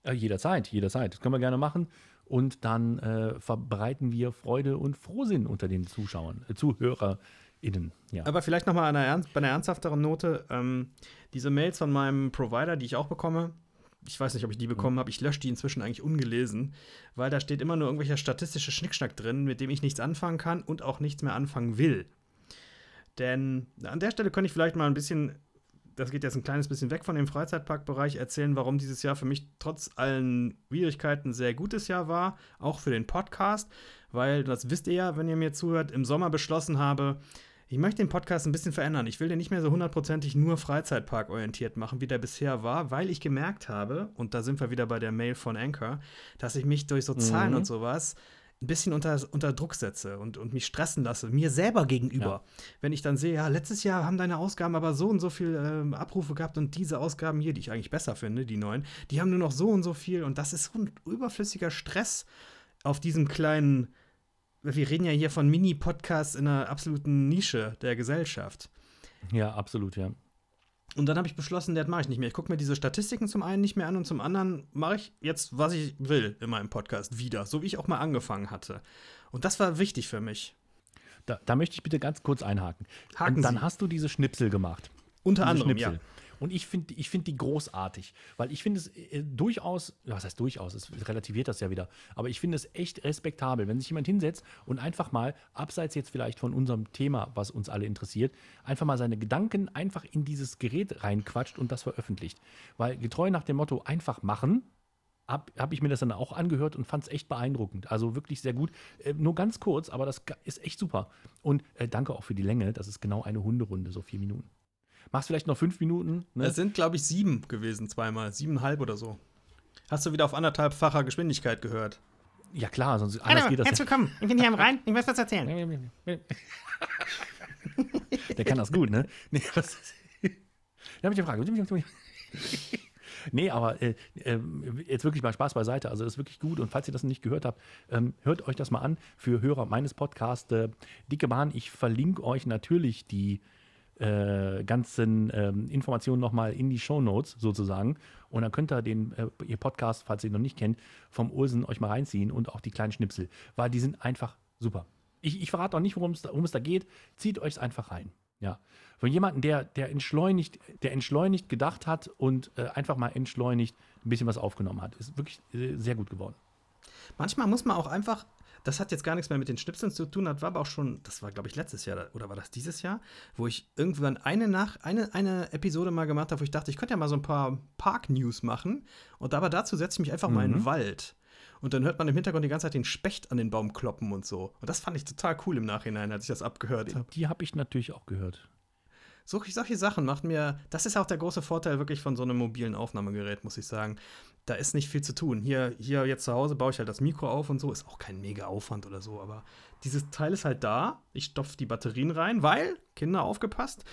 [SPEAKER 2] äh, jederzeit, jederzeit. Das können wir gerne machen. Und dann äh, verbreiten wir Freude und Frohsinn unter den Zuschauern, äh, ZuhörerInnen. Ja.
[SPEAKER 1] Aber vielleicht noch mal einer ernst, bei einer ernsthafteren Note. Ähm, diese Mails von meinem Provider, die ich auch bekomme, ich weiß nicht, ob ich die bekommen habe, ich lösche die inzwischen eigentlich ungelesen, weil da steht immer nur irgendwelcher statistische Schnickschnack drin, mit dem ich nichts anfangen kann und auch nichts mehr anfangen will. Denn an der Stelle könnte ich vielleicht mal ein bisschen, das geht jetzt ein kleines bisschen weg von dem Freizeitparkbereich, erzählen, warum dieses Jahr für mich trotz allen Schwierigkeiten ein sehr gutes Jahr war, auch für den Podcast, weil, das wisst ihr ja, wenn ihr mir zuhört, im Sommer beschlossen habe, ich möchte den Podcast ein bisschen verändern. Ich will den nicht mehr so hundertprozentig nur Freizeitpark-orientiert machen, wie der bisher war, weil ich gemerkt habe, und da sind wir wieder bei der Mail von Anchor, dass ich mich durch so Zahlen
[SPEAKER 2] Mhm.
[SPEAKER 1] und sowas ein bisschen unter, unter Druck setze und, und mich stressen lasse, mir selber gegenüber.
[SPEAKER 2] Ja.
[SPEAKER 1] Wenn ich dann sehe, ja, letztes Jahr haben deine Ausgaben aber so und so viel ähm, Abrufe gehabt und diese Ausgaben hier, die ich eigentlich besser finde, die neuen, die haben nur noch so und so viel und das ist so ein überflüssiger Stress auf diesem kleinen, wir reden ja hier von Mini-Podcasts in einer absoluten Nische der Gesellschaft.
[SPEAKER 2] ja, absolut, ja.
[SPEAKER 1] Und dann habe ich beschlossen, das mache ich nicht mehr. Ich gucke mir diese Statistiken zum einen nicht mehr an und zum anderen mache ich jetzt, was ich will in meinem Podcast wieder, so wie ich auch mal angefangen hatte. Und das war wichtig für mich.
[SPEAKER 2] Da, da möchte ich bitte ganz kurz einhaken.
[SPEAKER 1] Haken
[SPEAKER 2] Und dann
[SPEAKER 1] Sie.
[SPEAKER 2] hast du diese Schnipsel gemacht.
[SPEAKER 1] Unter
[SPEAKER 2] diese
[SPEAKER 1] anderem, ja.
[SPEAKER 2] Und ich finde ich find die großartig, weil ich finde es äh, durchaus, was heißt durchaus, es relativiert das ja wieder, aber ich finde es echt respektabel, wenn sich jemand hinsetzt und einfach mal, abseits jetzt vielleicht von unserem Thema, was uns alle interessiert, einfach mal seine Gedanken einfach in dieses Gerät reinquatscht und das veröffentlicht. Weil getreu nach dem Motto einfach machen, habe hab ich mir das dann auch angehört und fand es echt beeindruckend. Also wirklich sehr gut. Äh, nur ganz kurz, aber das ist echt super. Und äh, danke auch für die Länge. Das ist genau eine Hunderunde, so vier Minuten. Machst vielleicht noch fünf Minuten. Ne?
[SPEAKER 1] Es sind, glaube ich, sieben gewesen, zweimal. Siebeneinhalb oder so. Hast du wieder auf anderthalbfacher Geschwindigkeit gehört?
[SPEAKER 2] Ja klar, sonst anders geht das
[SPEAKER 3] herzlich willkommen. Ich bin hier am Rhein. Ich muss was erzählen.
[SPEAKER 2] ja. (laughs) Der kann das gut, ne? (laughs) Nee, was Da habe ich eine Frage. Nee, aber äh, äh, jetzt wirklich mal Spaß beiseite. Also, das ist wirklich gut. Und falls ihr das noch nicht gehört habt, ähm, hört euch das mal an für Hörer meines Podcasts. Äh, Dicke Bahn, ich verlinke euch natürlich die äh, ganzen ähm, Informationen nochmal in die Shownotes sozusagen. Und dann könnt ihr den äh, ihr Podcast, falls ihr ihn noch nicht kennt, vom Ursen euch mal reinziehen und auch die kleinen Schnipsel, weil die sind einfach super. Ich, ich verrate auch nicht, worum es, da- worum es da geht. Zieht euch es einfach rein. Ja. Von jemandem, der, der entschleunigt, der entschleunigt gedacht hat und äh, einfach mal entschleunigt ein bisschen was aufgenommen hat. Ist wirklich äh, sehr gut geworden.
[SPEAKER 1] Manchmal muss man auch einfach, das hat jetzt gar nichts mehr mit den Schnipseln zu tun, das war aber auch schon, das war glaube ich letztes Jahr oder war das dieses Jahr, wo ich irgendwann eine nach eine, eine Episode mal gemacht habe, wo ich dachte, ich könnte ja mal so ein paar Park-News machen und aber dazu setze ich mich einfach mal in den Wald. Und dann hört man im Hintergrund die ganze Zeit den Specht an den Baum kloppen und so. Und das fand ich total cool im Nachhinein, als ich das abgehört habe.
[SPEAKER 2] Die habe ich natürlich auch gehört.
[SPEAKER 1] So, solche Sachen macht mir, das ist auch der große Vorteil wirklich von so einem mobilen Aufnahmegerät, muss ich sagen. Da ist nicht viel zu tun. Hier, hier jetzt zu Hause baue ich halt das Mikro auf und so, ist auch kein mega Aufwand oder so, aber dieses Teil ist halt da. Ich stopfe die Batterien rein, weil, Kinder aufgepasst,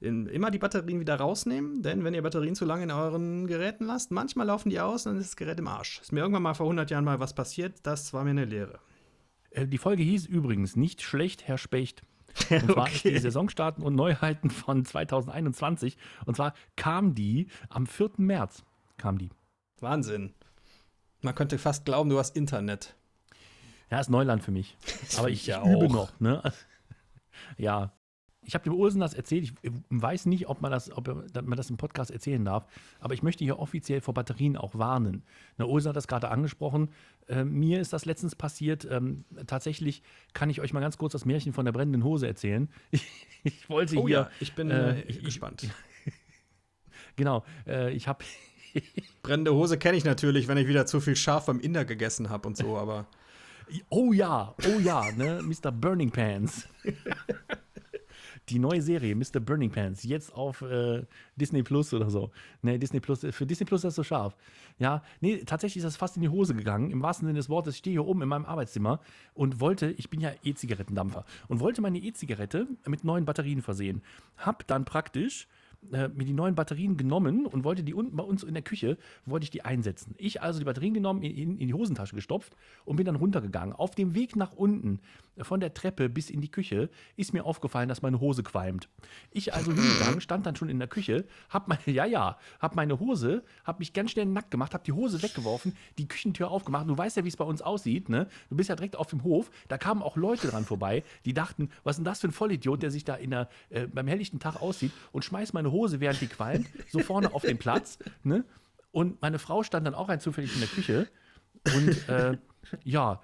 [SPEAKER 1] in, immer die Batterien wieder rausnehmen, denn wenn ihr Batterien zu lange in euren Geräten lasst, manchmal laufen die aus und dann ist das Gerät im Arsch. Ist mir irgendwann mal vor 100 Jahren mal was passiert, das war mir eine Lehre.
[SPEAKER 2] Äh, Die Folge hieß übrigens nicht schlecht, Herr Specht. Und zwar ist die Saisonstarten und Neuheiten von 2021. Und zwar kam die am 4. März. Kam die.
[SPEAKER 1] Wahnsinn. Man könnte fast glauben, du hast Internet.
[SPEAKER 2] Ja, ist Neuland für mich. (laughs) Aber ich,
[SPEAKER 1] ich ja
[SPEAKER 2] übe
[SPEAKER 1] auch.
[SPEAKER 2] noch. Ne? (laughs) Ja. Ich habe dem Ursen das erzählt. Ich weiß nicht, ob man das, ob man das im Podcast erzählen darf. Aber ich möchte hier offiziell vor Batterien auch warnen. Na, Ursen hat das gerade angesprochen. Äh, mir ist das letztens passiert. Ähm, tatsächlich kann ich euch mal ganz kurz das Märchen von der brennenden Hose erzählen. (laughs) Ich, ich wollte
[SPEAKER 1] Oh
[SPEAKER 2] hier.
[SPEAKER 1] ja, ich bin
[SPEAKER 2] äh,
[SPEAKER 1] äh,
[SPEAKER 2] ich-
[SPEAKER 1] gespannt. (laughs)
[SPEAKER 2] Genau, äh, ich habe (laughs)
[SPEAKER 1] Brennende Hose kenne ich natürlich, wenn ich wieder zu viel Schaf beim Inder gegessen habe und so, aber.
[SPEAKER 2] Oh ja, oh ja, ne? Mr. Burning Pants. Die neue Serie, Mr. Burning Pants, jetzt auf äh, Disney Plus oder so. Ne, Disney Plus, für Disney Plus ist das so scharf. Ja, nee, tatsächlich ist das fast in die Hose gegangen, im wahrsten Sinne des Wortes. Ich stehe hier oben in meinem Arbeitszimmer und wollte, ich bin ja E-Zigarettendampfer, und wollte meine E-Zigarette mit neuen Batterien versehen. Hab dann praktisch äh, mir die neuen Batterien genommen und wollte die unten bei uns in der Küche, wollte ich die einsetzen. Ich also die Batterien genommen, in, in die Hosentasche gestopft und bin dann runtergegangen. Auf dem Weg nach unten, äh, von der Treppe bis in die Küche, ist mir aufgefallen, dass meine Hose qualmt. Ich also (clears throat) hingegangen, stand dann schon in der Küche, hab meine, (laughs) ja, ja, hab meine Hose, hab mich ganz schnell nackt gemacht, hab die Hose weggeworfen, die Küchentür aufgemacht. Du weißt ja, wie es bei uns aussieht, ne? Du bist ja direkt auf dem Hof, da kamen auch Leute dran vorbei, die dachten, was ist denn das für ein Vollidiot, der sich da in der, äh, beim helllichten Tag aussieht und schmeißt meine Hose, während die qualmt, so vorne auf den Platz, ne? Und meine Frau stand dann auch rein zufällig in der Küche und äh, ja,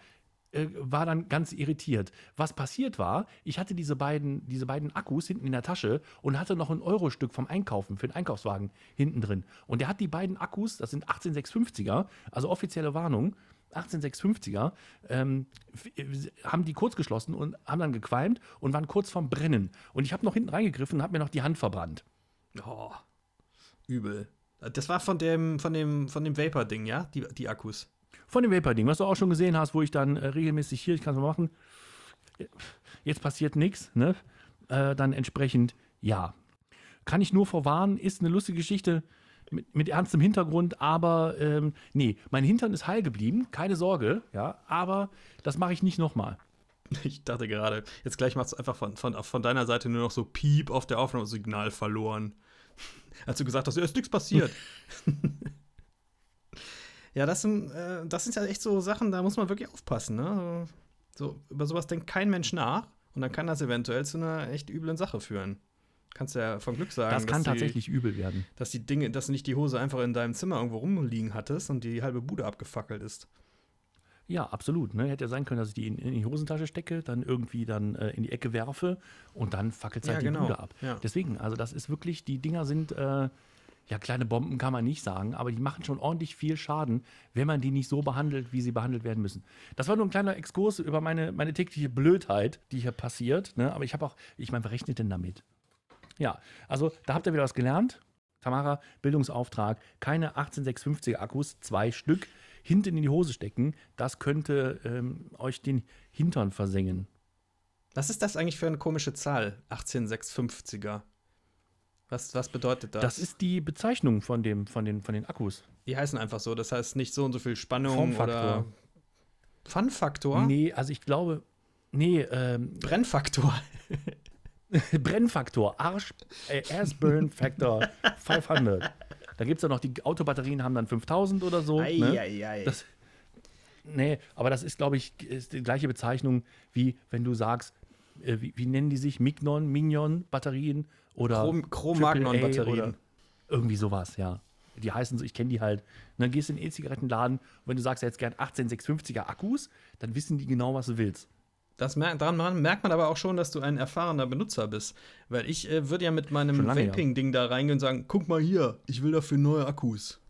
[SPEAKER 2] äh, war dann ganz irritiert. Was passiert war, ich hatte diese beiden, diese beiden Akkus hinten in der Tasche und hatte noch ein Euro-Stück vom Einkaufen für den Einkaufswagen hinten drin. Und der hat die beiden Akkus, das sind 18650er, also offizielle Warnung, 18650er, ähm, äh, haben die kurz geschlossen und haben dann gequalmt und waren kurz vorm Brennen. Und ich habe noch hinten reingegriffen und habe mir noch die Hand verbrannt.
[SPEAKER 1] Oh, übel. Das war von dem, von dem, von dem Vapor-Ding, ja? Die, die Akkus.
[SPEAKER 2] Von dem Vapor-Ding, was du auch schon gesehen hast, wo ich dann äh, regelmäßig hier, ich kann es mal machen, jetzt passiert nichts, ne? Äh, dann entsprechend, ja. Kann ich nur vorwarnen, ist eine lustige Geschichte mit, mit ernstem Hintergrund, aber ähm, nee, mein Hintern ist heil geblieben, keine Sorge, ja, aber das mache ich nicht nochmal. (laughs)
[SPEAKER 1] Ich dachte gerade, jetzt gleich machst du einfach von, von, von deiner Seite nur noch so Piep auf der Aufnahmesignal verloren. (laughs) Als du gesagt hast, ja, ist nichts passiert. (laughs) ja, das sind, äh, das sind ja echt so Sachen, da muss man wirklich aufpassen. Ne? So, über sowas denkt kein Mensch nach und dann kann das eventuell zu einer echt üblen Sache führen. Kannst ja von Glück sagen,
[SPEAKER 2] Das kann
[SPEAKER 1] dass,
[SPEAKER 2] tatsächlich übel werden.
[SPEAKER 1] die, dass die Dinge, dass du nicht die Hose einfach in deinem Zimmer irgendwo rumliegen hattest und die halbe Bude abgefackelt ist.
[SPEAKER 2] Ja, absolut. Ne? Hätte ja sein können, dass ich die in, in die Hosentasche stecke, dann irgendwie dann äh, in die Ecke werfe und dann fackelt es
[SPEAKER 1] Ja,
[SPEAKER 2] halt
[SPEAKER 1] genau.
[SPEAKER 2] die Bude ab.
[SPEAKER 1] Ja.
[SPEAKER 2] Deswegen, also das ist wirklich, die Dinger sind, äh, ja, kleine Bomben kann man nicht sagen, aber die machen schon ordentlich viel Schaden, wenn man die nicht so behandelt, wie sie behandelt werden müssen. Das war nur ein kleiner Exkurs über meine, meine tägliche Blödheit, die hier passiert. Ne? Aber ich habe auch, ich meine, wer rechnet denn damit? Ja, also da habt ihr wieder was gelernt. Tamara, Bildungsauftrag, keine 18650er Akkus, zwei Stück, hinten in die Hose stecken. Das könnte ähm, euch den Hintern versengen.
[SPEAKER 1] Was ist das eigentlich für eine komische Zahl? 18650er. Was, was bedeutet das?
[SPEAKER 2] Das ist die Bezeichnung von, dem, von, den, von den Akkus.
[SPEAKER 1] Die heißen einfach so. Das heißt nicht so und so viel Spannung
[SPEAKER 2] Formfaktor.
[SPEAKER 1] oder Fun-Faktor?
[SPEAKER 2] Nee, also ich glaube, nee, ähm, (laughs)
[SPEAKER 1] Brennfaktor. (laughs)
[SPEAKER 2] Brennfaktor, Arsch, äh, Ass-Burn Factor 500. Da gibt es ja noch, die Autobatterien haben dann 5000 oder so. ne?
[SPEAKER 1] Eieiei.
[SPEAKER 2] Das, nee, aber das ist, glaube ich, ist die gleiche Bezeichnung, wie wenn du sagst, äh, wie, wie nennen die sich? Mignon, Mignon-Batterien oder
[SPEAKER 1] Chrom- Cro-Magnon-Batterien.
[SPEAKER 2] AAA oder Irgendwie sowas, ja. Die heißen so, ich kenne die halt. Und dann gehst du in den E-Zigarettenladen und wenn du sagst, ja, jetzt gern 18650er Akkus, dann wissen die genau, was du willst.
[SPEAKER 1] Das mer daran merkt man aber auch schon, dass du ein erfahrener Benutzer bist. Weil ich äh, würde ja mit meinem
[SPEAKER 2] lange, ja.
[SPEAKER 1] Vaping-Ding da reingehen und sagen: guck mal hier, ich will dafür neue Akkus.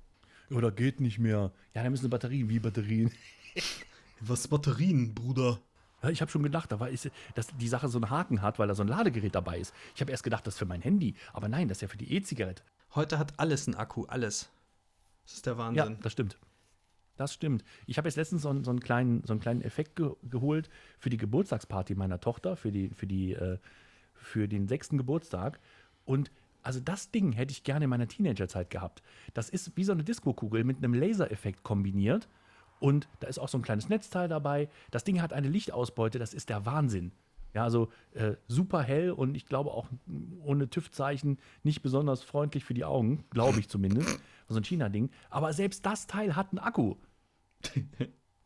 [SPEAKER 2] Oder geht nicht mehr. Ja, da müssen Batterien, wie Batterien.
[SPEAKER 1] Was Batterien, Bruder?
[SPEAKER 2] Ja, ich habe schon gedacht, da war ist, dass die Sache so einen Haken hat, weil da so ein Ladegerät dabei ist. Ich habe erst gedacht, das ist für mein Handy. Aber nein, das ist ja für die E-Zigarette.
[SPEAKER 1] Heute hat alles einen Akku, alles. Das ist der
[SPEAKER 2] Ja,
[SPEAKER 1] Wahnsinn.
[SPEAKER 2] das stimmt. Das stimmt. Ich habe jetzt letztens so, einen- so, einen kleinen, so einen kleinen Effekt ge geholt für die Geburtstagsparty meiner Tochter, für, die, für, die, äh, für den sechsten Geburtstag. Und also das Ding hätte ich gerne in meiner Teenagerzeit gehabt. Das ist wie so eine Diskokugel mit einem Lasereffekt kombiniert. Und da ist auch so ein kleines Netzteil dabei. Das Ding hat eine Lichtausbeute, das ist der Wahnsinn. Ja, also äh, super hell und ich glaube auch ohne TÜV-Zeichen nicht besonders freundlich für die Augen, glaube ich zumindest. So ein China-Ding. Aber selbst das Teil hat einen Akku.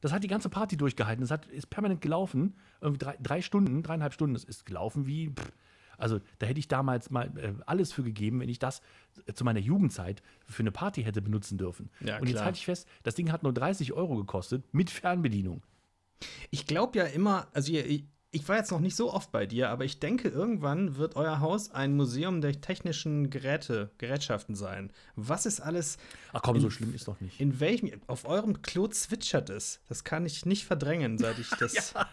[SPEAKER 2] Das hat die ganze Party durchgehalten. Das hat, ist permanent gelaufen. Irgendwie drei, drei Stunden, dreieinhalb Stunden. Das ist gelaufen wie. Pff. Also, da hätte ich damals mal äh, alles für gegeben, wenn ich das äh, zu meiner Jugendzeit für eine Party hätte benutzen dürfen.
[SPEAKER 1] Ja,
[SPEAKER 2] Und jetzt halte ich fest, das Ding hat nur 30 Euro gekostet mit Fernbedienung.
[SPEAKER 1] Ich glaube ja immer, also ihr, ich war jetzt noch nicht so oft bei dir, aber ich denke, irgendwann wird euer Haus ein Museum der technischen Geräte, Gerätschaften sein. Was ist alles.
[SPEAKER 2] Ach komm,
[SPEAKER 1] in,
[SPEAKER 2] so schlimm ist doch nicht.
[SPEAKER 1] In welchem. Auf eurem Klo zwitschert es. Das kann ich nicht verdrängen, seit ich (laughs) das. ja.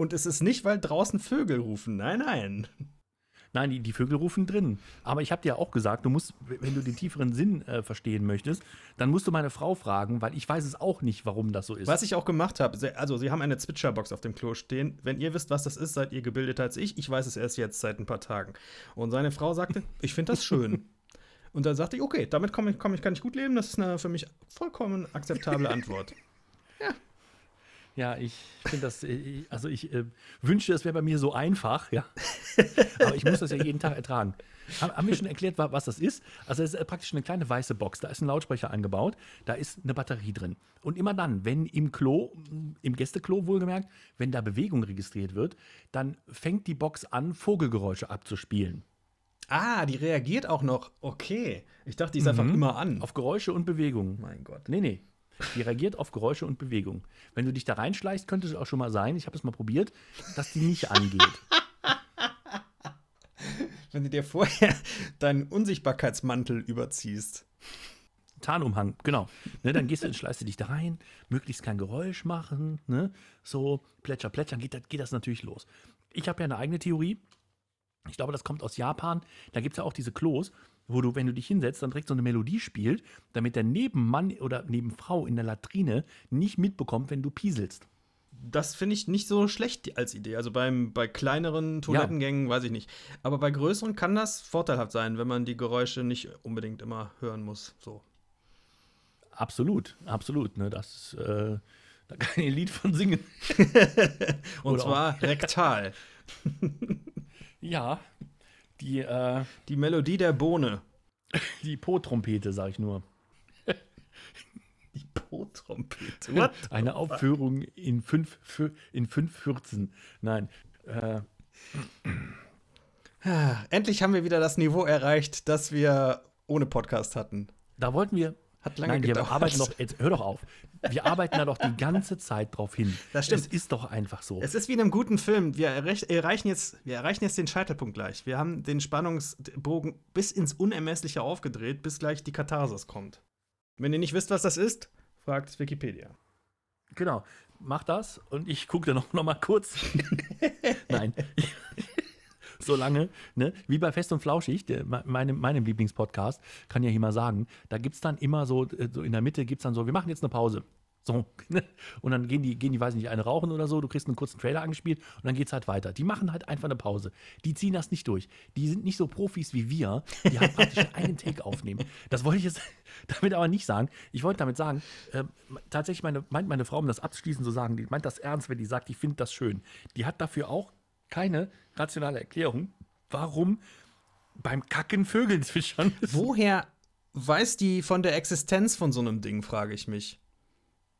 [SPEAKER 1] Und es ist nicht, weil draußen Vögel rufen. Nein, nein.
[SPEAKER 2] Nein, die, die Vögel rufen drin. Aber ich habe dir ja auch gesagt, du musst, wenn du den tieferen Sinn äh, verstehen möchtest, dann musst du meine Frau fragen, weil ich weiß es auch nicht, warum das so ist.
[SPEAKER 1] Was ich auch gemacht habe, also sie haben eine Zwitscherbox auf dem Klo stehen. Wenn ihr wisst, was das ist, seid ihr gebildeter als ich. Ich weiß es erst jetzt seit ein paar Tagen. Und seine Frau sagte, (laughs) ich finde das schön. Und dann sagte ich, okay, damit komm ich, komm ich, kann ich gut leben. Das ist eine für mich vollkommen akzeptable Antwort. (laughs)
[SPEAKER 2] Ja. Ja, ich finde das, äh, also ich äh, wünschte, es wäre bei mir so einfach, ja. (laughs) Aber ich muss das ja jeden Tag ertragen. Haben, haben wir schon erklärt, was das ist? Also es ist praktisch eine kleine weiße Box. Da ist ein Lautsprecher eingebaut, da ist eine Batterie drin. Und immer dann, wenn im Klo, im Gästeklo wohlgemerkt, wenn da Bewegung registriert wird, dann fängt die Box an, Vogelgeräusche abzuspielen.
[SPEAKER 1] Ah, die reagiert auch noch. Okay. Ich dachte, die ist mhm. einfach immer an.
[SPEAKER 2] Auf Geräusche und Bewegung.
[SPEAKER 1] Mein Gott.
[SPEAKER 2] Nee, nee. Die reagiert auf Geräusche und Bewegung. Wenn du dich da reinschleichst, könnte es auch schon mal sein, ich habe es mal probiert, dass die nicht angeht. (laughs)
[SPEAKER 1] Wenn du dir vorher deinen Unsichtbarkeitsmantel überziehst.
[SPEAKER 2] Tarnumhang, genau. Ne, dann gehst du, schleißt du dich da rein, möglichst kein Geräusch machen, ne? so plätscher, plätschern, geht, geht das natürlich los. Ich habe ja eine eigene Theorie. Ich glaube, das kommt aus Japan. Da gibt es ja auch diese Klos, wo du, wenn du dich hinsetzt, dann direkt so eine Melodie spielt, damit der Nebenmann oder Nebenfrau in der Latrine nicht mitbekommt, wenn du pieselst.
[SPEAKER 1] Das finde ich nicht so schlecht als Idee. Also beim, bei kleineren Toilettengängen ja. weiß ich nicht. Aber bei größeren kann das vorteilhaft sein, wenn man die Geräusche nicht unbedingt immer hören muss. So.
[SPEAKER 2] Absolut, absolut. Ne? Das, äh, da kann ich ein Lied von singen. (laughs)
[SPEAKER 1] Und Oder zwar rektal. (laughs)
[SPEAKER 2] ja, die, äh,
[SPEAKER 1] die Melodie der Bohne.
[SPEAKER 2] Die Po-Trompete, sag ich nur.
[SPEAKER 1] Die Po-Trompete.
[SPEAKER 2] Eine Aufführung in fünf, in fünf Fürzen. Nein. Äh.
[SPEAKER 1] Endlich haben wir wieder das Niveau erreicht, das wir ohne Podcast hatten.
[SPEAKER 2] Da wollten wir
[SPEAKER 1] hat lange Nein, gedauert.
[SPEAKER 2] wir arbeiten noch, jetzt, hör doch auf. Wir arbeiten da doch die ganze Zeit drauf hin. (laughs)
[SPEAKER 1] Das stimmt.
[SPEAKER 2] Es ist doch einfach so.
[SPEAKER 1] Es ist wie in einem guten Film. Wir erreichen jetzt, wir erreichen jetzt den Scheitelpunkt gleich. Wir haben den Spannungsbogen bis ins Unermessliche aufgedreht, bis gleich die Katharsis kommt. Wenn ihr nicht wisst, was das ist, fragt Wikipedia.
[SPEAKER 2] Genau. Mach das und ich gucke da noch, noch mal kurz. (laughs) Nein (laughs) so lange, ne? wie bei Fest und Flauschig, der, meinem, meinem Lieblingspodcast, kann ja hier mal sagen, da gibt es dann immer so, äh, so in der Mitte gibt es dann so, wir machen jetzt eine Pause. So, (laughs) ne? und dann gehen die, gehen die, weiß nicht, eine rauchen oder so, du kriegst einen kurzen Trailer angespielt und dann geht es halt weiter. Die machen halt einfach eine Pause. Die ziehen das nicht durch. Die sind nicht so Profis wie wir, die halt praktisch (laughs) einen Take aufnehmen. Das wollte ich jetzt damit aber nicht sagen. Ich wollte damit sagen, äh, tatsächlich meine, meint meine Frau, um das abzuschließen zu sagen, die meint das ernst, wenn die sagt, die findet das schön. Die hat dafür auch keine rationale Erklärung, warum beim Kacken Vögel zwitschern.
[SPEAKER 1] Woher weiß die von der Existenz von so einem Ding, frage ich mich.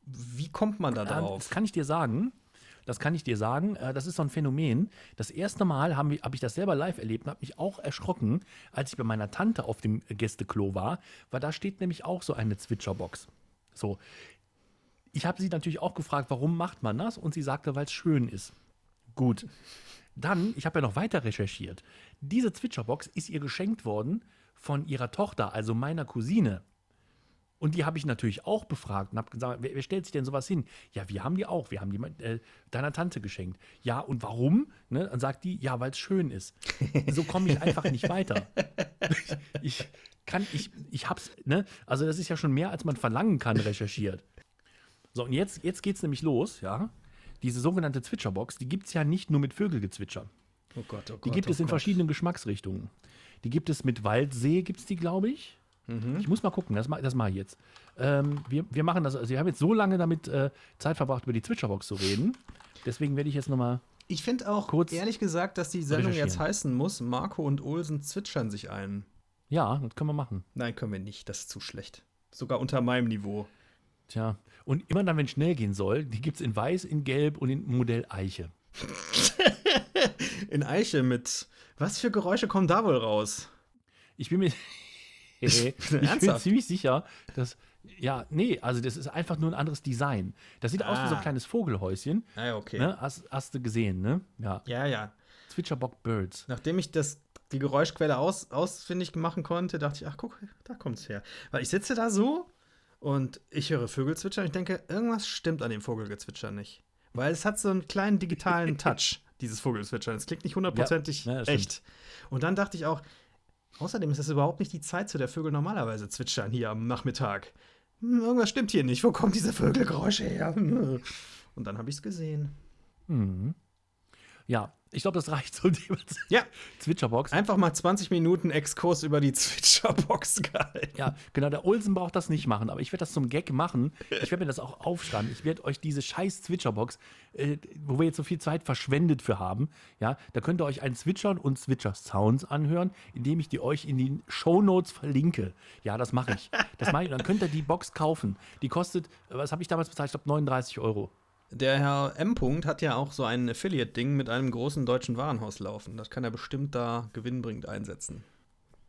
[SPEAKER 1] Wie kommt man da drauf?
[SPEAKER 2] Das kann ich dir sagen. Das kann ich dir sagen. Äh, das ist so ein Phänomen. Das erste Mal habe hab ich das selber live erlebt und habe mich auch erschrocken, als ich bei meiner Tante auf dem Gästeklo war, weil da steht nämlich auch so eine Zwitscherbox. So. Ich habe sie natürlich auch gefragt, warum macht man das? Und sie sagte, weil es schön ist. Gut. Dann, ich habe ja noch weiter recherchiert. Diese Zwitscherbox ist ihr geschenkt worden von ihrer Tochter, also meiner Cousine. Und die habe ich natürlich auch befragt und habe gesagt, wer, wer, stellt sich denn sowas hin? Ja, wir haben die auch. Wir haben die äh, deiner Tante geschenkt. Ja, und warum? Ne? Dann sagt die, ja, weil es schön ist. So komme ich einfach nicht weiter. (laughs) ich kann, ich, ich hab's, ne? Also, das ist ja schon mehr, als man verlangen kann, recherchiert. So, und jetzt, jetzt es nämlich los, ja diese sogenannte Zwitscherbox, die gibt es ja nicht nur mit Vögelgezwitscher.
[SPEAKER 1] Oh Gott, oh Gott.
[SPEAKER 2] Die gibt
[SPEAKER 1] oh
[SPEAKER 2] es in
[SPEAKER 1] Gott.
[SPEAKER 2] verschiedenen Geschmacksrichtungen. Die gibt es mit Waldsee, gibt es die, glaube ich. Mhm. Ich muss mal gucken, das, das mache ich jetzt. Ähm, wir, wir machen das, also wir haben jetzt so lange damit äh, Zeit verbracht, über die Zwitscherbox zu reden. Deswegen werde ich jetzt nochmal.
[SPEAKER 1] Ich finde auch, kurz ehrlich gesagt, dass die Sendung jetzt heißen muss: Marco und Olsen zwitschern sich ein.
[SPEAKER 2] Ja, das können wir machen.
[SPEAKER 1] Nein, können wir nicht. Das ist zu schlecht. Sogar unter meinem Niveau.
[SPEAKER 2] Tja, und immer dann, wenn es schnell gehen soll, die gibt es in Weiß, in Gelb und in Modell Eiche. (laughs)
[SPEAKER 1] in Eiche mit. Was für Geräusche kommen da wohl raus?
[SPEAKER 2] Ich bin mir. (laughs) (laughs) ich bin ziemlich sicher, dass. Ja, nee, also das ist einfach nur ein anderes Design. Das sieht aus wie so ein
[SPEAKER 1] Ah.
[SPEAKER 2] kleines Vogelhäuschen.
[SPEAKER 1] Ah, ja, okay.
[SPEAKER 2] Ne? Hast, hast du gesehen, ne? Ja.
[SPEAKER 1] Ja, ja.
[SPEAKER 2] Zwitscherbock Birds.
[SPEAKER 1] Nachdem ich das, die Geräuschquelle aus, ausfindig machen konnte, dachte ich, ach guck, da kommt's her. Weil ich sitze da so und ich höre Vögel zwitschern und ich denke, irgendwas stimmt an dem Vogelgezwitscher nicht. Weil es hat so einen kleinen digitalen (laughs) Touch, dieses Vogelzwitschern. Es klingt nicht hundertprozentig
[SPEAKER 2] Ja, ja, das stimmt.
[SPEAKER 1] echt. Und dann dachte ich auch, außerdem ist es überhaupt nicht die Zeit, zu der Vögel normalerweise zwitschern hier am Nachmittag. Hm, irgendwas stimmt hier nicht. Wo kommen diese Vögelgeräusche her? (laughs) Und dann habe ich es gesehen.
[SPEAKER 2] Mhm. Ja, ich glaube, das reicht Z- (laughs)
[SPEAKER 1] Ja,
[SPEAKER 2] Zwitscherbox.
[SPEAKER 1] einfach mal 20 Minuten Exkurs über die (laughs) Zwitscherbox gehalten.
[SPEAKER 2] Ja, genau, der Olsen braucht das nicht machen, aber ich werde das zum Gag machen. Ich werde mir das auch aufschreiben. Ich werde euch diese scheiß Zwitscherbox, äh, wo wir jetzt so viel Zeit verschwendet für haben, ja, da könnt ihr euch ein Zwitschern und Zwitscher-Sounds anhören, indem ich die euch in den Shownotes verlinke. Ja, das mache ich. Das mache ich. Und dann könnt ihr die Box kaufen. Die kostet, was habe ich damals bezahlt? Ich glaube 39 Euro.
[SPEAKER 1] Der Herr M. -Punkt hat ja auch so ein Affiliate-Ding mit einem großen deutschen Warenhaus laufen. Das kann er bestimmt da gewinnbringend einsetzen.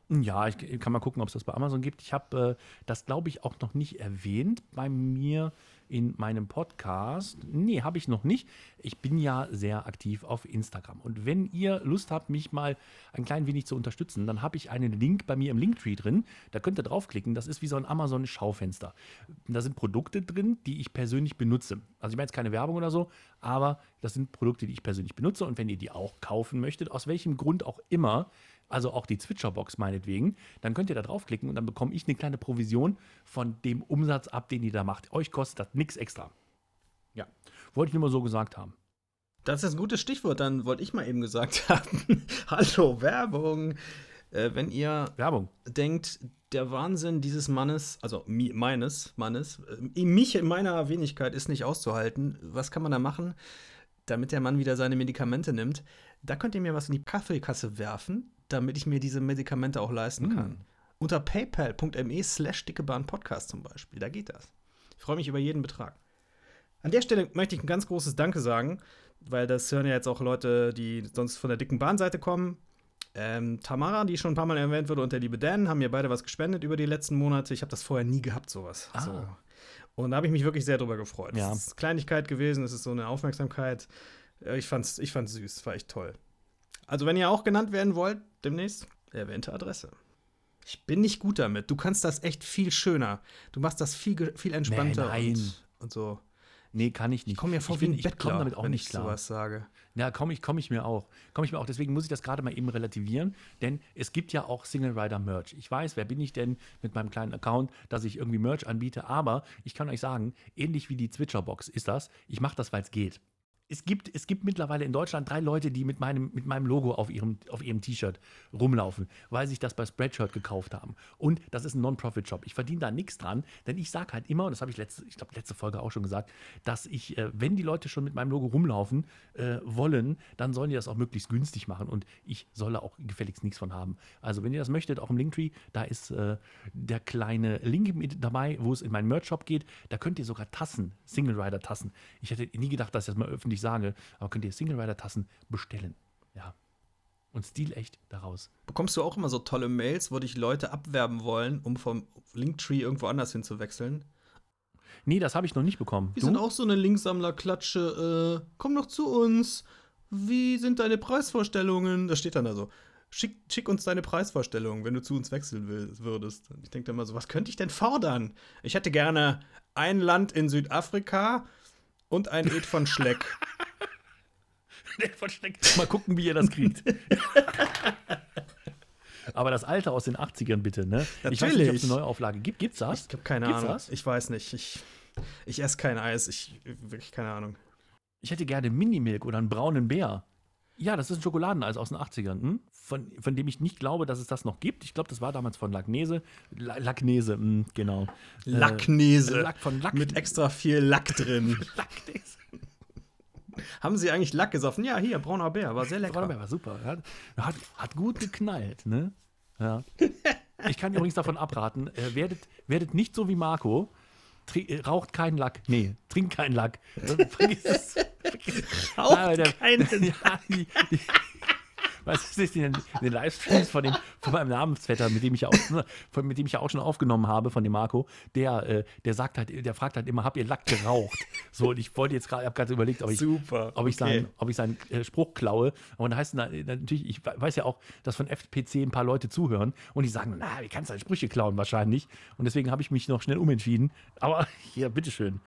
[SPEAKER 2] Ja, ich kann mal gucken, ob es das bei Amazon gibt. Ich habe äh, das, glaube ich, auch noch nicht erwähnt bei mir in meinem Podcast. Nee, habe ich noch nicht. Ich bin ja sehr aktiv auf Instagram. Und wenn ihr Lust habt, mich mal ein klein wenig zu unterstützen, dann habe ich einen Link bei mir im Linktree drin. Da könnt ihr draufklicken. Das ist wie so ein Amazon-Schaufenster. Da sind Produkte drin, die ich persönlich benutze. Also ich meine jetzt keine Werbung oder so, aber das sind Produkte, die ich persönlich benutze. Und wenn ihr die auch kaufen möchtet, aus welchem Grund auch immer, also auch die Zwitscherbox meinetwegen, dann könnt ihr da draufklicken und dann bekomme ich eine kleine Provision von dem Umsatz ab, den ihr da macht. Euch kostet das nichts extra. Ja, wollte ich nur mal so gesagt haben.
[SPEAKER 1] Das ist ein gutes Stichwort, dann wollte ich mal eben gesagt (laughs) haben. Hallo, Werbung. Äh, wenn ihr
[SPEAKER 2] Werbung.
[SPEAKER 1] denkt, der Wahnsinn dieses Mannes, also mi meines Mannes, äh, mich in meiner Wenigkeit ist nicht auszuhalten, was kann man da machen, damit der Mann wieder seine Medikamente nimmt? Da könnt ihr mir was in die Kaffeekasse werfen, damit ich mir diese Medikamente auch leisten
[SPEAKER 2] Mm.
[SPEAKER 1] kann. Unter paypal.me slash dickebahnpodcast zum Beispiel, da geht das. Ich freue mich über jeden Betrag. An der Stelle möchte ich ein ganz großes Danke sagen, weil das hören ja jetzt auch Leute, die sonst von der dicken Bahnseite kommen. Ähm, Tamara, die schon ein paar Mal erwähnt wurde, und der liebe Dan haben mir beide was gespendet über die letzten Monate. Ich habe das vorher nie gehabt, sowas.
[SPEAKER 2] Ah.
[SPEAKER 1] So. Und da habe ich mich wirklich sehr drüber gefreut.
[SPEAKER 2] Ja.
[SPEAKER 1] Es ist Kleinigkeit gewesen, es ist so eine Aufmerksamkeit. Äh, Ich fand's, ich fand's süß, war echt toll. Also, wenn ihr auch genannt werden wollt, demnächst, erwähnte Adresse. Ich bin nicht gut damit. Du kannst das echt viel schöner. Du machst das viel, viel entspannter
[SPEAKER 2] nein.
[SPEAKER 1] Und, und so.
[SPEAKER 2] Nee, kann ich nicht.
[SPEAKER 1] Ich komme mir vor
[SPEAKER 2] ich
[SPEAKER 1] wie
[SPEAKER 2] bin-
[SPEAKER 1] ein Bettler,
[SPEAKER 2] damit auch
[SPEAKER 1] wenn
[SPEAKER 2] nicht
[SPEAKER 1] ich
[SPEAKER 2] klar.
[SPEAKER 1] sowas sage.
[SPEAKER 2] Ja, komme ich, komm ich mir auch. Komme ich mir auch. Deswegen muss ich das gerade mal eben relativieren, denn es gibt ja auch Single Rider Merch. Ich weiß, wer bin ich denn mit meinem kleinen Account, dass ich irgendwie Merch anbiete, aber ich kann euch sagen, ähnlich wie die Zwitscherbox ist das. Ich mache das, weil es geht. Es gibt, es gibt mittlerweile in Deutschland drei Leute, die mit meinem, mit meinem Logo auf ihrem, auf ihrem T-Shirt rumlaufen, weil sich das bei Spreadshirt gekauft haben. Und das ist ein Non-Profit-Shop. Ich verdiene da nichts dran, denn ich sage halt immer, und das habe ich letzte, ich glaube, letzte Folge auch schon gesagt, dass ich, äh, wenn die Leute schon mit meinem Logo rumlaufen äh, wollen, dann sollen die das auch möglichst günstig machen. Und ich soll da auch gefälligst nichts von haben. Also, wenn ihr das möchtet, auch im Linktree, da ist äh, der kleine Link mit dabei, wo es in meinen Merch-Shop geht. Da könnt ihr sogar Tassen, Single-Rider-Tassen. Ich hätte nie gedacht, dass ich das mal öffentlich sage, aber könnt ihr Single-Rider-Tassen bestellen. Ja. Und stilecht daraus.
[SPEAKER 1] Bekommst du auch immer so tolle Mails, wo dich Leute abwerben wollen, um vom Linktree irgendwo anders hinzuwechseln?
[SPEAKER 2] Nee, das habe ich noch nicht bekommen.
[SPEAKER 1] Wir sind auch so eine Linksammlerklatsche. Äh, komm doch zu uns. Wie sind deine Preisvorstellungen? Das steht dann da so. Schick, schick uns deine Preisvorstellungen, wenn du zu uns wechseln will, würdest. Und ich denke dann immer so, was könnte ich denn fordern? Ich hätte gerne ein Land in Südafrika und ein Ed (laughs) von Schleck.
[SPEAKER 2] Mal gucken, wie ihr das kriegt. (laughs) Aber das Alte aus den 80ern bitte, ne? Ich weiß nicht, ob es
[SPEAKER 1] Natürlich.
[SPEAKER 2] eine Neuauflage gibt. Gibt's das?
[SPEAKER 1] Ich habe keine
[SPEAKER 2] Gibt's
[SPEAKER 1] Ahnung.
[SPEAKER 2] das?
[SPEAKER 1] Ich weiß nicht. Ich, ich esse kein Eis. Ich wirklich keine Ahnung.
[SPEAKER 2] Ich hätte gerne Minimilk oder einen braunen Bär. Ja, das ist ein Schokoladeneis aus den 80ern, hm? von, von dem ich nicht glaube, dass es das noch gibt. Ich glaube, das war damals von Lagnese. La Lagnese, hm, genau. Äh,
[SPEAKER 1] Lacknese.
[SPEAKER 2] Lack von Lack.
[SPEAKER 1] Mit extra viel Lack drin. (laughs)
[SPEAKER 2] Lagnese.
[SPEAKER 1] Haben Sie eigentlich Lack gesoffen? Ja, hier, brauner Bär, war sehr lecker.
[SPEAKER 2] Brauner Bär war super. Hat, hat, gut geknallt, ne? Ja. Ich kann übrigens davon abraten, äh, werdet, werdet nicht so wie Marco. Äh, raucht keinen Lack. Nee, trinkt keinen Lack. Äh, (laughs) Vergiss es.
[SPEAKER 1] Raucht
[SPEAKER 2] Ah, der-
[SPEAKER 1] keinen (laughs)
[SPEAKER 2] ja, die, die, Was ist in den, Livestreams von, dem, von meinem Namensvetter, mit dem ich ja auch, von, mit dem ich ja auch schon aufgenommen habe, von dem Marco, der, äh, der sagt halt, der fragt halt immer, habt ihr Lack geraucht? So, und ich wollte jetzt gerade, ich habe gerade überlegt, ob ich,
[SPEAKER 1] Super,
[SPEAKER 2] ob ich
[SPEAKER 1] okay.
[SPEAKER 2] seinen, ob ich seinen äh, Spruch klaue. Aber dann heißt es na- natürlich, ich weiß ja auch, dass von FPC ein paar Leute zuhören und die sagen, na, wie kannst du deine Sprüche klauen? Wahrscheinlich. Und deswegen habe ich mich noch schnell umentschieden. Aber (laughs) hier, bitteschön.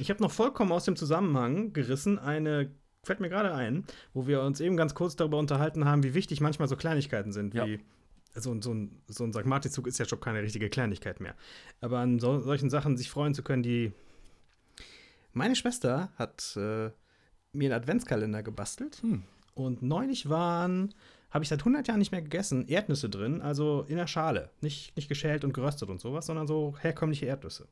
[SPEAKER 1] Ich habe noch vollkommen aus dem Zusammenhang gerissen eine, fällt mir gerade ein, wo wir uns eben ganz kurz darüber unterhalten haben, wie wichtig manchmal so Kleinigkeiten sind,
[SPEAKER 2] Ja.
[SPEAKER 1] wie so, so ein, so ein St. Martinszug ist ja schon keine richtige Kleinigkeit mehr. Aber an so, solchen Sachen sich freuen zu können, die. Meine Schwester hat äh, mir einen Adventskalender gebastelt
[SPEAKER 2] Hm.
[SPEAKER 1] und neulich waren, habe ich seit 100 Jahren nicht mehr gegessen, Erdnüsse drin, also in der Schale. Nicht, nicht geschält und geröstet und sowas, sondern so herkömmliche Erdnüsse.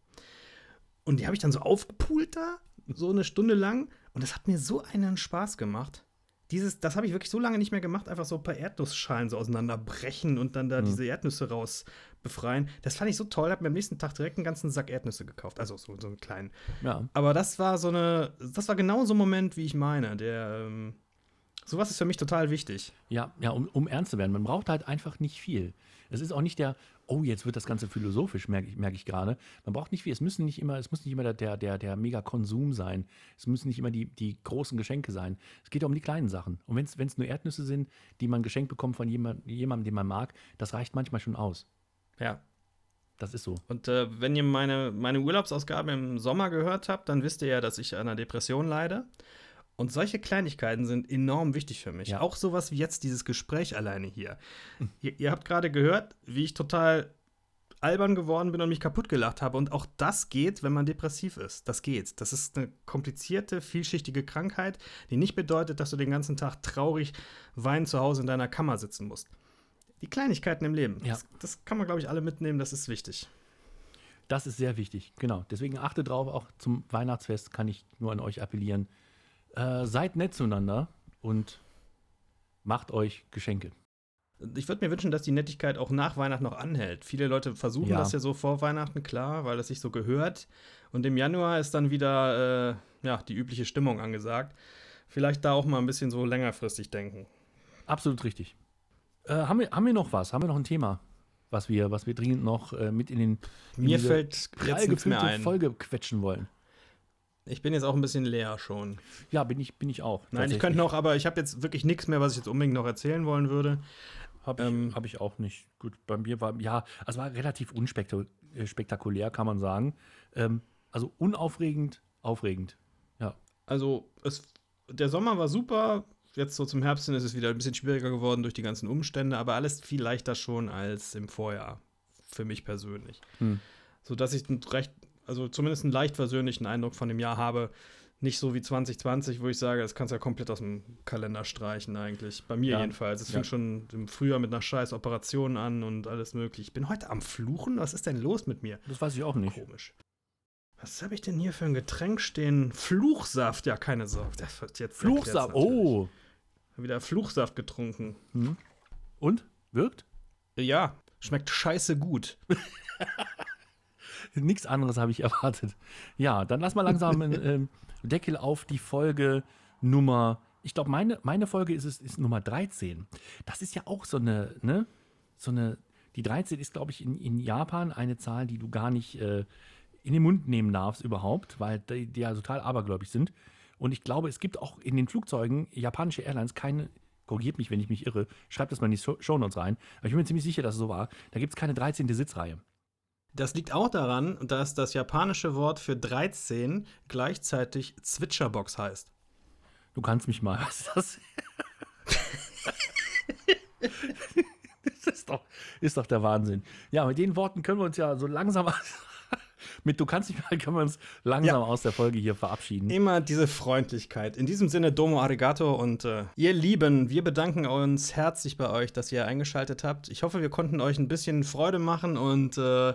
[SPEAKER 1] Und die habe ich dann so aufgepult da, so eine Stunde lang. Und das hat mir so einen Spaß gemacht. Dieses, das habe ich wirklich so lange nicht mehr gemacht, einfach so ein paar Erdnussschalen so auseinanderbrechen und dann da
[SPEAKER 2] Mhm.
[SPEAKER 1] diese Erdnüsse raus befreien. Das fand ich so toll, habe mir am nächsten Tag direkt einen ganzen Sack Erdnüsse gekauft. Also so, so einen kleinen.
[SPEAKER 2] Ja.
[SPEAKER 1] Aber das war so eine, das war genau so ein Moment, wie ich meine. Der, ähm, sowas ist für mich total wichtig.
[SPEAKER 2] Ja, ja um, um ernst zu werden. Man braucht halt einfach nicht viel. Es ist auch nicht der, oh, jetzt wird das Ganze philosophisch, merke ich, merke ich gerade. Man braucht nicht viel. Es müssen nicht immer, es muss nicht immer der, der, der, Mega-Konsum sein. Es müssen nicht immer die, die großen Geschenke sein. Es geht um die kleinen Sachen. Und wenn es nur Erdnüsse sind, die man geschenkt bekommt von jemand, jemandem, den man mag, das reicht manchmal schon aus.
[SPEAKER 1] Ja.
[SPEAKER 2] Das ist so.
[SPEAKER 1] Und äh, wenn ihr meine, meine Urlaubsausgabe im Sommer gehört habt, dann wisst ihr ja, dass ich an einer Depression leide. Und solche Kleinigkeiten sind enorm wichtig für mich.
[SPEAKER 2] Ja.
[SPEAKER 1] Auch sowas wie jetzt dieses Gespräch alleine hier. ihr, ihr habt gerade gehört, wie ich total albern geworden bin und mich kaputt gelacht habe. Und auch das geht, wenn man depressiv ist. Das geht. Das ist eine komplizierte, vielschichtige Krankheit, die nicht bedeutet, dass du den ganzen Tag traurig weinend zu Hause in deiner Kammer sitzen musst. Die Kleinigkeiten im Leben.
[SPEAKER 2] Ja.
[SPEAKER 1] Das, das kann man, glaube ich, alle mitnehmen. Das ist wichtig.
[SPEAKER 2] Das ist sehr wichtig, genau. Deswegen achte drauf, auch zum Weihnachtsfest kann ich nur an euch appellieren. Äh, seid nett zueinander und macht euch Geschenke.
[SPEAKER 1] Ich würde mir wünschen, dass die Nettigkeit auch nach Weihnachten noch anhält. Viele Leute versuchen
[SPEAKER 2] Ja.
[SPEAKER 1] das ja so vor Weihnachten, klar, weil das sich so gehört. Und im Januar ist dann wieder äh, ja, die übliche Stimmung angesagt. Vielleicht da auch mal ein bisschen so längerfristig denken.
[SPEAKER 2] Absolut richtig. Äh, haben, wir, haben wir noch was? Haben wir noch ein Thema, was wir, was wir dringend noch äh, mit in den in
[SPEAKER 1] Mir fällt jetzt nichts mehr ein.
[SPEAKER 2] Folge quetschen wollen?
[SPEAKER 1] Ich bin jetzt auch ein bisschen leer schon.
[SPEAKER 2] Ja, bin ich, bin ich auch.
[SPEAKER 1] Nein, ich könnte noch, aber ich habe jetzt wirklich nichts mehr, was ich jetzt unbedingt noch erzählen wollen würde.
[SPEAKER 2] Habe ich,
[SPEAKER 1] ähm,
[SPEAKER 2] hab ich auch nicht. Gut, bei mir war, ja, also war relativ unspektakulär, kann man sagen. Ähm, also unaufregend, aufregend. Ja.
[SPEAKER 1] Also, es, der Sommer war super. Jetzt so zum Herbst hin ist es wieder ein bisschen schwieriger geworden durch die ganzen Umstände, aber alles viel leichter schon als im Vorjahr. Für mich persönlich.
[SPEAKER 2] Hm.
[SPEAKER 1] So dass ich recht, also zumindest einen leicht versöhnlichen Eindruck von dem Jahr habe. Nicht so wie 2020, wo ich sage, das kannst du ja komplett aus dem Kalender streichen, eigentlich. Bei mir
[SPEAKER 2] Ja.
[SPEAKER 1] jedenfalls. Es
[SPEAKER 2] Ja.
[SPEAKER 1] fing schon im Frühjahr mit einer scheiß Operation an und alles mögliche. Ich bin heute am Fluchen. Was ist denn los mit mir?
[SPEAKER 2] Das weiß ich auch nicht.
[SPEAKER 1] Komisch. Was habe ich denn hier für ein Getränk stehen? Fluchsaft, ja, keine Sorge. Das wird jetzt
[SPEAKER 2] Fluchsaft, oh.
[SPEAKER 1] Wieder Fluchsaft getrunken.
[SPEAKER 2] Hm. Und? Wirkt?
[SPEAKER 1] Ja, schmeckt scheiße gut. (laughs) (laughs)
[SPEAKER 2] Nichts anderes habe ich erwartet. Ja, dann lass mal langsam einen (laughs) ähm, Deckel auf die Folge Nummer. Ich glaube, meine, meine Folge ist, es, ist Nummer 13. Das ist ja auch so eine, ne? So eine. Die 13 ist, glaube ich, in, in Japan eine Zahl, die du gar nicht äh, in den Mund nehmen darfst überhaupt, weil die, die ja total abergläubig sind. Und ich glaube, es gibt auch in den Flugzeugen japanische Airlines keine, korrigiert mich, wenn ich mich irre, schreibt das mal in die Show- Shownotes rein. Aber ich bin mir ziemlich sicher, dass es so war. Da gibt es keine 13. Sitzreihe.
[SPEAKER 1] Das liegt auch daran, dass das japanische Wort für 13 gleichzeitig Zwitscherbox heißt.
[SPEAKER 2] Du kannst mich mal. (laughs) Was ist das? das ist doch, ist doch der Wahnsinn. Ja, mit den Worten können wir uns ja so langsam. (laughs) mit Du kannst mich mal, (laughs) können wir uns langsam
[SPEAKER 1] Ja.
[SPEAKER 2] aus der Folge hier verabschieden.
[SPEAKER 1] Immer diese Freundlichkeit. In diesem Sinne, Domo Arigato und äh, ihr Lieben, wir bedanken uns herzlich bei euch, dass ihr eingeschaltet habt. Ich hoffe, wir konnten euch ein bisschen Freude machen und äh,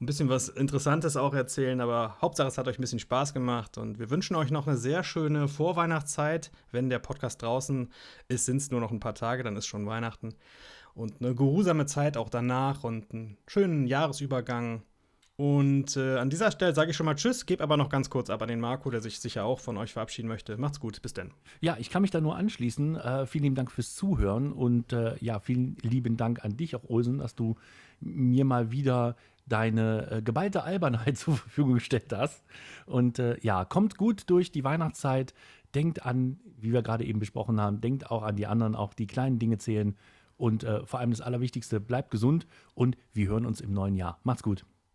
[SPEAKER 1] ein bisschen was Interessantes auch erzählen, aber Hauptsache, es hat euch ein bisschen Spaß gemacht und wir wünschen euch noch eine sehr schöne Vorweihnachtszeit. Wenn der Podcast draußen ist, sind es nur noch ein paar Tage, dann ist schon Weihnachten. Und eine geruhsame Zeit auch danach und einen schönen Jahresübergang. Und äh, an dieser Stelle sage ich schon mal Tschüss, gebe aber noch ganz kurz ab an den Marco, der sich sicher auch von euch verabschieden möchte. Macht's gut, bis denn.
[SPEAKER 2] Ja, ich kann mich da nur anschließen. Äh, vielen lieben Dank fürs Zuhören und äh, ja, vielen lieben Dank an dich auch, Olsen, dass du mir mal wieder deine äh, geballte Albernheit (laughs) zur Verfügung gestellt hast. Und äh, ja, kommt gut durch die Weihnachtszeit. Denkt an, wie wir gerade eben besprochen haben, denkt auch an die anderen, auch die kleinen Dinge zählen. Und äh, vor allem das Allerwichtigste, bleibt gesund und wir hören uns im neuen Jahr. Macht's gut.